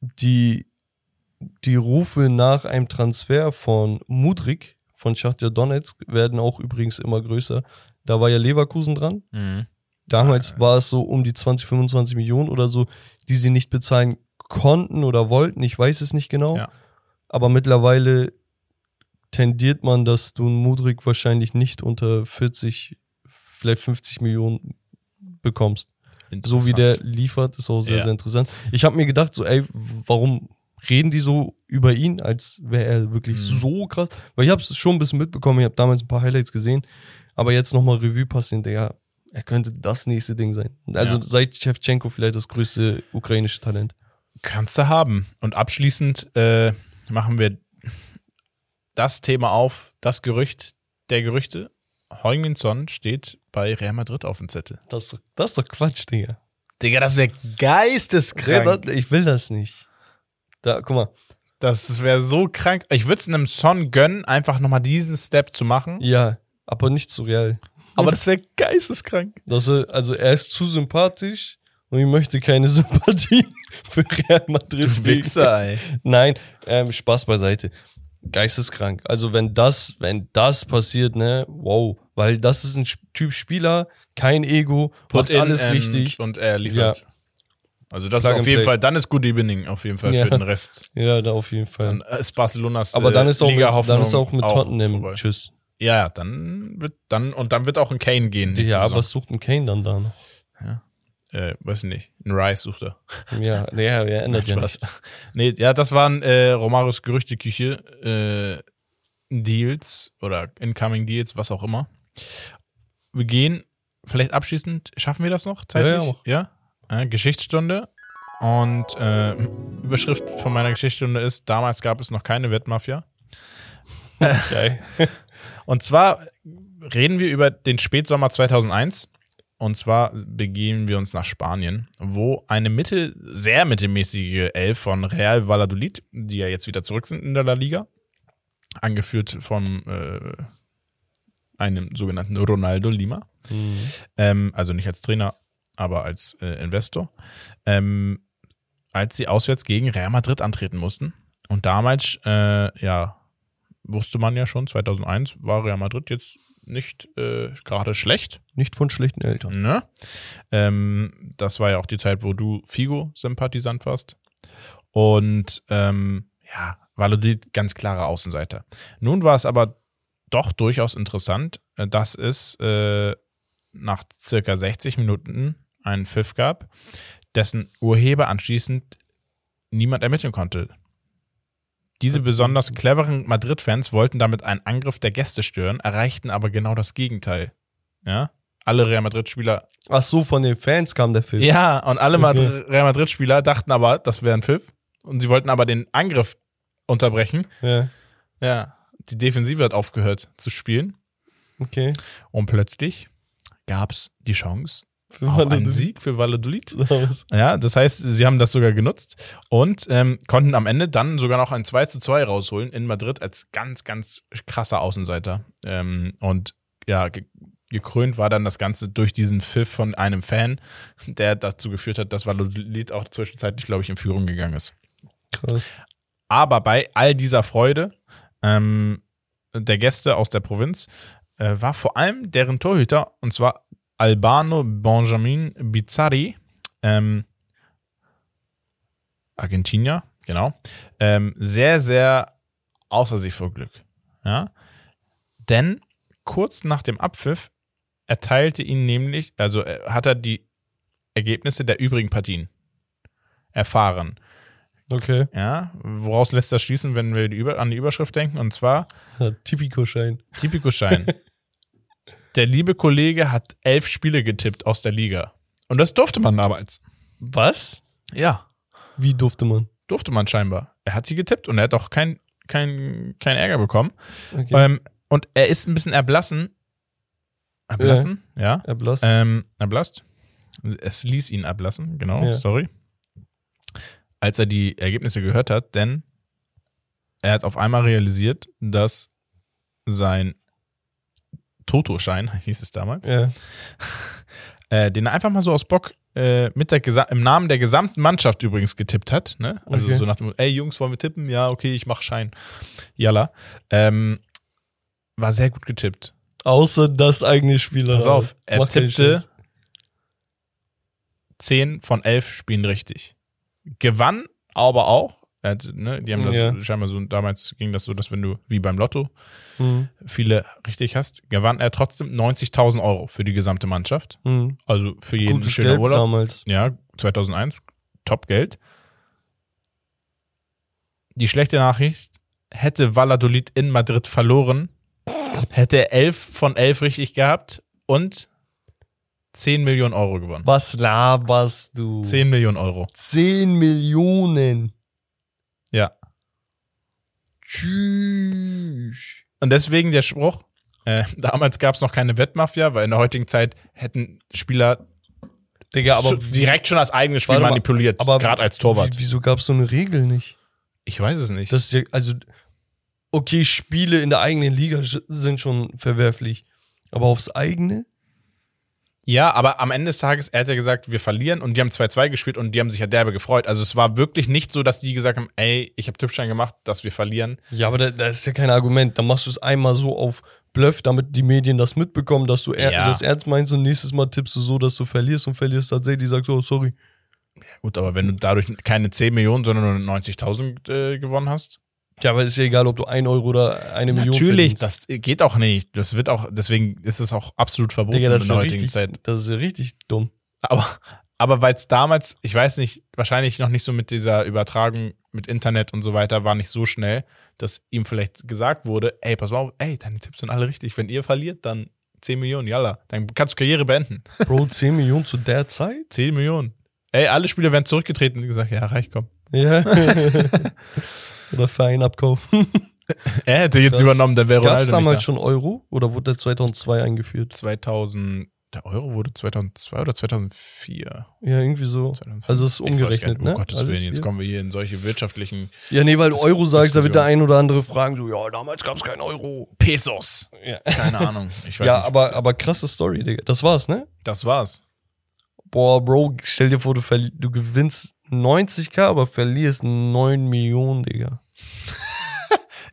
die, die Rufe nach einem Transfer von Mudrik von Schachtja Donetsk werden auch übrigens immer größer. Da war ja Leverkusen dran. Mhm. Damals war es so um die 20, 25 Millionen oder so, die sie nicht bezahlen konnten oder wollten. Ich weiß es nicht genau. Ja. Aber mittlerweile tendiert man, dass du einen Mudrik wahrscheinlich nicht unter 40, vielleicht 50 Millionen bekommst. So wie der liefert, ist auch sehr, Ja. sehr interessant. Ich habe mir gedacht, so, ey, warum reden die so über ihn, als wäre er wirklich Mhm. so krass? Weil ich habe es schon ein bisschen mitbekommen, ich habe damals ein paar Highlights gesehen, aber jetzt nochmal Revue passieren, Digga, er könnte das nächste Ding sein. Also Ja. seit Shevchenko vielleicht das größte ukrainische Talent. Kannst du haben. Und abschließend äh, machen wir das Thema auf, das Gerücht der Gerüchte. Heung-Min Son steht bei Real Madrid auf dem Zettel. Das, ist doch- das ist doch Quatsch, Digga. Digga, das wäre geisteskrank. Ich will das nicht. Da, guck mal. Das wäre so krank. Ich würde es einem Son gönnen, einfach nochmal diesen Step zu machen. Ja, aber nicht zu real. Aber das wäre geisteskrank. Dass er, also er ist zu sympathisch und ich möchte keine Sympathie für Real Madrid. kriegen. ey. Nein, ähm, Spaß beiseite. Geisteskrank. Also wenn das, wenn das passiert, ne, wow, weil das ist ein Typ Spieler, kein Ego, macht in alles and- richtig. Und er liefert. Also das Plug ist auf jeden play. Fall, dann ist Good Evening auf jeden Fall Ja. für den Rest. Ja, da auf jeden Fall. Dann ist Barcelonas Aber äh, dann ist auch mit, dann ist auch mit Tottenham. vorbei. Tschüss. Ja, dann wird dann und dann wird auch ein Kane gehen. Ja, Saison. was sucht ein Kane dann da noch? äh, weiß nicht, ein Rice sucht er. Ja, nee, ja, er ändert ja nichts. Nee, ja, das waren äh, Romarios Gerüchteküche äh, Deals oder Incoming Deals, was auch immer. Wir gehen vielleicht abschließend, schaffen wir das noch zeitlich? Ja, ja. Äh, Geschichtsstunde. Und äh, Überschrift von meiner Geschichtsstunde ist, damals gab es noch keine Wettmafia. Geil. Und zwar reden wir über den Spätsommer 2001. Und zwar begeben wir uns nach Spanien, wo eine mittel, sehr mittelmäßige Elf von Real Valladolid, die ja jetzt wieder zurück sind in der La Liga, angeführt von äh, einem sogenannten Ronaldo Lima, Mhm. ähm, also nicht als Trainer, aber als äh, Investor, ähm, als sie auswärts gegen Real Madrid antreten mussten. Und damals, äh, ja, wusste man ja schon, 2001 war Real Madrid jetzt nicht äh, gerade schlecht. Nicht von schlechten Eltern. Ne? Ähm, das war ja auch die Zeit, wo du Figo-Sympathisant warst. Und ähm, ja, Valladolid ganz klarer Außenseiter. Nun war es aber doch durchaus interessant, äh, dass es äh, nach circa 60 Minuten einen Pfiff gab, dessen Urheber anschließend niemand ermitteln konnte. Diese besonders cleveren Madrid-Fans wollten damit einen Angriff der Gäste stören, erreichten aber genau das Gegenteil. Ja, alle Real Madrid-Spieler Ach so, von den Fans kam der Film. ja, und alle Okay. Real Madrid-Spieler dachten aber, das wäre ein Pfiff. Und sie wollten aber den Angriff unterbrechen. Ja, Ja, die Defensive hat aufgehört zu spielen. okay. Und plötzlich gab es die Chance Für einen Valladolid. Sieg für Valladolid. Ja, das heißt, sie haben das sogar genutzt und ähm, konnten am Ende dann sogar noch ein 2 zu 2 rausholen in Madrid als ganz, ganz krasser Außenseiter. Ähm, und ja, ge gekrönt war dann das Ganze durch diesen Pfiff von einem Fan, der dazu geführt hat, dass Valladolid auch zwischenzeitlich, glaube ich, in Führung gegangen ist. Krass. Aber bei all dieser Freude ähm, der Gäste aus der Provinz äh, war vor allem deren Torhüter, und zwar Albano Benjamin Bizzarri, ähm, Argentinier, genau, ähm, sehr, sehr außer sich vor Glück. Ja? Denn kurz nach dem Abpfiff erteilte ihn nämlich, also äh, hat er die Ergebnisse der übrigen Partien erfahren. Okay. Ja, woraus lässt das schließen, wenn wir die Über an die Überschrift denken? Und zwar Ja, Tipico-Schein. Typico-Schein. der liebe Kollege hat elf Spiele getippt aus der Liga. Und das durfte man damals. Was? Ja, Wie durfte man? durfte man scheinbar. Er hat sie getippt und er hat auch kein, kein, kein Ärger bekommen. Okay. Ähm, und er ist ein bisschen erblassen. Erblassen? Ja. Erblasst. Ähm, erblasst. Es ließ ihn erblassen, genau, Ja. sorry. Als er die Ergebnisse gehört hat, denn er hat auf einmal realisiert, dass sein Toto-Schein, hieß es damals, ja. äh, den er einfach mal so aus Bock äh, mit der Gesa im Namen der gesamten Mannschaft übrigens getippt hat. Ne? Also Okay. so nach dem, ey Jungs, wollen wir tippen? Ja, okay, ich mach Schein. Jalla. Ähm, war sehr gut getippt. Außer das eigene Spieler. Pass auf, er keinen tippte Spaß. 10 von 11 Spielen richtig. Gewann aber auch, hat, ne, die haben das Ja. scheinbar so, damals ging das so, dass wenn du, wie beim Lotto, Mhm. viele richtig hast, gewann er trotzdem 90.000 Euro für die gesamte Mannschaft. Mhm. Also für jeden Gutes schöner Geld Urlaub. damals. Ja, 2001, top Geld. Die schlechte Nachricht, hätte Valladolid in Madrid verloren, hätte er 11 von 11 richtig gehabt und 10 Millionen Euro gewonnen. Was laberst du? 10 Millionen Euro. 10 Millionen. Tschüss. Und deswegen der Spruch, äh, damals gab es noch keine Wettmafia, weil in der heutigen Zeit hätten Spieler Digga, aber schon, direkt schon das eigene Spiel mal, manipuliert, aber gerade als Torwart. Wie, wieso gab es so eine Regel nicht? Ich weiß es nicht. Das ist ja, also, okay, Spiele in der eigenen Liga sind schon verwerflich. Aber aufs eigene? Ja, aber am Ende des Tages, er hat ja gesagt, wir verlieren und die haben 2-2 gespielt und die haben sich ja derbe gefreut. Also es war wirklich nicht so, dass die gesagt haben, ey, ich habe Tippschein gemacht, dass wir verlieren. Ja, aber da- das ist ja kein Argument. Dann machst du es einmal so auf Bluff, damit die Medien das mitbekommen, dass du er Ja. das ernst meinst und nächstes Mal tippst du so, dass du verlierst und verlierst tatsächlich, sagst du, oh, sorry. Gut, aber wenn du dadurch keine 10 Millionen, sondern nur 90.000 äh, gewonnen hast. Ja, aber ist ja egal, ob du ein Euro oder eine Million Natürlich, verdienst. das geht auch nicht. Das wird auch, deswegen ist es auch absolut verboten Digga, in der ja heutigen richtig, Zeit. das ist ja richtig dumm. Aber, aber weil es damals, ich weiß nicht, wahrscheinlich noch nicht so mit dieser Übertragung mit Internet und so weiter war nicht so schnell, dass ihm vielleicht gesagt wurde, ey, pass mal auf, ey, deine Tipps sind alle richtig. Wenn ihr verliert, dann 10 Millionen, jalla. Dann kannst du Karriere beenden. Bro, 10 Millionen zu der Zeit? 10 Millionen. Ey, alle Spieler werden zurückgetreten und gesagt, ja, reicht, komm. Ja. oder Verein abkaufen. Er hätte jetzt Krass. übernommen, der wäre Gab es damals schon Euro oder wurde der 2002 eingeführt? da. 2000, der Euro wurde 2002 oder 2004? Ja, irgendwie so. 2005? Also es ist umgerechnet, ne? Um Gottes Alles Willen, jetzt hier. kommen wir hier in solche wirtschaftlichen Ja, nee, weil du Euro sagst, da wird der ein oder andere fragen, so, ja, damals gab es kein Euro. Pesos. Ja, Keine Ahnung. Ich weiß ja nicht, aber, aber krasse Story, Digga. Das war's, ne? das war's. Boah, Bro, stell dir vor, du, du gewinnst 90k, aber verlierst 9 Millionen, Digga.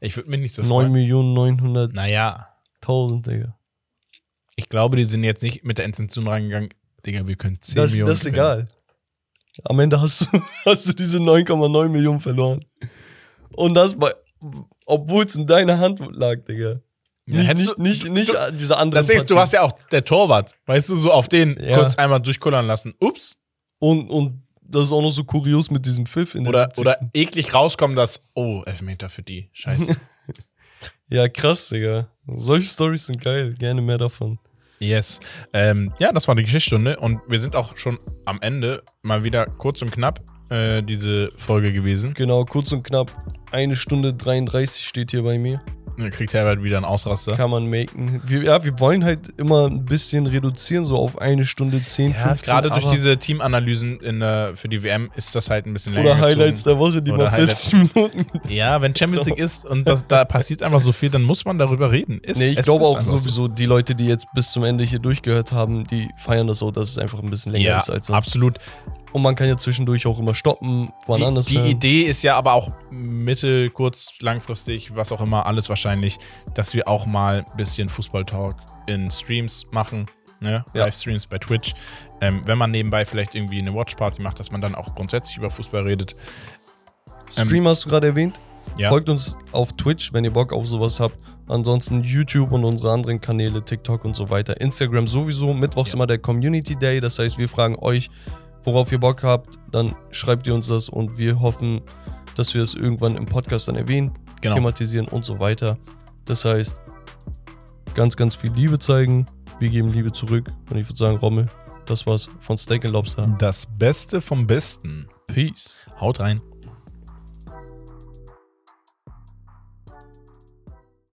Ich würde mich nicht so 9 freuen. Millionen 900.000, Naja, Digga. ich glaube, die sind jetzt nicht mit der Intention reingegangen, Digga, wir können 10 Das, Millionen das ist egal. Am Ende hast du, hast du diese 9,9 Millionen verloren. Und das, bei- obwohl es in deiner Hand lag, Digga. Ja, Nicht, hättest nicht, du- nicht, du- nicht diese andere Das ist, du warst ja auch der Torwart. Weißt du, so auf den Ja. kurz einmal durchkullern lassen. Ups. Und, und das ist auch noch so kurios mit diesem Pfiff in der Oder, 70. oder eklig rauskommen, dass, oh, Elfmeter für die. Scheiße. Ja, krass, Digga. Solche Stories sind geil. Gerne mehr davon. yes. Ähm, ja, das war die Geschichtsstunde. Und wir sind auch schon am Ende mal wieder kurz und knapp äh, diese Folge gewesen. Genau, kurz und knapp. Eine Stunde 33 steht hier bei mir. Dann kriegt Herbert wieder einen Ausraster. Kann man maken. Wir, ja, wir wollen halt immer ein bisschen reduzieren, so auf eine Stunde 10, Ja, 15. gerade durch diese Teamanalysen in der, für die WM ist das halt ein bisschen länger Oder Highlights gezogen. der Woche, die Oder mal 40 Minuten. Ja, wenn Champions League ist und das, da passiert einfach so viel, dann muss man darüber reden. Ist, Nee, ich glaube auch einfach so. sowieso, die Leute, die jetzt bis zum Ende hier durchgehört haben, die feiern das auch, dass es einfach ein bisschen länger Ja, ist als sonst. absolut. Und man kann ja zwischendurch auch immer stoppen, woanders Die, die hören. Idee ist ja aber auch mittel-, kurz-, langfristig, was auch immer, alles wahrscheinlich, dass wir auch mal ein bisschen Fußball-Talk in Streams machen. Ne? Ja. Livestreams bei Twitch. Ähm, wenn man nebenbei vielleicht irgendwie eine Watchparty macht, dass man dann auch grundsätzlich über Fußball redet. Stream hast du gerade erwähnt. Ja. Folgt uns auf Twitch, wenn ihr Bock auf sowas habt. Ansonsten YouTube und unsere anderen Kanäle, TikTok und so weiter. Instagram sowieso. Mittwochs immer der Community Day. Das heißt, wir fragen euch, worauf ihr Bock habt. Dann schreibt ihr uns das und wir hoffen, dass wir es irgendwann im Podcast dann erwähnen, Genau. thematisieren und so weiter. Das heißt, ganz, ganz viel Liebe zeigen. Wir geben Liebe zurück. Und ich würde sagen, Rommel, das war's von Steak Lobster. Das Beste vom Besten. Peace. Haut rein.